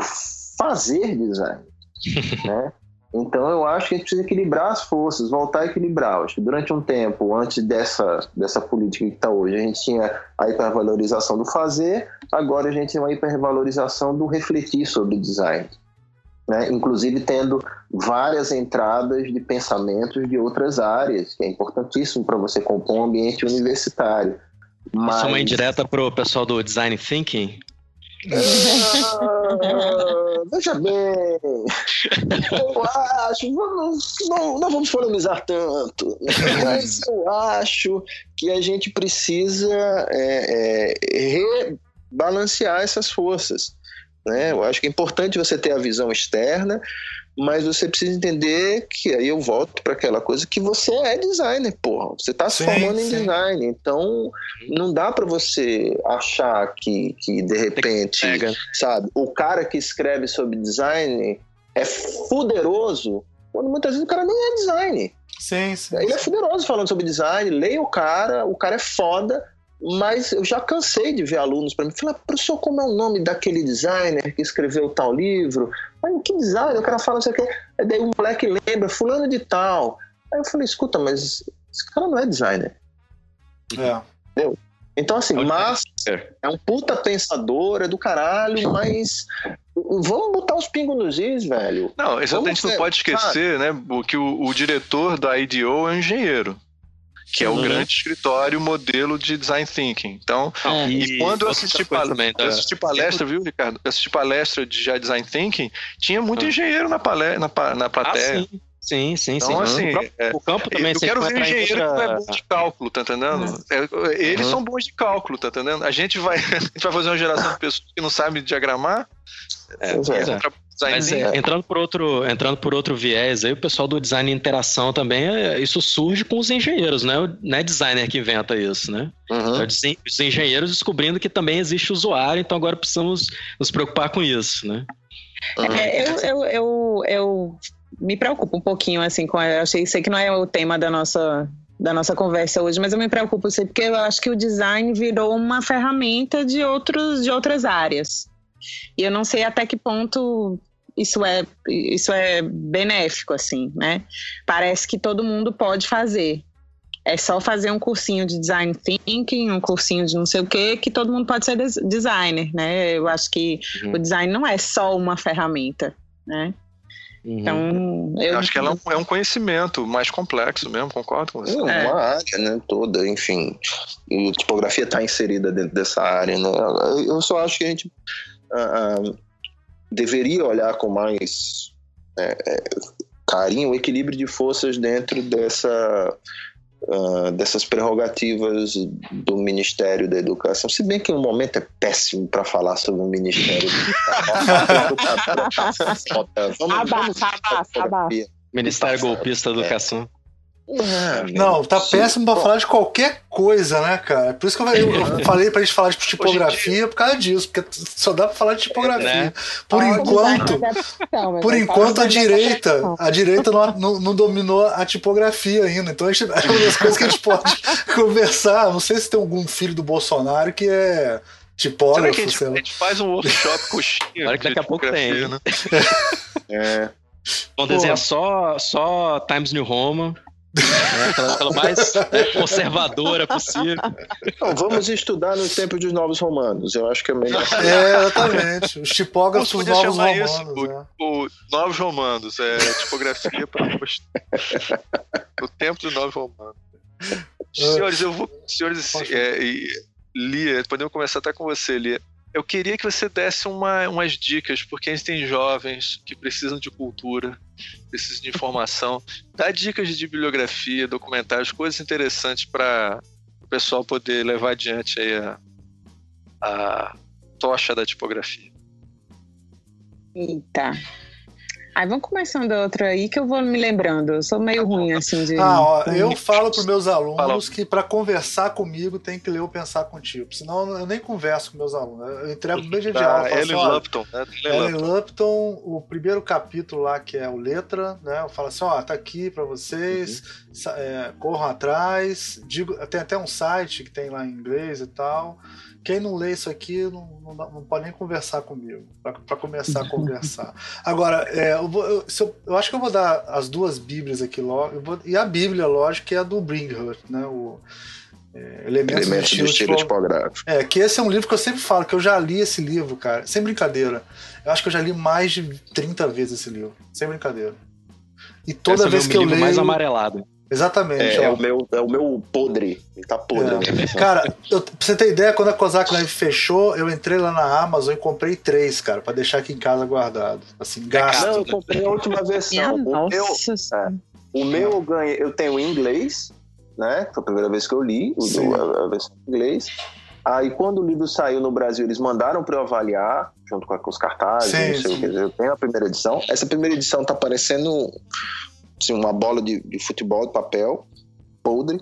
fazer design. né? Então eu acho que a gente precisa equilibrar as forças, voltar a equilibrar. Acho que durante um tempo, antes dessa, dessa política que está hoje, a gente tinha a hipervalorização do fazer, agora a gente tem uma hipervalorização do refletir sobre design. Né? Inclusive tendo várias entradas de pensamentos de outras áreas, que é importantíssimo para você compor um ambiente universitário. Mas... Isso é uma indireta para o pessoal do Design Thinking? Ah, veja bem, eu acho, vamos, não, não vamos polemizar tanto, mas eu acho que a gente precisa é, é, rebalancear essas forças. Né? Eu acho que é importante você ter a visão externa, mas você precisa entender que aí eu volto para aquela coisa que você é designer, porra. Você está se formando sim. em design, então não dá para você achar que, que de repente, sabe, o cara que escreve sobre design é fuderoso, quando muitas vezes o cara nem é design. Sim, sim. Ele é fuderoso falando sobre design, leia o cara, o cara é foda, mas eu já cansei de ver alunos para mim falar, professor, como é o nome daquele designer que escreveu tal livro? Mas que designer? O cara fala isso aqui. Aí daí um moleque lembra, fulano de tal. Aí eu falei, escuta, mas esse cara não é designer. É. Entendeu? Então, assim, mas é um puta pensador, é do caralho, mas vamos botar os pingos nos is, velho. Não, isso a gente não pode esquecer, né, que o, o diretor da IDO é um engenheiro que é o uhum. grande escritório modelo de design thinking. Então, ah, e, e, quando eu assisti, pal também, tá? eu assisti palestra, viu, Ricardo? Eu assisti palestra de já design thinking, tinha muito ah. engeiro na, palestra, na, na plateia. Ah, sim. Sim, sim, então, sim. Assim, o, é, o, campo também. Eu quero ver engenheiro que não é bom de cálculo, tá entendendo? Uhum. É, eles uhum. são bons de cálculo, tá entendendo? A gente vai, a gente vai fazer uma geração de pessoas que não sabem diagramar. É, é. Mas é, entrando por outro, entrando por outro viés, aí o pessoal do design de interação também, é, isso surge com os engenheiros, né? Não é designer que inventa isso, né? Uhum. É os engenheiros descobrindo que também existe usuário, então agora precisamos nos preocupar com isso, né? Uhum. É, eu, eu, eu, eu me preocupo um pouquinho, assim, com. Eu achei, sei que não é o tema da nossa, da nossa conversa hoje, mas eu me preocupo, assim, porque eu acho que o design virou uma ferramenta de, outros, de outras áreas. E eu não sei até que ponto isso é, isso é benéfico, assim, né? Parece que todo mundo pode fazer. É só fazer um cursinho de design thinking, um cursinho de não sei o quê, que todo mundo pode ser designer, né? Eu acho que uhum. o design não é só uma ferramenta, né? Uhum. Então, eu... eu... acho que ela é, é um conhecimento mais complexo mesmo, concordo com você. É, uma área, né, toda, enfim. E a tipografia está inserida dentro dessa área, né? Eu só acho que a gente uh, uh, deveria olhar com mais é, é, carinho o equilíbrio de forças dentro dessa uh, dessas prerrogativas do Ministério da Educação. Se bem que o momento é péssimo para falar sobre o Ministério da Educação. vamos, vamos Ministério Golpista da Educação. É, não, tá péssimo pra falar de qualquer coisa, né, cara? Por isso que eu, eu falei pra gente falar de tipografia por causa disso, porque só dá pra falar de tipografia. Né? Por enquanto, por enquanto a direita, a direita não, não, não, dominou a tipografia ainda. Então a gente, é uma das coisas que a gente pode conversar. Não sei se tem algum filho do Bolsonaro que é tipógrafo. Será que a gente, a gente faz um workshop coxinha? Olha que daqui a pouco tem. Né? é. Vão desenhar só, só Times New Roman. Né? Pela, pela, mais né, conservadora possível. Não, vamos estudar no tempo dos novos romanos. Eu acho que é melhor. É, exatamente. Os tipógrafos dos novos romanos. Isso, é. o, o, novos romanos, é tipografia para o tempo dos novos romanos. Senhores, eu vou. Senhores, é, Lia, podemos começar até com você, Lia. Eu queria que você desse uma, umas dicas, porque a gente tem jovens que precisam de cultura, precisam de informação. Dá dicas de bibliografia, documentários, coisas interessantes para o pessoal poder levar adiante a, a tocha da tipografia. Eita. Aí vamos começando outra aí que eu vou me lembrando. Eu sou meio ruim assim de. Ah, ó, eu falo para meus alunos que para conversar comigo tem que ler ou pensar contigo. Senão eu nem converso com meus alunos. Eu entrego no dia de aula. Ellen assim, Lupton. Ellen Lupton, o primeiro capítulo lá que é o letra, né? Eu falo assim, ó, tá aqui para vocês, uhum. É, corram atrás. Digo, tem até um site que tem lá em inglês e tal. Quem não lê isso aqui não, não, não pode nem conversar comigo, para começar a conversar. Agora, é, eu, vou, eu, eu, eu, acho que eu vou dar as duas Bíblias aqui logo, vou, e a Bíblia, lógico, que é a do Bringhurt, né? O, é, Elementos, Elementos do Estilo, Tipográfico. É, que esse é um livro que eu sempre falo, que eu já li esse livro, cara, sem brincadeira. Eu acho que eu já li mais de 30 vezes esse livro, sem brincadeira. E toda esse vez é que eu leio. mais amarelado. Exatamente. É, é, o meu, é o meu podre. Ele tá podre. É. Cara, eu, pra você ter ideia, quando a Kozak Live fechou, eu entrei lá na Amazon e comprei três, cara, pra deixar aqui em casa guardado. Assim, gasto. Não, eu comprei a última versão. o meu, é, o meu eu ganhei, eu tenho em inglês, né? Foi a primeira vez que eu li o, a, a versão em inglês. Aí quando o livro saiu no Brasil, eles mandaram para eu avaliar, junto com, os cartazes, sim, não sei sim. o que. Eu tenho a primeira edição. Essa primeira edição tá parecendo assim, uma bola de, de futebol de papel, podre.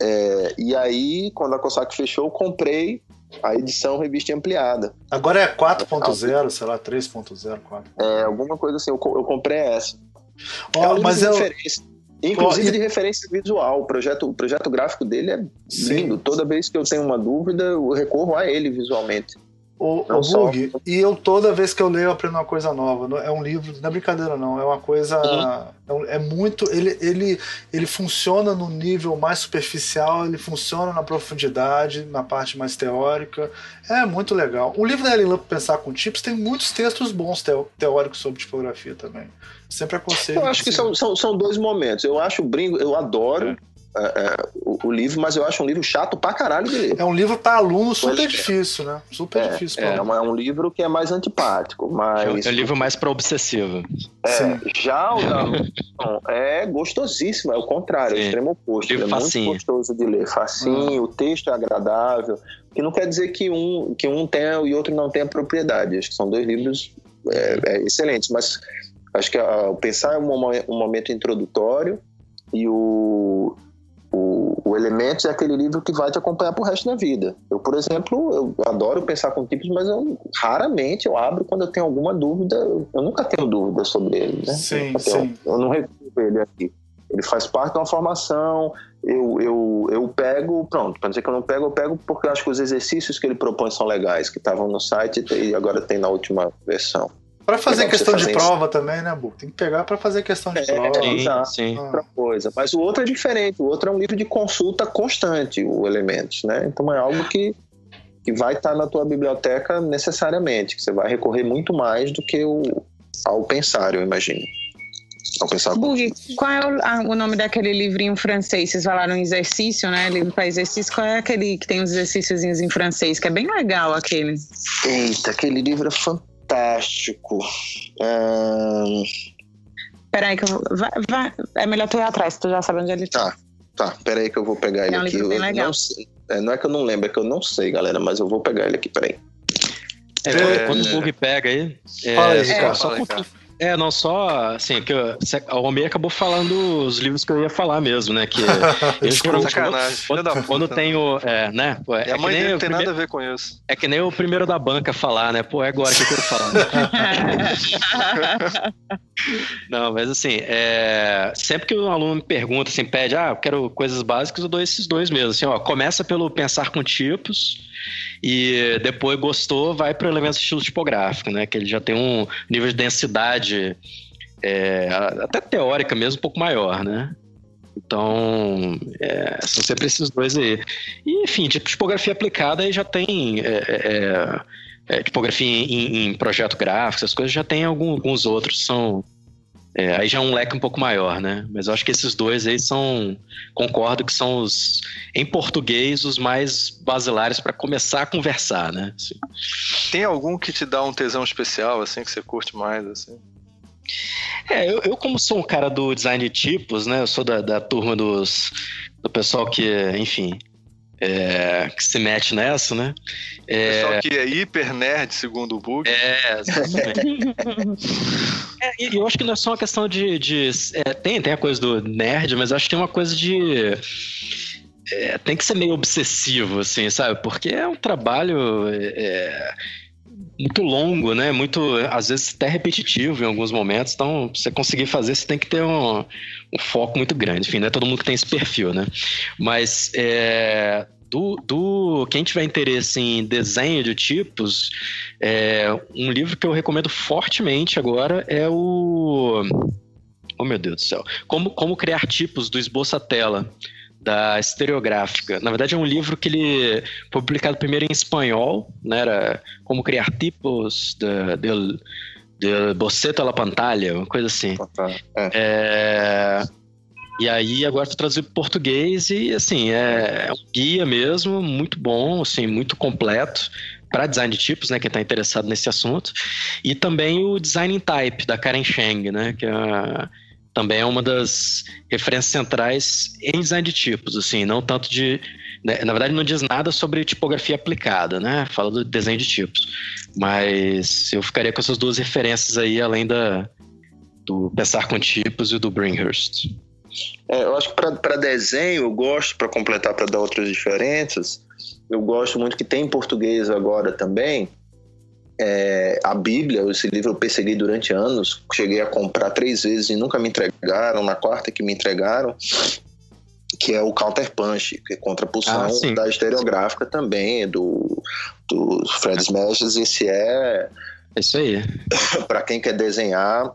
É, e aí, quando a Cossack fechou, eu comprei a edição revista ampliada. Agora é 4.0, sei lá, 3.0, 4. É, alguma coisa assim, eu, eu comprei essa. Oh, é um mas eu... referência. Inclusive oh, e... de referência visual. O projeto, o projeto gráfico dele é Sim. lindo. Toda vez que eu tenho uma dúvida, eu recorro a ele visualmente. O, o Bug, e eu toda vez que eu leio eu aprendo uma coisa nova. É um livro, não é brincadeira não, é uma coisa. Uhum. É, é, muito. Ele, ele, ele funciona no nível mais superficial, ele funciona na profundidade, na parte mais teórica. É muito legal. O livro da Ellen Lamp Pensar com Tips tem muitos textos bons teóricos sobre tipografia também. Sempre aconselho. Eu acho que são, são, são dois momentos. Eu acho o brinco, eu adoro. É é, é, o, o, livro, mas eu acho um livro chato pra caralho de ler. É um livro para aluno super difícil, né? Super é, difícil. É, é, um livro que é mais antipático. Mas... É um livro mais para obsessivo. É, já o da é gostosíssimo, é o contrário, Sim. é o extremo oposto. Livro é facinho. muito gostoso de ler, facinho, o texto é agradável, que não quer dizer que um, que um tem e outro não tenha propriedade. Acho que são dois livros é, é excelentes, mas acho que a, o pensar é um, um momento introdutório e o o, o Elementos é aquele livro que vai te acompanhar pro resto da vida. Eu, por exemplo, eu adoro pensar com tipos, mas eu raramente eu abro quando eu tenho alguma dúvida. Eu nunca tenho dúvida sobre ele, né? Sim, eu, sim. eu não recuo ele aqui. Ele faz parte de uma formação. Eu, eu, eu pego, pronto, para dizer que eu não pego, eu pego porque eu acho que os exercícios que ele propõe são legais, que estavam no site e agora tem na última versão. Para fazer questão de prova também, né, Bu? Tem que pegar para fazer questão de é, prova. Sim, sim. Ah. Outra coisa. Mas o outro é diferente. O outro é um livro de consulta constante, o Elementos, né? Então é algo que, que vai estar tá na tua biblioteca necessariamente, que você vai recorrer muito mais do que o, ao pensar, eu imagino. Ao pensar Bug, qual é o, o, nome daquele livrinho francês? Vocês falaram exercício, né? Livro para exercício. Qual é aquele que tem os exercícios em francês? Que é bem legal aquele. Eita, aquele livro é fantástico fantástico. Hum... Peraí, que eu vou. Vai, vai. É melhor tu ir atrás, tu já sabe onde ele tá. Tá, tá. Peraí que eu vou pegar ele é um aqui. Bem legal. Não, sei. É, não é que eu não lembro, é que eu não sei, galera, mas eu vou pegar ele aqui, peraí. É, é, quando o Bug pega aí. É, Fala aí, é, só, só, é, não só, assim, que eu, a Romei acabou falando os livros que eu ia falar mesmo, né? Que eles foram sacanagem. Quando, quando tem o, é, né? Pô, é, a mãe dele não tem nada a ver com isso. É que nem o primeiro da banca falar, né? Pô, é agora que eu quero falar. Né? não, mas assim, é, sempre que o aluno me pergunta, assim, pede, ah, eu quero coisas básicas, eu dou esses dois mesmo. Assim, ó, começa pelo pensar com tipos e depois gostou, vai para o elemento estilo tipográfico, né? Que ele já tem um nível de densidade é, até teórica mesmo um pouco maior, né? Então, é, são sempre esses dois aí. E, enfim, tipo, tipografia aplicada aí já tem é, é, é tipografia em, em, projeto gráfico, essas coisas já tem algum, alguns outros, são É, aí já é um leque um pouco maior, né? Mas eu acho que esses dois aí são, concordo que são os, em português, os mais basilares para começar a conversar, né? Assim. Tem algum que te dá um tesão especial, assim, que você curte mais, assim? É, eu, eu como sou um cara do design de tipos, né? Eu sou da, da turma dos, do pessoal que, enfim, é, que se mete nessa, né? É... Pessoal que é hiper nerd, segundo o Bug. É, exatamente. é, e eu acho que não é só uma questão de. de é, tem, tem a coisa do nerd, mas acho que tem uma coisa de. É, tem que ser meio obsessivo, assim, sabe? Porque é um trabalho é, muito longo, né? Muito, às vezes até repetitivo em alguns momentos. Então, pra você conseguir fazer, você tem que ter um, um foco muito grande. Enfim, não é todo mundo que tem esse perfil, né? Mas é, do, do quem tiver interesse em desenho de tipos, é, um livro que eu recomendo fortemente agora é o Oh meu Deus do céu. Como, como criar tipos do esboço à tela da Estereográfica. Na verdade, é um livro que ele foi publicado primeiro em espanhol, né? Era Como Criar Tipos de, de, de Boceto a la Pantalla, uma coisa assim. É. É, e aí agora estou traduzido para português e assim, é, é um guia mesmo, muito bom, assim, muito completo para design de tipos, né, quem está interessado nesse assunto. E também o Design Type da Karen Cheng, né, que é também é uma das referências centrais em design de tipos, assim, não tanto de. Né, na verdade, não diz nada sobre tipografia aplicada, né? Fala do desenho de tipos. Mas eu ficaria com essas duas referências aí, além da, do Pensar com Tipos e do Bringhurst. É, eu acho que para desenho, eu gosto, para completar, para dar outras diferenças, eu gosto muito que tem em português agora também, é, a Bíblia, esse livro eu persegui durante anos, cheguei a comprar três vezes e nunca me entregaram, na quarta que me entregaram, que é o Counterpunch, que é contraposição ah, da estereográfica também, do, do Fred Smashes, esse. É isso aí. para quem quer desenhar,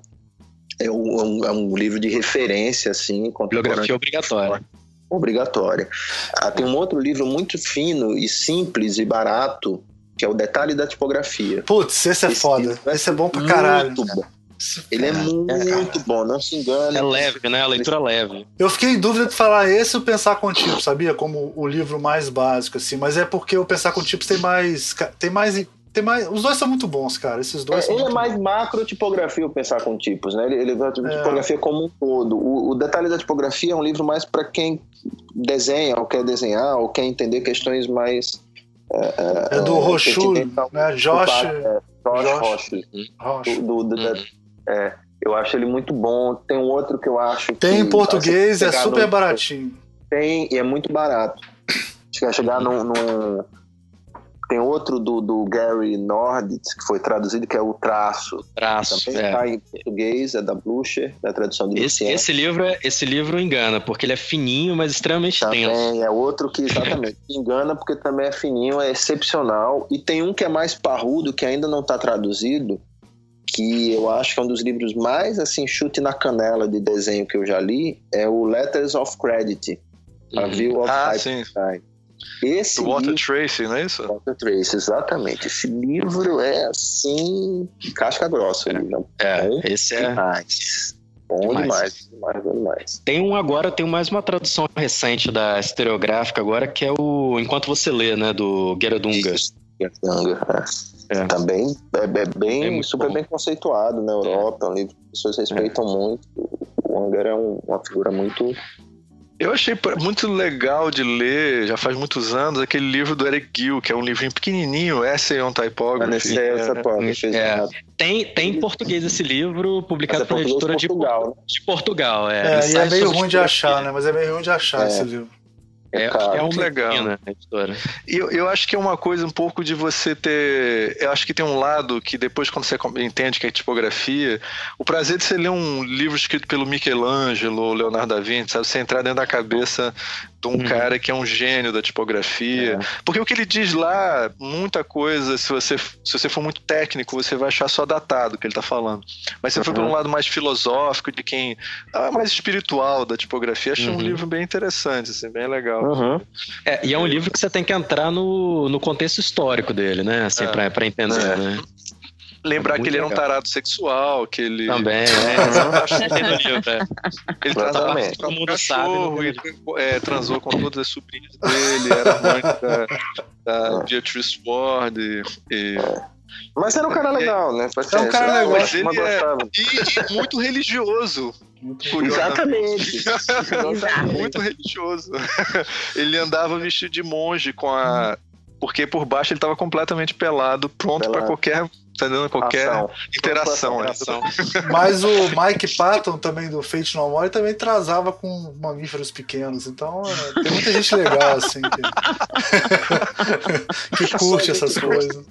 é um, é um, livro de referência, assim. Bibliografia obrigatória. Obrigatória. Ah, tem um outro livro muito fino e simples e barato, que é o detalhe da tipografia. Putz, esse é esse foda. Esse é bom pra caralho. Muito bom. Ele é muito bom, não se engane. É leve, né? A leitura é leve. Eu fiquei em dúvida de falar esse ou pensar contigo, sabia? Como o livro mais básico, assim. Mas é porque o pensar contigo tem mais. Tem mais. Tem mais. Os dois são muito bons, cara. Esses dois é, Ele é mais bons. macro tipografia, o pensar com tipos, né? Ele, ele é tipografia é. como um todo. O, o detalhe da tipografia é um livro mais para quem desenha, ou quer desenhar, ou quer entender questões mais é, é do Rochu, né? Josh, é, Josh, Josh. Do, do, do, uhum. é, eu acho ele muito bom. Tem um outro que eu acho Tem em português, é super no, baratinho. Tem, e é muito barato. Acho que vai chegar num, num tem outro do, do Gary Norditz, que foi traduzido, que é o Traço. Traço, Também é. está em português, é da Blucher, da tradução de esse, esse livro é, Esse livro engana, porque ele é fininho, mas extremamente também tenso. é outro que, exatamente, engana porque também é fininho, é excepcional. E tem um que é mais parrudo, que ainda não está traduzido, que eu acho que é um dos livros mais, assim, chute na canela de desenho que eu já li, é o Letters of Credit, uhum. A View of ah, Sim. Esse Do Walter livro, Tracy, não é isso? Walter Tracy, exatamente. Esse livro é assim, casca grossa. É, é esse é. Demais. Bom demais. demais, demais, demais. Tem um agora, tem mais uma tradução recente da estereográfica agora, que é o Enquanto Você Lê, né, do Geradunga. Geradunga, é. é. Também é, é bem, é super bom. bem conceituado na Europa, é um livro que as pessoas respeitam muito. O Unger é um, uma figura muito eu achei muito legal de ler, já faz muitos anos, aquele livro do Eric Gill, que é um livrinho pequenininho, Essay on Typography. É, é, é. Tem, tem em português esse livro, publicado é pela editora de Portugal. De, de Portugal, é. é e é meio ruim de achar, né? Mas é meio ruim de achar esse livro. É, é, é um legal. Né, e eu, eu acho que é uma coisa um pouco de você ter. Eu acho que tem um lado que depois, quando você entende que é tipografia, o prazer de você ler um livro escrito pelo Michelangelo ou Leonardo da Vinci, sabe? Você entrar dentro da cabeça de um hum. cara que é um gênio da tipografia. É. Porque o que ele diz lá, muita coisa, se você, se você for muito técnico, você vai achar só datado o que ele está falando. Mas se uhum. for por um lado mais filosófico, de quem. Ah, mais espiritual da tipografia, acho uhum. um livro bem interessante, assim, bem legal. Uhum. É, e é um livro que você tem que entrar no, no contexto histórico dele, né? Assim, é. para entender, é. né? Lembrar que ele era um tarado sexual, que ele. Também, é. ele transava com o cachorro e é, transou com todas as sobrinhas dele, era amante da, da Beatrice Ward. E, e... Mas era um cara legal, né? Era um cara legal. Mas ele é, e, e muito religioso. Muito Exatamente. muito religioso. Ele andava vestido de monge com a. Porque por baixo ele estava completamente pelado, pronto para qualquer tá dando qualquer Ação. interação. Ação. Mas o Mike Patton, também do Fate No More, também trazava com mamíferos pequenos. Então é, tem muita gente legal, assim, que, que curte essas coisas.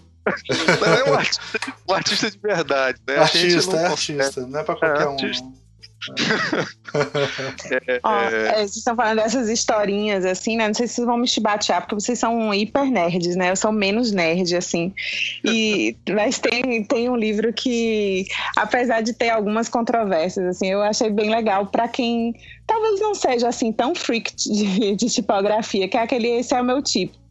Não é um artista, um artista de verdade, né? Artista, é artista, não é pra qualquer é, um. é, Ó, é, vocês estão falando dessas historinhas, assim, né? Não sei se vocês vão me chibatear, porque vocês são hiper nerds, né? Eu sou menos nerd, assim. E, mas tem, tem um livro que, apesar de ter algumas controvérsias, assim, eu achei bem legal para quem talvez não seja, assim, tão freak de, de tipografia, que é aquele Esse é o meu tipo.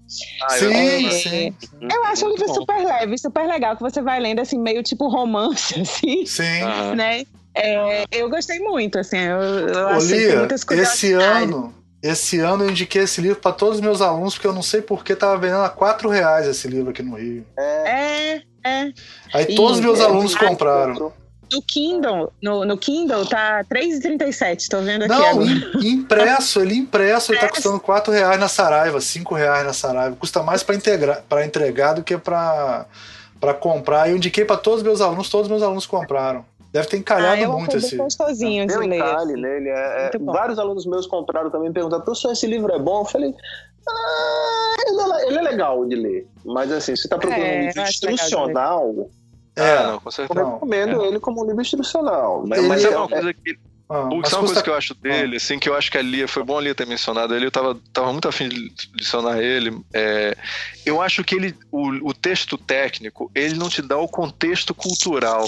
Ah, sim, eu, sim. Eu acho um livro super leve, super legal, que você vai lendo assim, meio tipo romance, assim. Sim. Né? É, eu gostei muito, assim, eu, eu achei Lia, muitas coisas. Esse ano, esse ano eu indiquei esse livro para todos os meus alunos, porque eu não sei por que tava vendendo a quatro reais esse livro aqui no Rio. É, é. Aí e, todos os meus é, alunos compraram. No Kindle, no, no Kindle tá 3,37, tô vendo aqui Não, agora. impresso, ele impresso, ele tá custando 4 reais na Saraiva, 5 reais na Saraiva. Custa mais para entregar do que para comprar. Eu indiquei para todos os meus alunos, todos os meus alunos compraram. Deve ter encalhado ah, muito esse. Gostosinho de ler. Encalhe nele. É, é, vários alunos meus compraram também perguntaram, professor, esse livro é bom? Eu falei, ah, ele, é, legal de ler. Mas assim, você está procurando é, um livro instrucional. É, ah, não, com certeza. Eu recomendo é. ele como um livro instrucional. Mas, mas é uma coisa que. Ah, sabe uma custa... coisa que eu acho dele, assim, que eu acho que a Lia, foi bom a Lia ter mencionado ele, eu tava, tava muito afim de adicionar ele. É, eu acho que ele, o, o texto técnico, ele não te dá o contexto cultural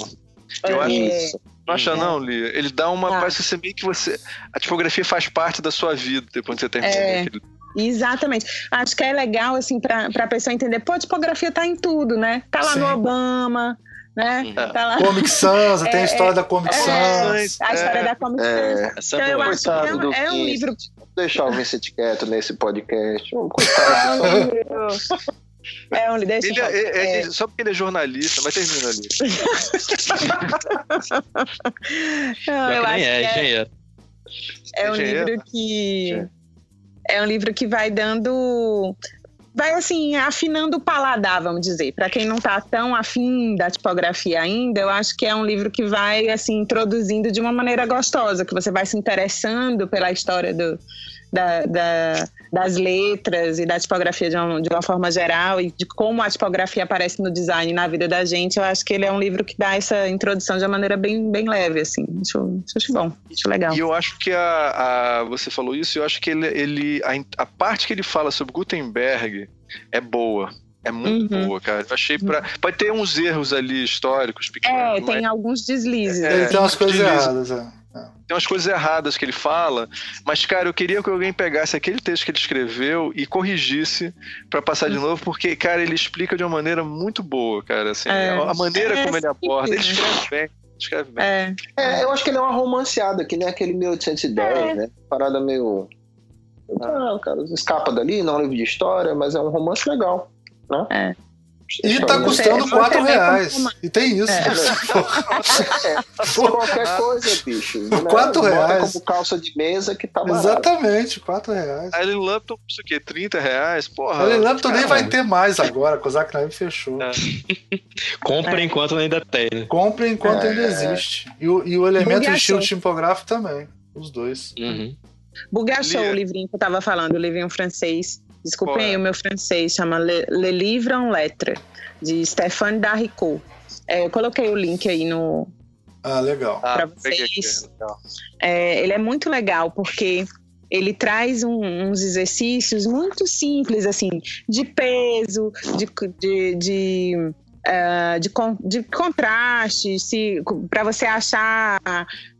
eu acho isso. Não acha é. não, Lia? Ele dá uma. Ah. Parece ser meio que você. A tipografia faz parte da sua vida depois que você termina é. aquele. Exatamente. Acho que é legal, assim, para a pessoa entender. Pô, a tipografia tá em tudo, né? Tá lá Sim. no Obama, né? É. Tá lá. Comic Sans, tem a é, história da Comic é, Sans. a história da Comic Sans. então, eu acho que é, um, é um livro. Deixar o Vincent quieto nesse podcast. Coitado. É um deixa ele, é, é, é, Só porque ele é jornalista, mas termina ali. Não, eu acho é, é, é um livro que. É um livro que vai dando vai assim afinando o paladar, vamos dizer. Para quem não está tão afim da tipografia ainda, eu acho que é um livro que vai assim introduzindo de uma maneira gostosa, que você vai se interessando pela história do, da, da, das letras e da tipografia de uma, de uma forma geral e de como a tipografia aparece no design na vida da gente, eu acho que ele é um livro que dá essa introdução de uma maneira bem, bem leve, assim. Acho, acho bom, acho legal. E eu acho que a, a você falou isso, eu acho que ele, ele a, a parte que ele fala sobre Gutenberg é boa. É muito uhum. boa, cara. Eu achei pra. Pode ter uns erros ali históricos pequenos. É, tem mas... alguns deslizes. É, tem umas coisas erradas, é tem umas coisas erradas que ele fala, mas, cara, eu queria que alguém pegasse aquele texto que ele escreveu e corrigisse para passar de novo, porque, cara, ele explica de uma maneira muito boa, cara. Assim, é, a maneira é, como ele aborda, ele escreve bem. Escreve bem. É. é. eu acho que ele é uma romanceada, que nem aquele 1810, é. né? Parada meio. Ah, cara, escapa dali, não é um livro de história, mas é um romance legal. Né? É. E tá custando 4 reais. E tem isso. É. é. Qualquer coisa, bicho. Né? 4 reais. como calça de mesa que tá barato. Exatamente, 4 reais. A Ellen Lampton custa o quê? 30 reais? Porra. A Ellen Lampton nem vai ter mais agora, a Zack Knife fechou. É. Compre é. enquanto ainda tem. Né? Compre enquanto ainda é. existe. E o, e o elemento estilo tipográfico também. Os dois. Uhum. Bugachou o livrinho que eu tava falando, o livrinho francês Desculpem aí o meu francês, chama Le, Le Livre en Lettres, de Stéphane Darricot. É, eu coloquei o link aí no. Ah, legal. Para ah, vocês. É, ele é muito legal porque ele traz um, uns exercícios muito simples, assim, de peso, de, de, de uh, de, de contraste, para você achar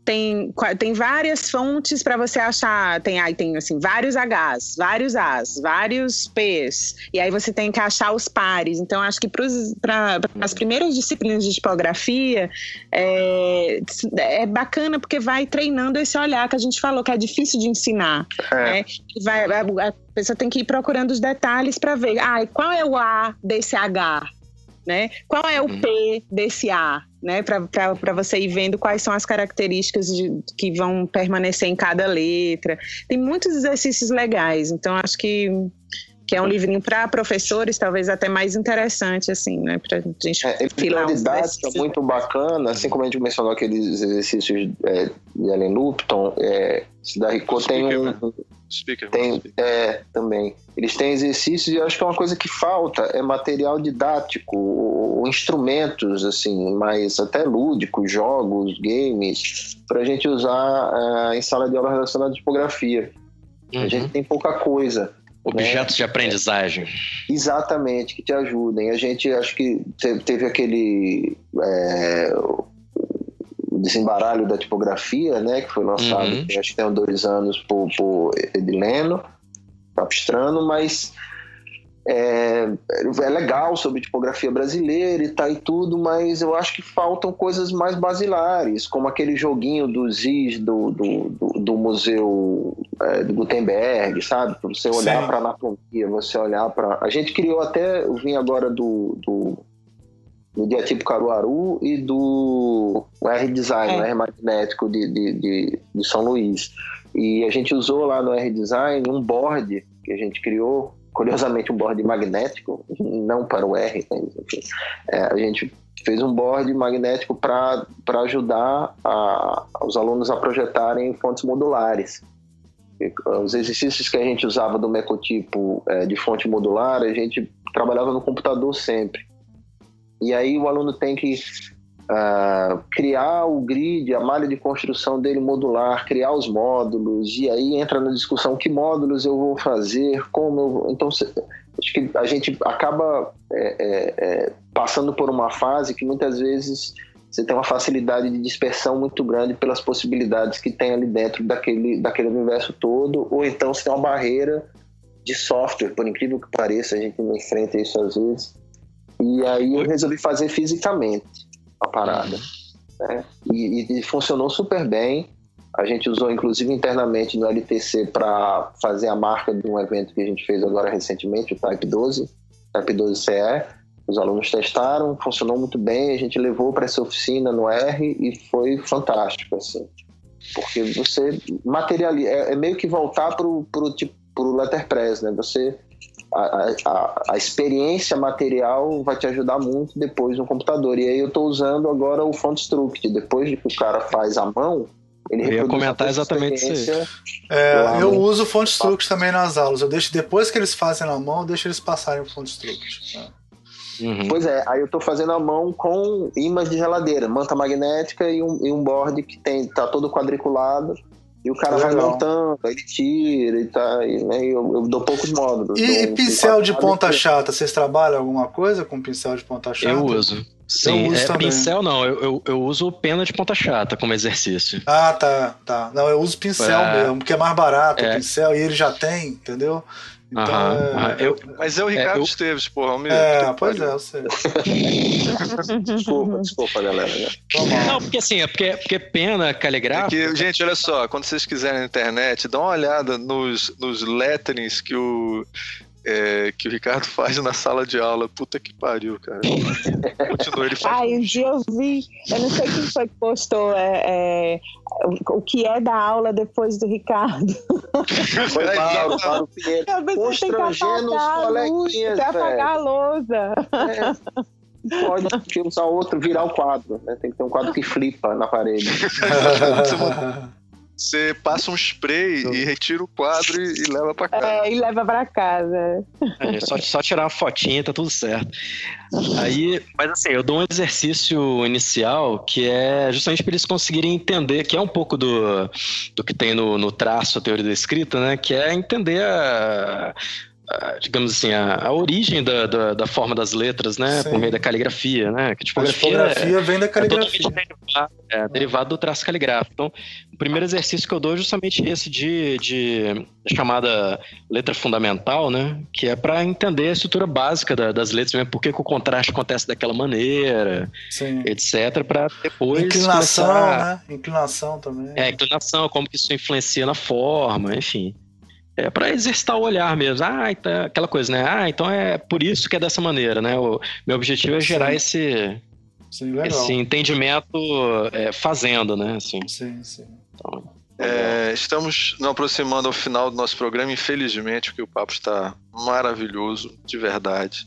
tem, tem várias fontes para você achar. Tem aí tem assim vários Hs, vários As, vários Ps. E aí você tem que achar os pares. Então acho que para as primeiras disciplinas de tipografia é, é bacana porque vai treinando esse olhar que a gente falou que é difícil de ensinar. É. Né? Vai, a, pessoa tem que ir procurando os detalhes para ver. Ah, qual é o A desse H? Né? Qual é o uhum. P desse A, né? Para você ir vendo quais são as características de, que vão permanecer em cada letra. Tem muitos exercícios legais, então acho que que é um livrinho para professores, talvez até mais interessante, assim, né? Para gente é, filar didática muito bacana, assim como a gente mencionou aqueles exercícios é, de Ellen Lupton, é, da Rico tem um, Speaker, tem, é, também. Eles têm exercícios e eu acho que é uma coisa que falta, é material didático, ou, instrumentos, assim, mais até lúdicos, jogos, games, para a gente usar uh, em sala de aula relacionada à tipografia. Uhum. A gente tem pouca coisa. Objetos né? de aprendizagem. Exatamente, que te ajudem. A gente, acho que teve aquele... É, desembaralho da tipografia, né, que foi lançado, uhum. acho que tem dois anos por, por Edileno Capistrano, mas é, é legal sobre tipografia brasileira e tal e tudo, mas eu acho que faltam coisas mais basilares, como aquele joguinho dos Is do, do, do, do Museu é, do Gutenberg, sabe? Para você olhar para anatomia, você olhar para. A gente criou até, eu vim agora do, do do Diatipo Caruaru e do R-Design, é. o R magnético de, de, de, de, São Luís. E a gente usou lá no R-Design um board que a gente criou, curiosamente um board magnético, não para o R, né? é, a gente fez um board magnético para ajudar a, os alunos a projetarem fontes modulares. Os exercícios que a gente usava do mecotipo é, de fonte modular, a gente trabalhava no computador sempre. E aí o aluno tem que uh, criar o grid, a malha de construção dele modular, criar os módulos, e aí entra na discussão que módulos eu vou fazer, como eu vou... Então, acho que a gente acaba é, é, é, passando por uma fase que muitas vezes você tem uma facilidade de dispersão muito grande pelas possibilidades que tem ali dentro daquele, daquele universo todo, ou então você tem uma barreira de software, por incrível que pareça, a gente enfrenta isso às vezes, e aí eu resolvi fazer fisicamente a parada. Né? E, e, funcionou super bem. A gente usou, inclusive, internamente no LTC para fazer a marca de um evento que a gente fez agora recentemente, o Type 12, Type 12 CE. Os alunos testaram, funcionou muito bem. A gente levou para essa oficina no R e foi fantástico, assim. Porque você materializa, é, é meio que voltar para o tipo, letterpress, né? Você a, a, a, experiência material vai te ajudar muito depois no computador. E aí eu estou usando agora o Font Struct. Depois de que o cara faz a mão, ele eu ia comentar exatamente isso aí. É, eu no... uso o Font Struct também nas aulas. Eu deixo depois que eles fazem na mão, eu deixo eles passarem o Font Struct. Né? Uhum. Pois é, aí eu estou fazendo a mão com imãs de geladeira, manta magnética e um, e um board que tem, tá todo quadriculado e o cara Legal. vai montando, ele tira e tá. E, né, eu, eu, dou poucos módulos. E, um, pincel de ponta chata, vocês trabalham alguma coisa com pincel de ponta chata? Eu uso. Sim, eu uso é, pincel não, eu, eu, eu, uso pena de ponta chata como exercício. Ah, tá, tá. Não, eu uso pincel é, mesmo, porque é mais barato é. o pincel e ele já tem, entendeu? Então, é... eu, Mas é o Ricardo é, eu... Esteves, porra. Amigo, é, pois é, eu sei. desculpa, desculpa, galera. Não, porque assim, é porque, porque pena caligráfica. É que, gente, olha só, quando vocês quiserem na internet, dá uma olhada nos, nos letterings que o é, que o Ricardo faz na sala de aula. Puta que pariu, cara. Continua, ele faz. Ai, um dia eu vi, eu não sei quem foi que postou é, é, o que é da aula depois do Ricardo. Foi Mauro, Mauro Pinheiro. Constrangendo os coleguinhas, Pra apagar a lousa. É. Pode usar outro, virar o quadro. Né? Tem que ter um quadro que flipa na parede. Você passa um spray e retira o quadro e, e leva para casa. É, e leva para casa. É, só, só tirar uma fotinha, tá tudo certo. Aí, mas assim, eu dou um exercício inicial que é justamente para eles conseguirem entender, que é um pouco do, do que tem no, no traço, a teoria da escrita, né? Que é entender a, digamos assim, a, a origem da, da, da, forma das letras, né? Sim. Por meio da caligrafia, né? Que tipografia, a tipografia é, vem da caligrafia. É derivado, é, derivado do traço caligráfico. Então, o primeiro exercício que eu dou é justamente esse de, de chamada letra fundamental, né? Que é para entender a estrutura básica da, das letras, mesmo, por que, que, o contraste acontece daquela maneira, Sim. etc. Para depois. Inclinação, começar... né? Inclinação também. É, inclinação, como que isso influencia na forma, enfim é para exercitar o olhar mesmo. Ah, então, aquela coisa, né? Ah, então é por isso que é dessa maneira, né? O meu objetivo é gerar sim. esse sim, esse entendimento é, fazendo, né? Assim. Sim, sim. Então, é, estamos nos aproximando ao final do nosso programa, infelizmente, porque o papo está maravilhoso, de verdade.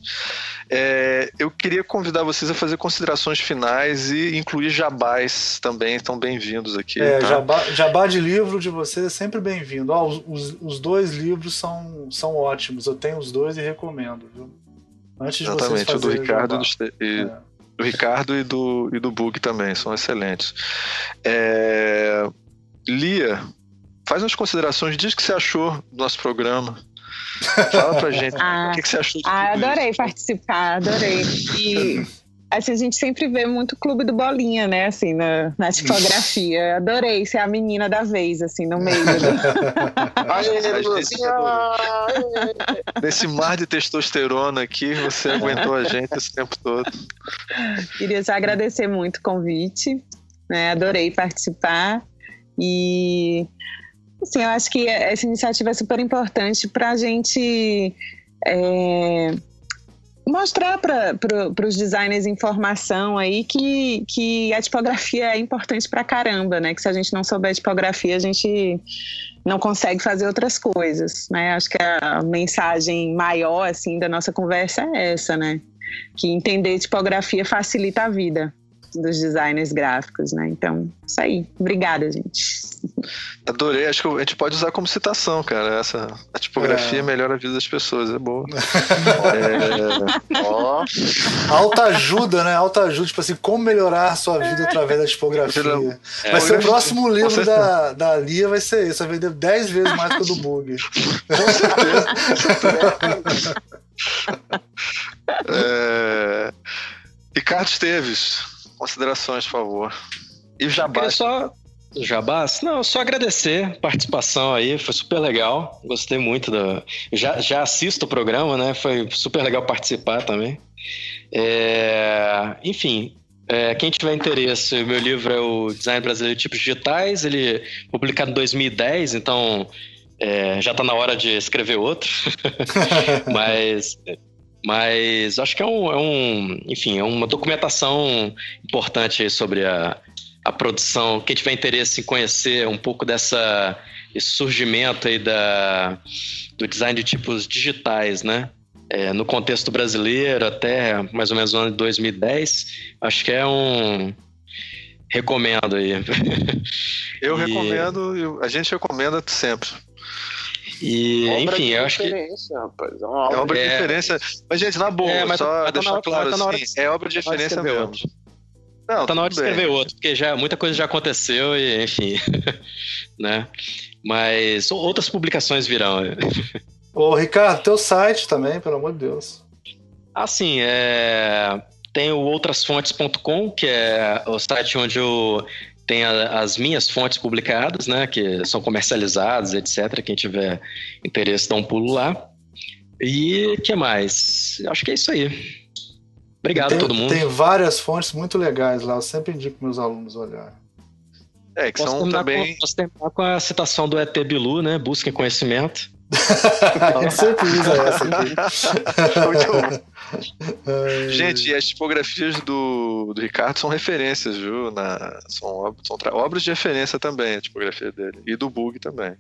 É, eu queria convidar vocês a fazer considerações finais e incluir jabás também, estão bem-vindos aqui. É, tá? jabá, jabá, de livro de vocês é sempre bem-vindo. Oh, os, os, os, dois livros são, são ótimos, eu tenho os dois e recomendo. Viu? Antes de Exatamente, vocês o do Ricardo e, é. do Ricardo e do, e do Bug também, são excelentes. É, Lia, faz umas considerações, diz o que você achou do nosso programa. Fala pra gente ah, o que, que, você achou de Ah, adorei isso. participar, adorei. E assim, a gente sempre vê muito clube do Bolinha, né? Assim, na, na tipografia. Adorei ser a menina da vez, assim, no meio. Nesse mar de testosterona aqui, você aguentou a gente esse tempo todo. Queria te agradecer muito o convite. Né? Adorei participar. E assim, eu acho que essa iniciativa é super importante para a gente é, mostrar para os designers informação aí que, que a tipografia é importante para caramba, né? Que se a gente não souber tipografia, a gente não consegue fazer outras coisas, né? Acho que a mensagem maior assim da nossa conversa é essa, né? Que entender tipografia facilita a vida dos designers gráficos, né? Então, isso aí. Obrigada, gente. Adorei, acho que a gente pode usar como citação, cara. Essa a tipografia é. melhora a vida das pessoas, é boa. é, ó. Alta ajuda, né? Alta ajuda, tipo assim, como melhorar a sua vida através da tipografia. É. Vai ser o próximo livro da, da Lia, vai ser esse, vai vender 10 vezes mais que o do Bug. Com certeza. é... Ricardo Esteves, Considerações, por favor. E o Jabás? Só... Jabás? Não, só agradecer a participação aí, foi super legal. Gostei muito da. Já, já assisto o programa, né? Foi super legal participar também. É... Enfim, é, quem tiver interesse, meu livro é o Design Brasileiro de Tipos Digitais, ele publicado em 2010, então é, já está na hora de escrever outro. Mas mas acho que é um, é um, enfim, é uma documentação importante sobre a, a produção. Quem tiver interesse em conhecer um pouco dessa esse surgimento aí da, do design de tipos digitais, né? É, no contexto brasileiro até mais ou menos o ano de 2010, acho que é um recomendo aí. Eu e... recomendo, a gente recomenda sempre. E, obra enfim, eu acho que. Rapaz, é uma obra, é obra de é... referência. Mas, gente, na boa, é, mas só tá, deixar claro tá assim, de... é obra de referência mesmo. Outro. Não, tá na hora de escrever bem. outro, porque já, muita coisa já aconteceu e, enfim, né? Mas outras publicações virão. Ô, Ricardo, teu site também, pelo amor de Deus. Assim, é... tem o outrasfontes.com, que é o site onde eu tem a, as minhas fontes publicadas, né, que são comercializadas, etc. Quem tiver interesse, dá um pulo lá. E que mais? Acho que é isso aí. Obrigado tem, a todo mundo. Tem várias fontes muito legais lá, eu sempre indico meus alunos olhar. É, que posso são também. Com, posso terminar com a citação do ET Bilu, né? Busquem conhecimento. Ele sempre usa essa aqui. Gente, as tipografias do, do Ricardo são referências, viu? Na, são, são obras de referência também, a tipografia dele. E do Bug também.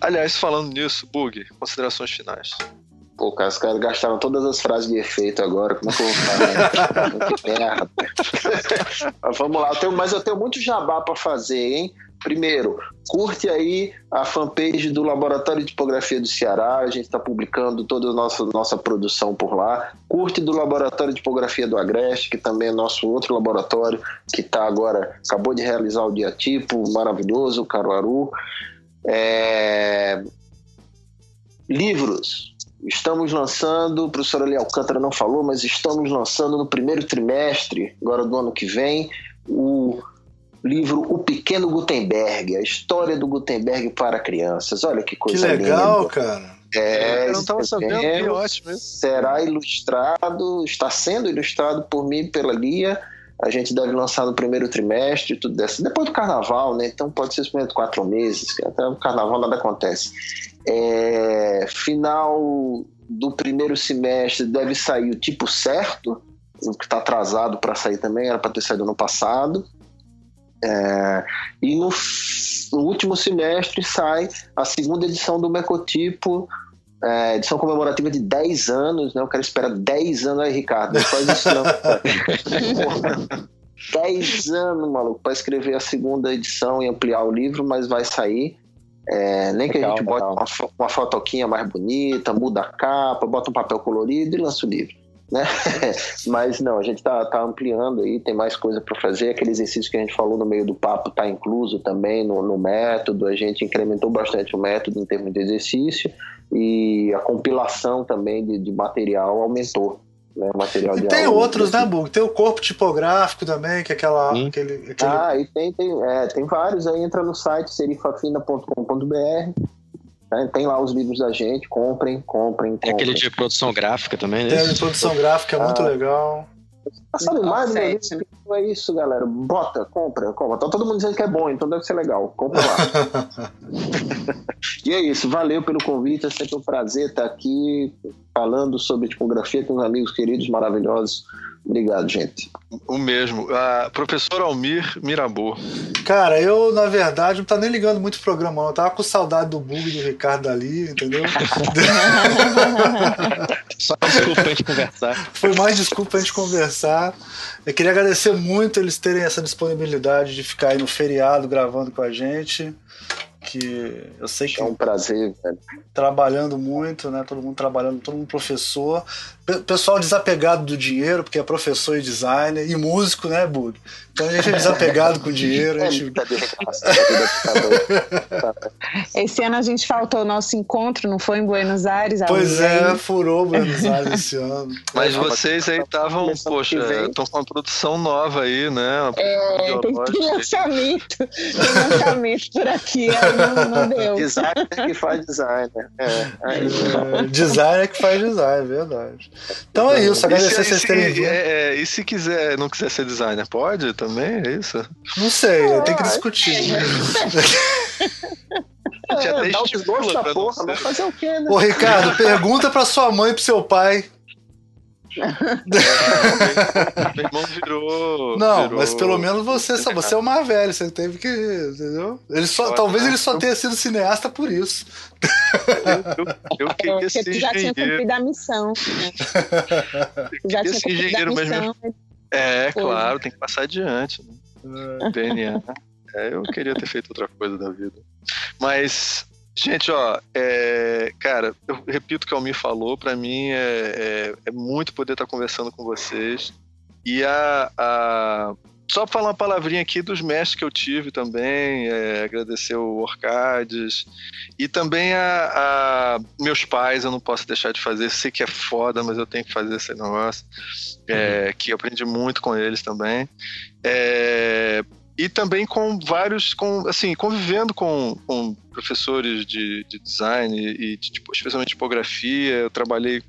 Aliás, falando nisso, Bug, considerações finais. Pô, cara, os caras gastaram todas as frases de efeito agora. Como é que eu vou falar? que merda. Vamos lá, eu tenho, mas eu tenho muito jabá para fazer, hein? Primeiro, curte aí a fanpage do Laboratório de Tipografia do Ceará, a gente está publicando toda a nossa, nossa produção por lá. Curte do Laboratório de Tipografia do Agreste, que também é nosso outro laboratório, que está agora, acabou de realizar o Diatipo, maravilhoso, Caruaru. É... Livros. Estamos lançando, o professor Ali Alcântara não falou, mas estamos lançando no primeiro trimestre, agora do ano que vem, o livro O Pequeno Gutenberg, a história do Gutenberg para crianças. Olha que coisa linda. Que legal, linda. cara. É, eu não estava sabendo, que ótimo. Será ilustrado, está sendo ilustrado por mim e pela Lia. A gente deve lançar no primeiro trimestre, tudo dessa. Depois do carnaval, né? Então pode ser os primeiros quatro meses, até o carnaval nada acontece. É, final do primeiro semestre deve sair o tipo certo, o que está atrasado para sair também, era para ter saído no passado. É, e no, no, último semestre sai a segunda edição do Mecotipo, é, edição comemorativa de 10 anos, né? O cara espera 10 anos aí, Ricardo, não faz isso não. 10 anos, maluco, para escrever a segunda edição e ampliar o livro, mas vai sair. É, nem que legal, a gente bote uma, uma fotoquinha mais bonita, muda a capa, bota um papel colorido e lança o livro né? Mas não, a gente está tá ampliando aí, tem mais coisa para fazer. Aquele exercício que a gente falou no meio do papo está incluso também no, no, método. A gente incrementou bastante o método em termos de exercício e a compilação também de, de material aumentou. Né, material e tem outros, né, Bug? Tem o corpo tipográfico também, que é aquela. Aquele, aquele... Ah, e tem, tem, é, tem vários. Aí entra no site serifafina.com.br né? Tem lá os livros da gente, comprem, comprem. Tem aquele de produção gráfica também, né? Tem de produção gráfica, é muito ah. legal. Tá sabe mais, né? É isso, galera. Bota, compra, compra. Tá todo mundo dizendo que é bom, então deve ser legal. Compra lá. e é isso. Valeu pelo convite. É sempre um prazer estar aqui falando sobre tipografia com os amigos queridos, maravilhosos. Obrigado, gente. O mesmo. Uh, professor Almir Mirabô. Cara, eu, na verdade, não tá nem ligando muito o programa, Eu tava com saudade do bug do Ricardo ali, entendeu? Só desculpa a gente conversar. Foi mais desculpa pra gente conversar. Eu queria agradecer muito eles terem essa disponibilidade de ficar aí no feriado gravando com a gente que eu sei que é um prazer, velho. trabalhando muito, né? Todo mundo trabalhando, todo mundo professor, pessoal desapegado do dinheiro, porque é professor e designer e músico, né, Bug? Então a gente é desapegado com o dinheiro. A gente... Esse ano a gente faltou o nosso encontro, não foi em Buenos Aires? Pois é, furou Buenos Aires esse ano. Mas vocês aí estavam, poxa, estão com uma produção nova aí, né? É, tem, tem lançamento, tem lançamento por aqui, aí não, não deu. Designer que faz designer. É, é, designer que faz design, verdade. Então é isso, agradecer vocês terem vindo. É, é, e se quiser, não quiser ser designer, pode também? É isso? Não sei, tem que discutir. É, é, dá o desgosto da porra, mas fazer o quê, né? Ô, Ricardo, pergunta pra sua mãe e pro seu pai. Meu irmão virou. Não, virou... mas pelo menos você, você é o mais velho, você teve que. Entendeu? Ele só, talvez ele só tenha sido cineasta por isso. Eu, eu, eu queria é, ser engenheiro. já tinha cumprido a missão. Né? já tinha cumprido engenheiro, a missão. Mas... É, claro, tem que passar adiante. Né? DNA. É, eu queria ter feito outra coisa da vida. Mas, gente, ó, é, cara, eu repito o que o Almir falou, para mim é, é, é, muito poder estar conversando com vocês. E a, a só falar uma palavrinha aqui dos mestres que eu tive também, é, agradecer o Orcades e também a, a, meus pais, eu não posso deixar de fazer, sei que é foda, mas eu tenho que fazer esse negócio, é, uhum. que aprendi muito com eles também. É, e também com vários, com, assim, convivendo com, com professores de, de design e de, tipo, especialmente tipografia, eu trabalhei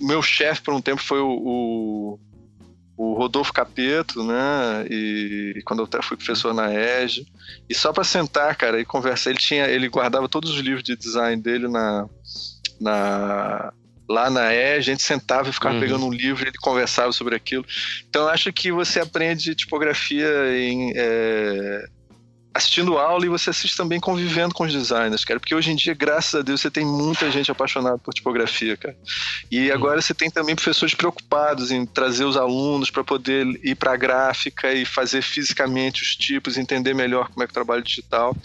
meu chefe por um tempo foi o, o o Rodolfo Capeto, né? E quando eu fui professor na EG. E só para sentar, cara, e conversar, ele tinha, ele guardava todos os livros de design dele na, na lá na EG, a gente sentava e ficava uhum. pegando um livro e ele conversava sobre aquilo. Então acho que você aprende tipografia em, é, assistindo aula e você assiste também convivendo com os designers, cara. Porque hoje em dia, graças a Deus, você tem muita gente apaixonada por tipografia, cara. E agora você tem também professores preocupados em trazer os alunos para poder ir para a gráfica e fazer fisicamente os tipos, entender melhor como é que é o trabalho digital.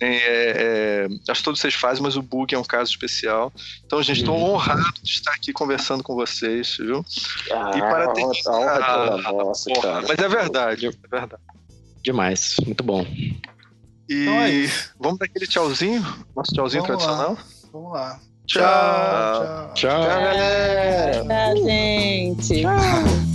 É, é, acho que todos vocês fazem, mas o Bug é um caso especial. Então, gente, estou uhum. honrado de estar aqui conversando com vocês, viu? Ah, e para terminar, ah, nossa, porra, mas é verdade, é verdade. Demais, muito bom. E então é vamos para aquele tchauzinho? Nosso tchauzinho vamos tradicional? Lá. Vamos lá. Tchau. Tchau, tchau galera. Tchau, gente. Tchau.